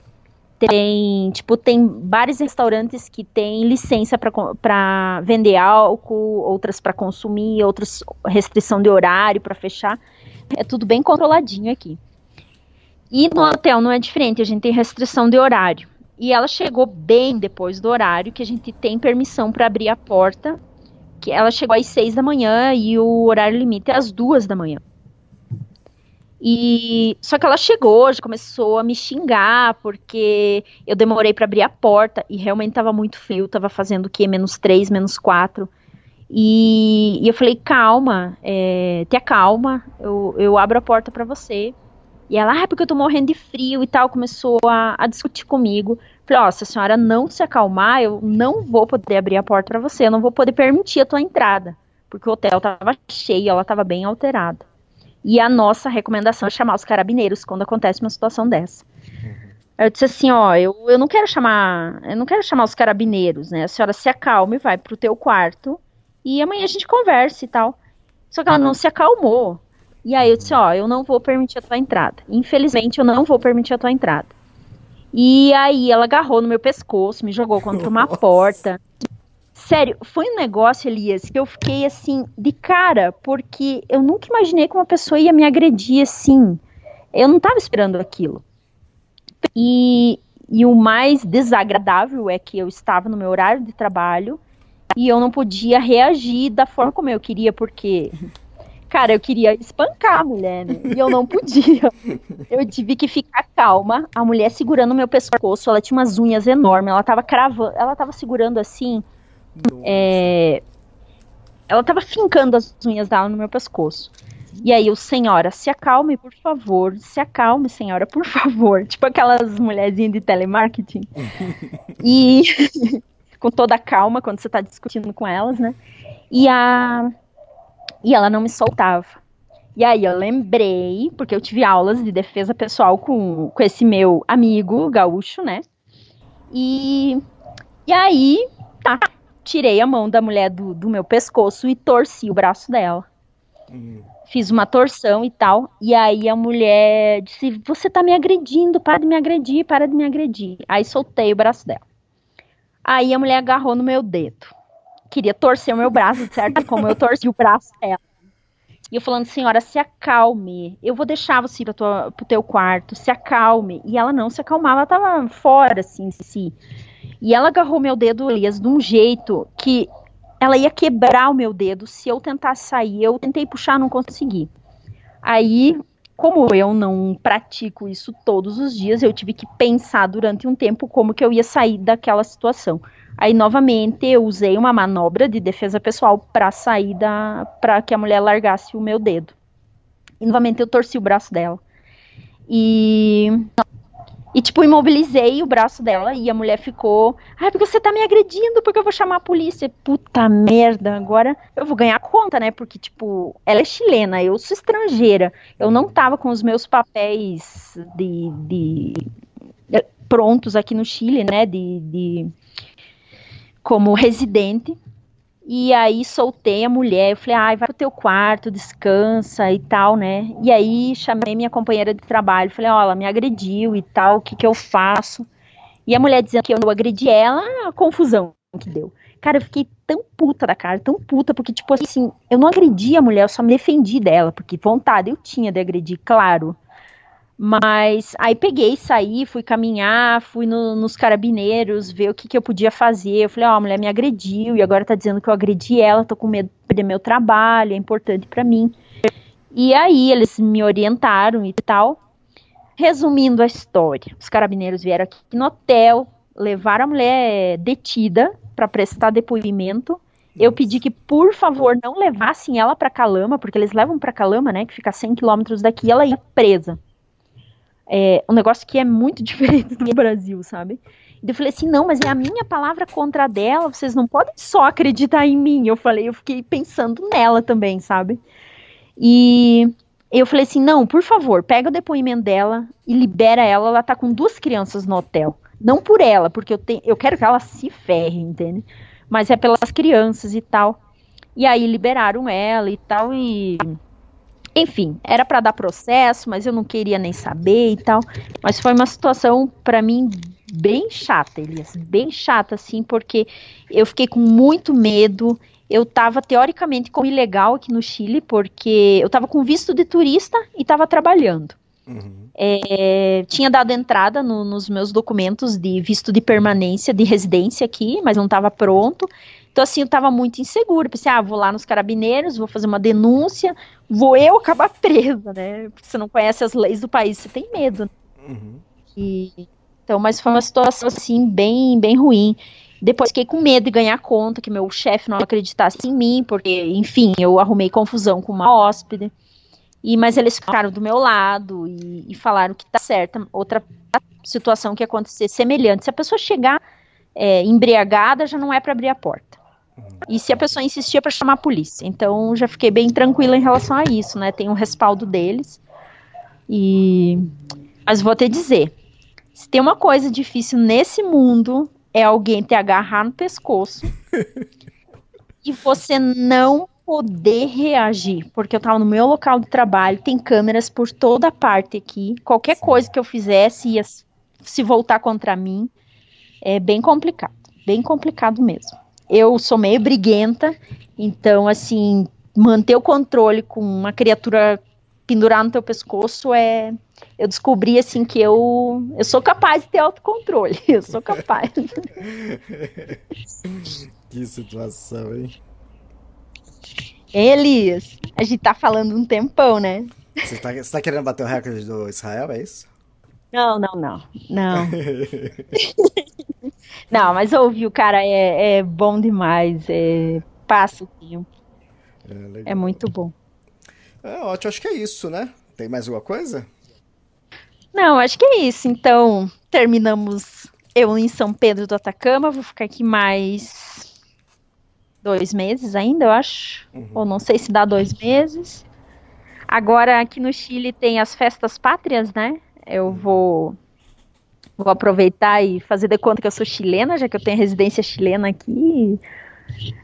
tem, tipo, tem bares e restaurantes que têm licença para vender álcool, outras para consumir, outras restrição de horário para fechar. É tudo bem controladinho aqui. E no hotel não é diferente, a gente tem restrição de horário. E ela chegou bem depois do horário que a gente tem permissão para abrir a porta. Que ela chegou às seis da manhã e o horário limite é às duas da manhã. E só que ela chegou, já começou a me xingar porque eu demorei para abrir a porta e realmente estava muito frio, estava fazendo o quê? Menos 3, menos 4. E, e eu falei, calma, é, te acalma, eu, eu abro a porta para você. E ela, ah, porque eu tô morrendo de frio e tal, começou a, a discutir comigo. Falei, ó, oh, se a senhora não se acalmar, eu não vou poder abrir a porta para você, eu não vou poder permitir a tua entrada. Porque o hotel tava cheio, ela tava bem alterada. E a nossa recomendação é chamar os carabineiros quando acontece uma situação dessa. Uhum. Eu disse assim, ó, eu, eu não quero chamar, eu não quero chamar os carabineiros, né? A senhora se acalme, vai pro teu quarto e amanhã a gente conversa e tal. Só que ela não se acalmou. E aí eu disse, ó, eu não vou permitir a tua entrada. Infelizmente eu não vou permitir a tua entrada. E aí ela agarrou no meu pescoço, me jogou contra uma porta. Sério, foi um negócio, Elias, que eu fiquei assim, de cara, porque eu nunca imaginei que uma pessoa ia me agredir assim. Eu não estava esperando aquilo. E, e o mais desagradável é que eu estava no meu horário de trabalho e eu não podia reagir da forma como eu queria, porque, cara, eu queria espancar a mulher, né? E eu não podia. Eu tive que ficar calma, a mulher segurando meu pescoço, ela tinha umas unhas enormes, ela tava cravando, ela tava segurando assim é, ela tava fincando as unhas dela no meu pescoço. E aí o senhora, se acalme, por favor. Se acalme, senhora, por favor. Tipo aquelas mulherzinhas de telemarketing. e com toda a calma quando você tá discutindo com elas, né? E a e ela não me soltava. E aí eu lembrei, porque eu tive aulas de defesa pessoal com, com esse meu amigo gaúcho, né? E e aí, tá, tirei a mão da mulher do, do meu pescoço e torci o braço dela. Uhum. Fiz uma torção e tal. E aí a mulher disse: Você tá me agredindo, para de me agredir, para de me agredir. Aí soltei o braço dela. Aí a mulher agarrou no meu dedo. Queria torcer o meu braço, de certa como eu torci o braço dela. E eu falando, senhora, se acalme. Eu vou deixar você ir tua, pro teu quarto, se acalme. E ela não se acalmava, ela tava fora, assim, si. E ela agarrou meu dedo, Elias, de um jeito que ela ia quebrar o meu dedo se eu tentasse sair. Eu tentei puxar, não consegui. Aí, como eu não pratico isso todos os dias, eu tive que pensar durante um tempo como que eu ia sair daquela situação. Aí, novamente, eu usei uma manobra de defesa pessoal para sair da. para que a mulher largasse o meu dedo. E novamente eu torci o braço dela. E e, tipo, imobilizei o braço dela e a mulher ficou. Ai, porque você tá me agredindo, porque eu vou chamar a polícia. Puta merda, agora eu vou ganhar conta, né? Porque, tipo, ela é chilena, eu sou estrangeira. Eu não tava com os meus papéis de. de eh, prontos aqui no Chile, né? De, de como residente. E aí soltei a mulher, eu falei, ai, vai pro teu quarto, descansa e tal, né? E aí chamei minha companheira de trabalho, falei, ó, ela me agrediu e tal, o que que eu faço? E a mulher dizendo que eu não agredi ela, a confusão que deu. Cara, eu fiquei tão puta da cara, tão puta, porque, tipo assim, eu não agredi a mulher, eu só me defendi dela, porque vontade eu tinha de agredir, claro. Mas aí peguei, saí, fui caminhar, fui no, nos carabineiros, ver o que, que eu podia fazer. Eu falei, ó, oh, a mulher me agrediu e agora tá dizendo que eu agredi ela, tô com medo de perder meu trabalho, é importante para mim. E aí eles me orientaram e tal. Resumindo a história, os carabineiros vieram aqui no hotel, levaram a mulher detida para prestar depoimento. Eu pedi que, por favor, não levassem ela para Calama, porque eles levam para Calama, né, que fica a 100 quilômetros daqui, ela ia presa. É um negócio que é muito diferente do Brasil, sabe? E eu falei assim, não, mas é a minha palavra contra a dela, vocês não podem só acreditar em mim. Eu falei, eu fiquei pensando nela também, sabe? E eu falei assim, não, por favor, pega o depoimento dela e libera ela, ela tá com duas crianças no hotel. Não por ela, porque eu, tenho, eu quero que ela se ferre, entende? Mas é pelas crianças e tal. E aí liberaram ela e tal, e enfim, era para dar processo, mas eu não queria nem saber e tal. Mas foi uma situação para mim bem chata, Elias, bem chata assim, porque eu fiquei com muito medo. Eu estava teoricamente como ilegal aqui no Chile, porque eu estava com visto de turista e estava trabalhando. Uhum. É, tinha dado entrada no, nos meus documentos de visto de permanência, de residência aqui, mas não estava pronto. Então, assim, eu tava muito insegura. Pensei, ah, vou lá nos carabineiros, vou fazer uma denúncia, vou eu acabar presa, né? Porque você não conhece as leis do país, você tem medo. Uhum. E, então, mas foi uma situação, assim, bem, bem ruim. Depois fiquei com medo de ganhar conta, que meu chefe não acreditasse em mim, porque, enfim, eu arrumei confusão com uma hóspede. E, mas eles ficaram do meu lado e, e falaram que tá certa. Outra situação que acontecer semelhante. Se a pessoa chegar é, embriagada, já não é para abrir a porta. E se a pessoa insistia para chamar a polícia. Então já fiquei bem tranquila em relação a isso, né? Tem um respaldo deles. E mas vou te dizer, se tem uma coisa difícil nesse mundo é alguém te agarrar no pescoço e você não poder reagir, porque eu tava no meu local de trabalho, tem câmeras por toda parte aqui. Qualquer coisa que eu fizesse ia se voltar contra mim. É bem complicado, bem complicado mesmo eu sou meio briguenta, então, assim, manter o controle com uma criatura pendurada no teu pescoço é. Eu descobri, assim, que eu, eu sou capaz de ter autocontrole. Eu sou capaz. que situação, hein? Elias, a gente tá falando um tempão, né? Você tá, você tá querendo bater o recorde do Israel, é isso? Não, não, não. Não. Não, mas ouvir o cara é, é bom demais. É, passa o tempo. É, é, muito bom. É ótimo, acho que é isso, né? Tem mais alguma coisa? Não, acho que é isso. Então, terminamos eu em São Pedro do Atacama. Vou ficar aqui mais dois meses ainda, eu acho. Uhum. Ou não sei se dá dois meses. Agora, aqui no Chile tem as festas pátrias, né? Eu vou Vou aproveitar e fazer de conta que eu sou chilena, já que eu tenho residência chilena aqui.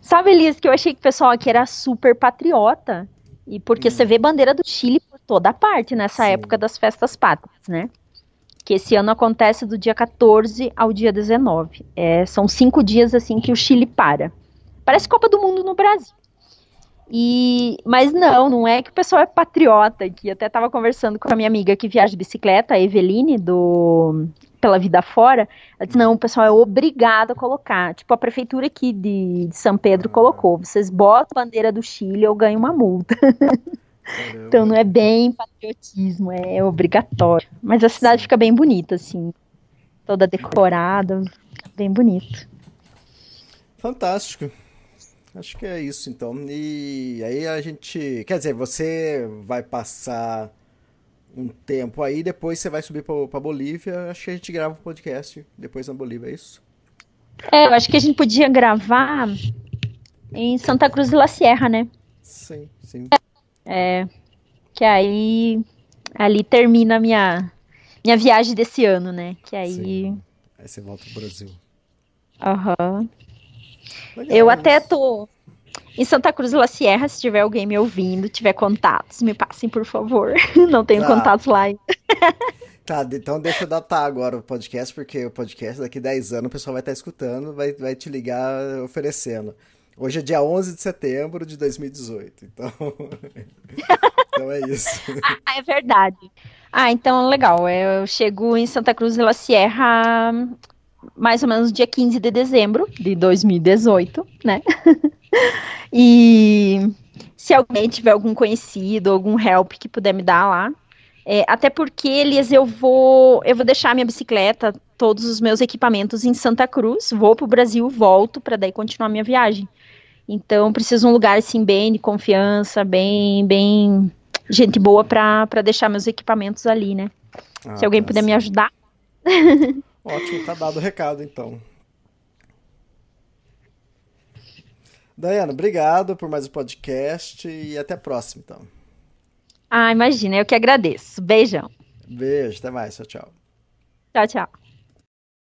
Sabe, Elis, que eu achei que o pessoal aqui era super patriota. E porque hum. você vê bandeira do Chile por toda parte nessa Sim. época das festas pátrias, né? Que esse ano acontece do dia 14 ao dia 19. É, são cinco dias assim que o Chile para. Parece Copa do Mundo no Brasil. E, mas não, não é que o pessoal é patriota aqui. Até estava conversando com a minha amiga que viaja de bicicleta, a Eveline, do pela vida fora, ela disse, não, o pessoal é obrigado a colocar. Tipo, a prefeitura aqui de, de São Pedro colocou, vocês botam a bandeira do Chile, eu ganho uma multa. então não é bem patriotismo, é obrigatório. Mas a cidade fica bem bonita, assim, toda decorada, bem bonito. Fantástico. Acho que é isso, então. E aí a gente. Quer dizer, você vai passar um tempo aí, depois você vai subir pra, pra Bolívia. Acho que a gente grava um podcast depois na Bolívia, é isso? É, eu acho que a gente podia gravar em Santa Cruz de la Sierra, né? Sim, sim. É. Que aí. Ali termina a minha, minha viagem desse ano, né? Que aí. Sim. Aí você volta pro Brasil. Aham. Legal, Eu mas- até tô em Santa Cruz la Sierra, se tiver alguém me ouvindo, tiver contatos, me passem, por favor. Não tenho Tá. contatos lá ainda. Tá, então deixa eu datar agora o podcast, porque o podcast daqui 10 anos o pessoal vai estar escutando, vai, vai te ligar oferecendo. Hoje é dia 11 de setembro de 2018, então... então é isso. Ah, é verdade. Ah, então legal. Eu chego em Santa Cruz de la Sierra mais ou menos dia 15 de dezembro de 2018, né? E se alguém tiver algum conhecido, algum help que puder me dar lá. é, até porque, Elias, eu vou, eu vou deixar minha bicicleta, todos os meus equipamentos em Santa Cruz, vou pro Brasil, volto para daí continuar minha viagem. Então, preciso de um lugar assim bem de confiança, bem, bem gente boa para deixar meus equipamentos ali, né? Ah, Se alguém tá puder me ajudar. Ótimo, tá dado o recado então. Daiana, obrigado por mais um podcast e até a próxima, então. Ah, imagina, eu que agradeço. Beijão. Beijo, até mais, tchau, tchau. Tchau, tchau.